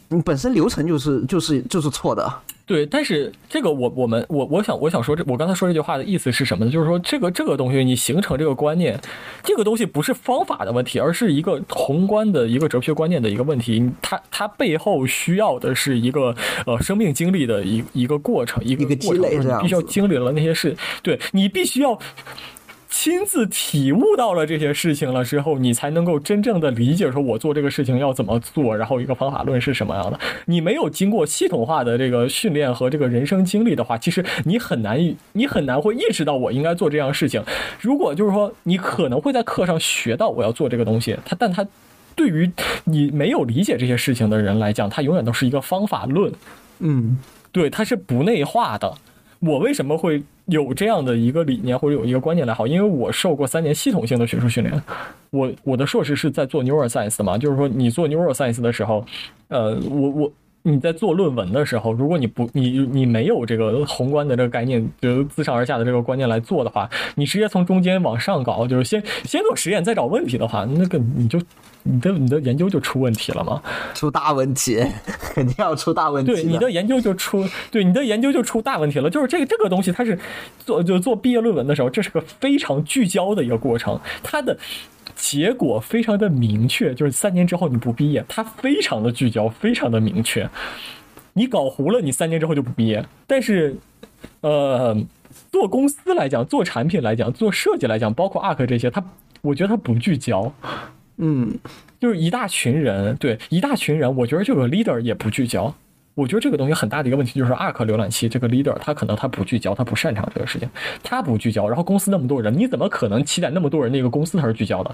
你本身流程就是就是就是错的。对，但是这个我我们我我想我想说这我刚才说这句话的意思是什么呢？就是说这个这个东西你形成这个观念，这个东西不是方法的问题，而是一个宏观的一个哲学观念的一个问题。它它背后需要的是一个呃生命经历的一一个过程，一个积累，必须要经历了那些事，对你必须要。亲自体悟到了这些事情了之后，你才能够真正的理解说，我做这个事情要怎么做，然后一个方法论是什么样的。你没有经过系统化的这个训练和这个人生经历的话，其实你很难，你很难会意识到我应该做这样事情。如果就是说，你可能会在课上学到我要做这个东西，它，但它对于你没有理解这些事情的人来讲，它永远都是一个方法论。嗯，对，它是不内化的。我为什么会有这样的一个理念或者有一个观念来好？因为我受过三年系统性的学术训练，我我的硕士是在做 neuroscience 的嘛，就是说你做 neuroscience 的时候，呃，我我你在做论文的时候，如果你不你你没有这个宏观的这个概念，就自上而下的这个观念来做的话，你直接从中间往上搞，就是先先做实验再找问题的话，那个你就。你的你的研究就出问题了嘛？出大问题，[laughs] 肯定要出大问题。对，你的研究就出，对，你的研究就出大问题了。就是这个这个东西，它是做就做毕业论文的时候，这是个非常聚焦的一个过程，它的结果非常的明确，就是三年之后你不毕业，他非常的聚焦，非常的明确。你搞糊了，你三年之后就不毕业。但是，呃，做公司来讲，做产品来讲，做设计来讲，包括 ARK 这些，他我觉得他不聚焦。嗯，就是一大群人，对，一大群人，我觉得这个 leader 也不聚焦。我觉得这个东西很大的一个问题就是 Arc 浏览器这个 leader 他可能他不聚焦，他不擅长这个事情，他不聚焦，然后公司那么多人，你怎么可能期待那么多人的一个公司他是聚焦的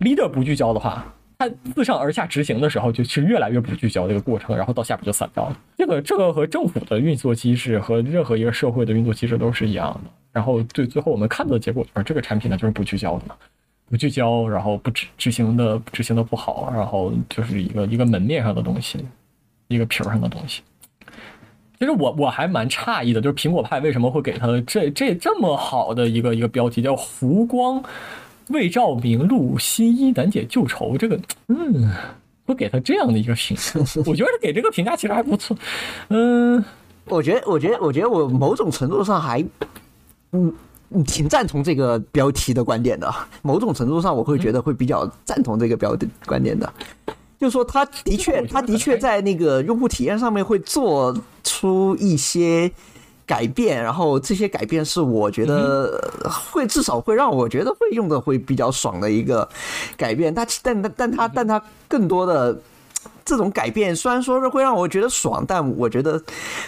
？leader 不聚焦的话。它自上而下执行的时候，就是越来越不聚焦这个过程，然后到下边就散掉了。这个这个和政府的运作机制和任何一个社会的运作机制都是一样的。然后对最后我们看到的结果就是这个产品呢就是不聚焦的，不聚焦，然后不执执行的执行的不好，然后就是一个一个门面上的东西，一个皮儿上的东西。其实我我还蛮诧异的，就是苹果派为什么会给他这这这么好的一个一个标题叫“湖光”。未照明露新衣难解旧愁，这个嗯，会给他这样的一个评价，[laughs] 我觉得给这个评价其实还不错。嗯，我觉得，我觉得，我觉得我某种程度上还嗯挺赞同这个标题的观点的。某种程度上，我会觉得会比较赞同这个标的观点的，就是说，他的确，他的确在那个用户体验上面会做出一些。改变，然后这些改变是我觉得会至少会让我觉得会用的会比较爽的一个改变。它但但但它但它更多的这种改变，虽然说是会让我觉得爽，但我觉得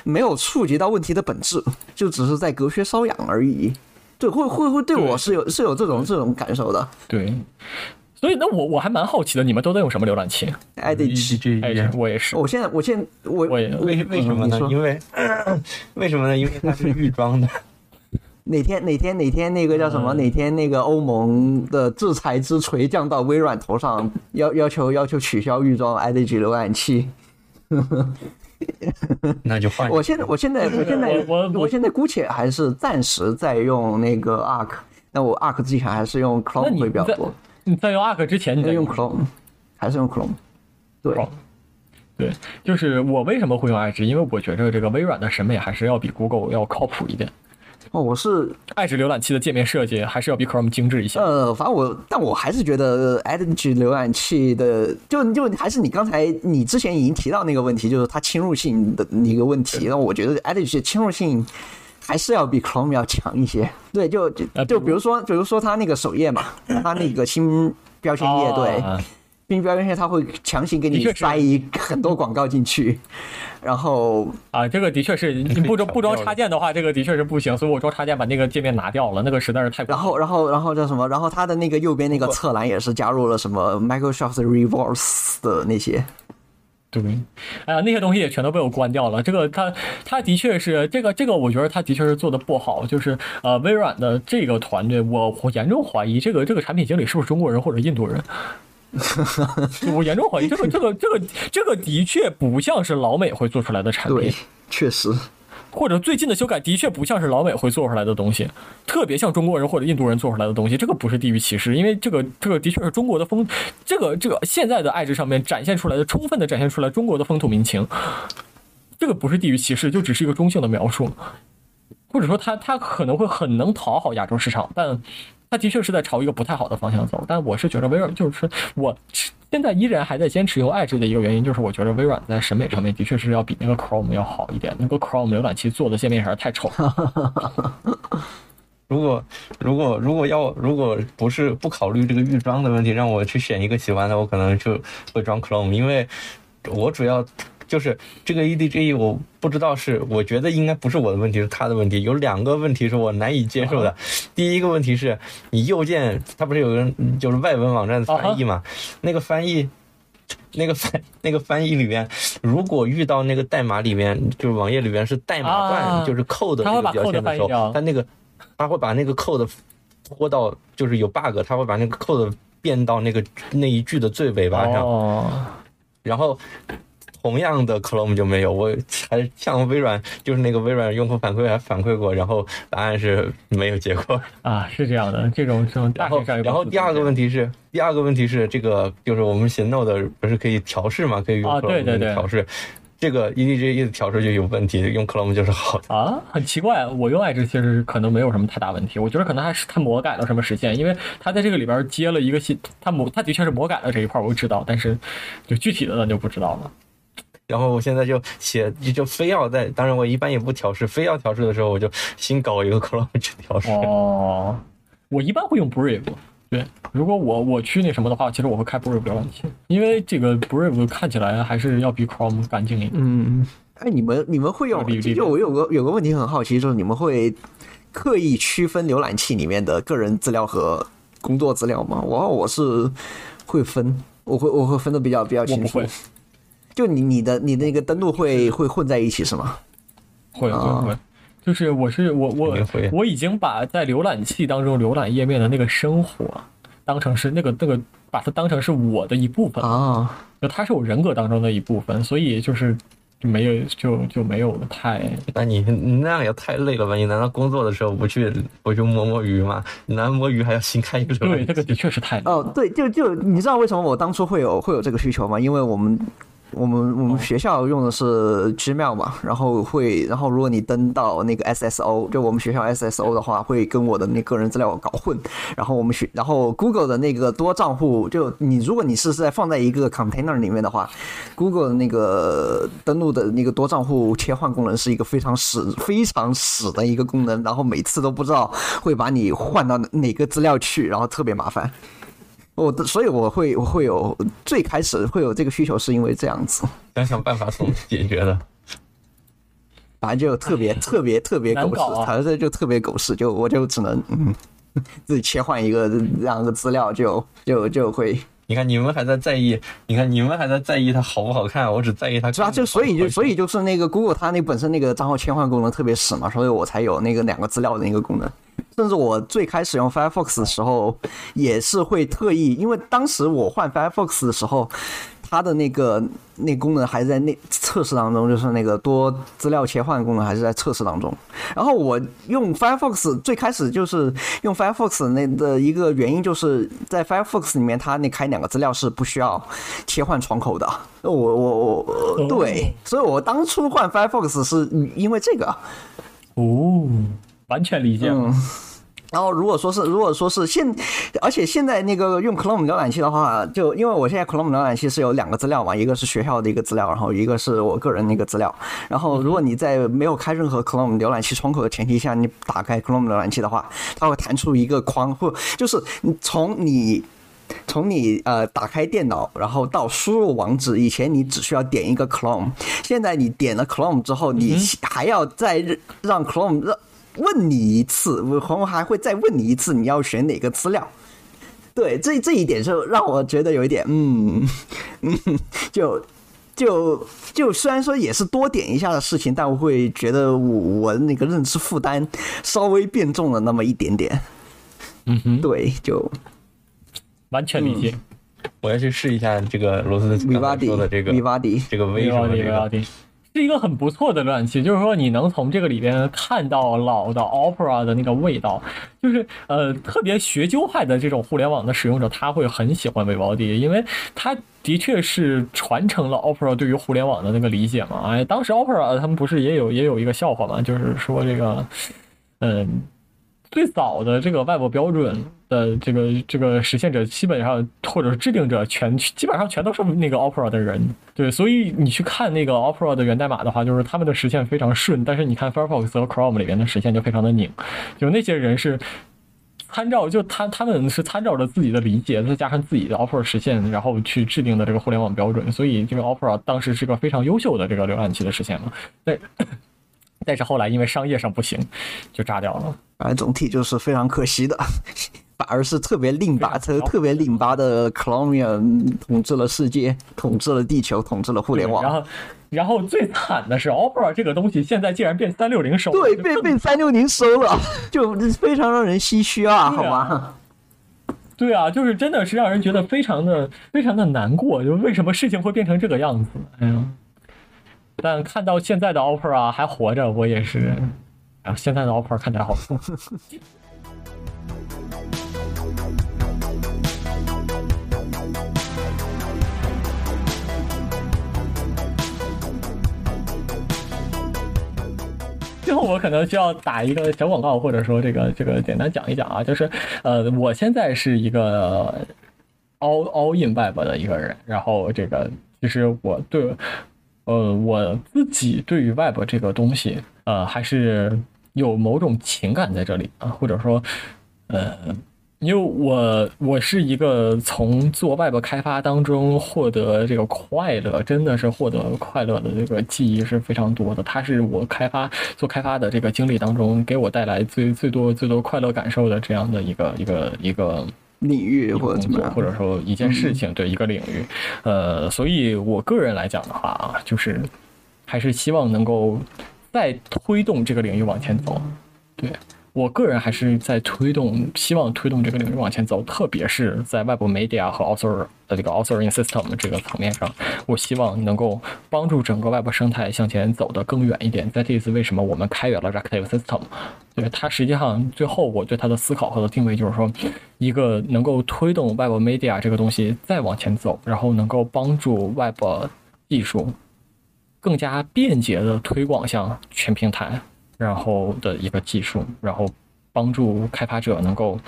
没有触及到问题的本质，就只是在隔靴搔痒而已。对，会会会对我是有是有这种这种感受的。对。所以，那我我还蛮好奇的，你们都在用什么浏览器？Edge，我也是。我现在，我现在，我我也为为什么呢？因为 [clears throat] 为什么呢？因为它是预装的。[laughs] 哪天哪天哪天那个叫什么？哪天那个欧盟的制裁之锤降到微软头上，要要求要求取消预装 Edge 浏览器。[laughs] 那就换。我现在我现在我现在我我现在姑且还是暂时在用那个 Arc，那我 Arc 之前还是用 Chrome 会比较多。你在用 Arc 之前，你在用 Chrome，还是用 Chrome？对，对，就是我为什么会用 Edge？因为我觉着这个微软的审美还是要比 Google 要靠谱一点。哦，我是 Edge 浏览器的界面设计还是要比 Chrome 精致一些。呃，反正我，但我还是觉得 Edge 浏览器的，就就还是你刚才你之前已经提到那个问题，就是它侵入性的一个问题。那我觉得 Edge 侵入性。还是要比 Chrome 要强一些，[laughs] 对，就就就比如说，比如说它那个首页嘛，它那个新标签页，对，新标签页它会强行给你塞一很多广告进去，[laughs] 然后啊，这个的确是 [laughs] 你不装不装插件的话，这个的确是不行，所以我装插件把那个界面拿掉了，那个实在是太。然后然后然后叫什么？然后它的那个右边那个侧栏也是加入了什么 Microsoft Reverse 的那些。对，哎呀，那些东西也全都被我关掉了。这个，他，他的确是这个，这个，我觉得他的确是做的不好。就是呃，微软的这个团队，我严重怀疑这个这个产品经理是不是中国人或者印度人。[laughs] 我严重怀疑这个这个这个这个的确不像是老美会做出来的产品。对，确实。或者最近的修改的确不像是老美会做出来的东西，特别像中国人或者印度人做出来的东西。这个不是地域歧视，因为这个这个的确是中国的风，这个这个现在的爱智上面展现出来的，充分的展现出来中国的风土民情。这个不是地域歧视，就只是一个中性的描述，或者说他他可能会很能讨好亚洲市场，但他的确是在朝一个不太好的方向走。但我是觉得微软就是我。现在依然还在坚持用 Edge 的一个原因，就是我觉得微软在审美上面的确是要比那个 Chrome 要好一点。那个 Chrome 浏览器做的界面还是太丑。[laughs] 如果如果如果要如果不是不考虑这个预装的问题，让我去选一个喜欢的，我可能就会装 Chrome，因为我主要。就是这个 EDG，我不知道是，我觉得应该不是我的问题，是他的问题。有两个问题是我难以接受的。第一个问题是，你右键它不是有个就是外文网站的翻译嘛？那个翻译，那个翻那个翻译里面，如果遇到那个代码里面，就是网页里面是代码段，就是 code 这个标签的时候，它那个它会把那个 code 拖到就是有 bug，它会把那个 code 变到那个那一句的最尾巴上，然后。同样的 Chrome 就没有，我还向微软，就是那个微软用户反馈还反馈过，然后答案是没有结果啊，是这样的，这种这种。然后然后第二个问题是，第二个问题是这个就是我们写 Node 不是可以调试嘛，可以用 Chrome 调试，这个 EDG 的调试就有问题，用 Chrome 就是好的啊，很奇怪，我用 Edge 其实可能没有什么太大问题，我觉得可能还是它魔改了什么实现，因为它在这个里边接了一个新，它魔它的确是魔改了这一块，我知道，但是就具体的咱就不知道了。然后我现在就写，就非要在，当然我一般也不调试，非要调试的时候，我就新搞一个 [laughs] Chrome 去调试。哦，我一般会用 Brave，对，如果我我去那什么的话，其实我会开 Brave 浏览器，因为这个 Brave 看起来还是要比 Chrome 干净一点。嗯，哎，你们你们会用？就我有个有个问题很好奇，就是你们会刻意区分浏览器里面的个人资料和工作资料吗？我我是会分，我会我会分的比较比较清楚。就你你的你那个登录会会混在一起是吗？会会会。就是我是我我我已经把在浏览器当中浏览页面的那个生活当成是那个那个把它当成是我的一部分啊，就它是我人格当中的一部分，所以就是就没有就就没有太。那你你那样也太累了吧？你难道工作的时候不去不去摸摸鱼吗？你难道摸鱼还要新开一个？对，这个的确是太累。哦，对，就就你知道为什么我当初会有会有这个需求吗？因为我们。我们我们学校用的是 Gmail 嘛，然后会，然后如果你登到那个 SSO，就我们学校 SSO 的话，会跟我的那个人资料搞混。然后我们学，然后 Google 的那个多账户，就你如果你是在放在一个 container 里面的话，Google 的那个登录的那个多账户切换功能是一个非常死、非常死的一个功能，然后每次都不知道会把你换到哪个资料去，然后特别麻烦。我所以我会我会有最开始会有这个需求，是因为这样子，想想办法怎么 [laughs] 解决的。反正就特别特别特别狗屎，反正就特别狗屎，就我就只能嗯 [laughs] 自己切换一个两个资料，就就就会。你看你们还在在意，你看你们还在在意它好不好看，我只在意它。是啊就所以就所以就是那个 Google 它那本身那个账号切换功能特别屎嘛，所以我才有那个两个资料的那个功能。甚至我最开始用 Firefox 的时候，也是会特意，因为当时我换 Firefox 的时候。它的那个那功能还在那测试当中，就是那个多资料切换功能还是在测试当中。然后我用 Firefox 最开始就是用 Firefox 那的一个原因，就是在 Firefox 里面，它那开两个资料是不需要切换窗口的。我我我对，所以我当初换 Firefox 是因为这个。哦，完全理解。然后如果说是如果说是现，而且现在那个用 Chrome 浏览器的话，就因为我现在 Chrome 浏览器是有两个资料嘛，一个是学校的一个资料，然后一个是我个人那个资料。然后如果你在没有开任何 Chrome 浏览器窗口的前提下，你打开 Chrome 浏览器的话，它会弹出一个框，或就是从你从你呃打开电脑，然后到输入网址，以前你只需要点一个 Chrome，现在你点了 Chrome 之后，你还要再让 Chrome 让。问你一次，我还会再问你一次，你要选哪个资料？对，这这一点就让我觉得有一点，嗯 [laughs] 嗯，就就就虽然说也是多点一下的事情，但我会觉得我我那个认知负担稍微变重了那么一点点。嗯哼，对，就完全理解。我要去试一下这个罗斯刚才说的这个米巴迪，这个微什么这个。是一个很不错的浏览器，就是说你能从这个里边看到老的 Opera 的那个味道，就是呃特别学究派的这种互联网的使用者，他会很喜欢 Vivaldi，因为他的确是传承了 Opera 对于互联网的那个理解嘛。哎，当时 Opera 他们不是也有也有一个笑话嘛，就是说这个，嗯。最早的这个 Web 标准的这个这个实现者，基本上或者是制定者，全基本上全都是那个 Opera 的人。对，所以你去看那个 Opera 的源代码的话，就是他们的实现非常顺。但是你看 Firefox 和 Chrome 里边的实现就非常的拧。就那些人是参照，就他他们是参照着自己的理解，再加上自己的 Opera 实现，然后去制定的这个互联网标准。所以这个 Opera 当时是个非常优秀的这个浏览器的实现嘛。但但是后来因为商业上不行，就炸掉了。反正总体就是非常可惜的，而是特别拧巴、特特别拧巴的 Colombian 统治了世界，统治了地球，统治了互联网。然后，然后最惨的是 Opera 这个东西现在竟然变三六零收，对，被被三六零收了，就非常让人唏嘘啊，好吗？[laughs] 对啊，就是真的是让人觉得非常的非常的难过，就为什么事情会变成这个样子？哎呀，但看到现在的 Opera 还活着，我也是。啊，现在的 offer 看起来好 [laughs] 最后，我可能需要打一个小广告，或者说这个这个简单讲一讲啊，就是呃，我现在是一个 all all in web 的一个人，然后这个其实我对呃我自己对于 web 这个东西呃还是。有某种情感在这里啊，或者说，呃，因为我我是一个从做 Web 开发当中获得这个快乐，真的是获得快乐的这个记忆是非常多的。它是我开发做开发的这个经历当中给我带来最最多最多快乐感受的这样的一个一个一个领域或者怎么样，或者说一件事情，对一个领域。呃，所以我个人来讲的话啊，就是还是希望能够再推动这个领域往前走，对。我个人还是在推动，希望推动这个领域往前走，特别是在 Web Media 和 Author 的这个 Authoring System 这个层面上，我希望能够帮助整个外部生态向前走得更远一点。在这一次，为什么我们开源了 Reactive System？对它实际上最后我对它的思考和定位就是说，一个能够推动 Web Media 这个东西再往前走，然后能够帮助 Web 技术更加便捷的推广向全平台。然后的一个技术，然后帮助开发者能够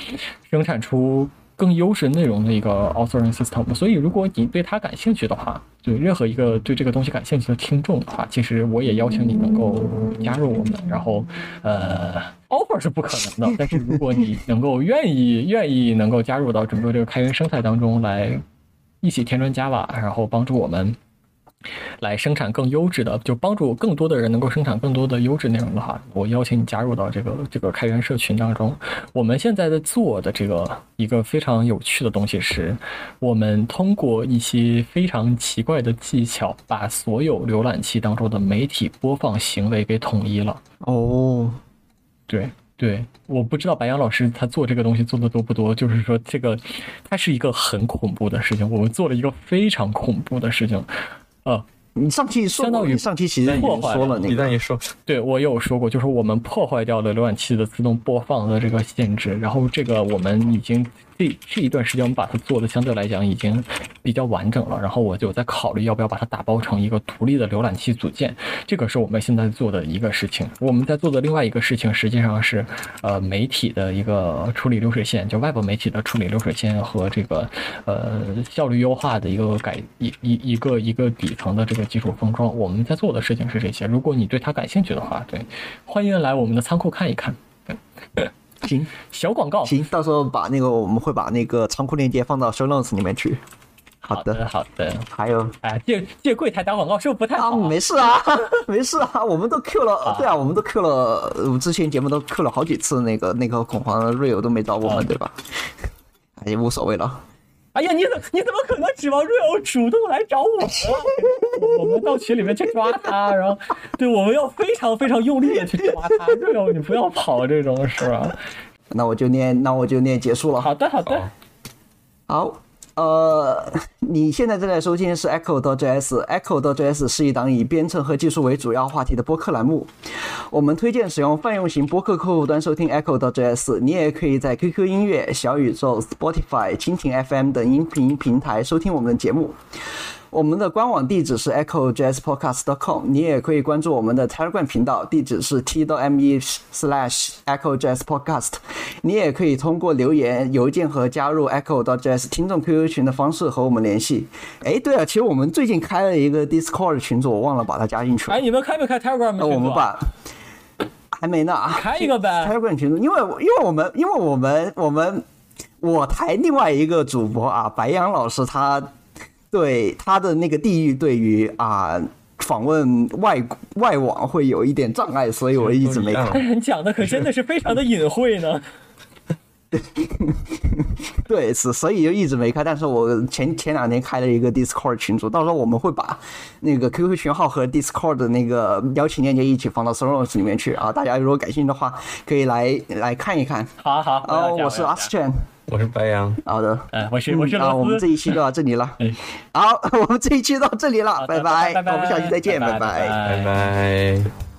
生产出更优质内容的一个 authoring system。所以，如果你对它感兴趣的话，对任何一个对这个东西感兴趣的听众的话，其实我也邀请你能够加入我们。然后，呃，offer 是不可能的，但是如果你能够愿意愿意能够加入到整个这个开源生态当中来，一起添砖加瓦，然后帮助我们。来生产更优质的，就帮助更多的人能够生产更多的优质内容的话，我邀请你加入到这个这个开源社群当中。我们现在在做的这个一个非常有趣的东西是，我们通过一些非常奇怪的技巧，把所有浏览器当中的媒体播放行为给统一了。哦，对对，我不知道白杨老师他做这个东西做的多不多，就是说这个它是一个很恐怖的事情。我们做了一个非常恐怖的事情。呃，你上期相当于上期其实破坏了，你但也说，对我有说过，就是我们破坏掉了浏览器的自动播放的这个限制，然后这个我们已经。这这一段时间，我们把它做的相对来讲已经比较完整了。然后我就在考虑要不要把它打包成一个独立的浏览器组件。这个是我们现在做的一个事情。我们在做的另外一个事情，实际上是呃媒体的一个处理流水线，就外部媒体的处理流水线和这个呃效率优化的一个改一一一个一个底层的这个基础封装。我们在做的事情是这些。如果你对它感兴趣的话，对，欢迎来我们的仓库看一看。对。行，小广告。行，到时候把那个我们会把那个仓库链接放到 show notes 里面去。好的，好的。还有，哎，借借柜台打广告是不是不太好？没事啊，[laughs] 没事啊，我们都 Q 了，对啊，我们都 Q 了，我们之前节目都 Q 了好几次，那个那个恐慌的 real 都没找我们，对吧？哎，无所谓了。哎呀，你怎你怎么可能指望 real 主动来找我呢？我们到群里面去抓他，然后对，我们要非常非常用力的去抓他。real，你不要跑这种是吧？那我就念，那我就念结束了。好的，好的，好。呃，你现在正在收听的是 Echo 的 JS，Echo 的 JS 是一档以编程和技术为主要话题的播客栏目。我们推荐使用泛用型播客客户端收听 Echo 的 JS，你也可以在 QQ 音乐、小宇宙、Spotify、蜻蜓 FM 等音频平台收听我们的节目。我们的官网地址是 echo jazz podcast dot com，你也可以关注我们的 Telegram 频道，地址是 t dot me slash echo jazz podcast。你也可以通过留言、邮件和加入 echo dot jazz 听众 QQ 群的方式和我们联系。哎，对了，其实我们最近开了一个 Discord 群组，我忘了把它加进去了。哎，你们开没开 Telegram 那我们把还没呢，开一个呗。Telegram 群组，因为因为我们因为我们我们我台另外一个主播啊，白杨老师他。对他的那个地域，对于啊访问外外网会有一点障碍，所以我一直没开。[laughs] 讲的可真的是非常的隐晦呢。[laughs] 对，是所以就一直没开。但是我前前两天开了一个 Discord 群组，到时候我们会把那个 QQ 群号和 Discord 的那个邀请链接一起放到 Soros 里面去啊。大家如果感兴趣的话，可以来来看一看。好好，哦，我是阿我是白羊，好的，哎，我是我是啊，我们这一期就到这里了，好，我们这一期到这里了，拜拜，拜拜，我们下期再见，拜拜，拜拜。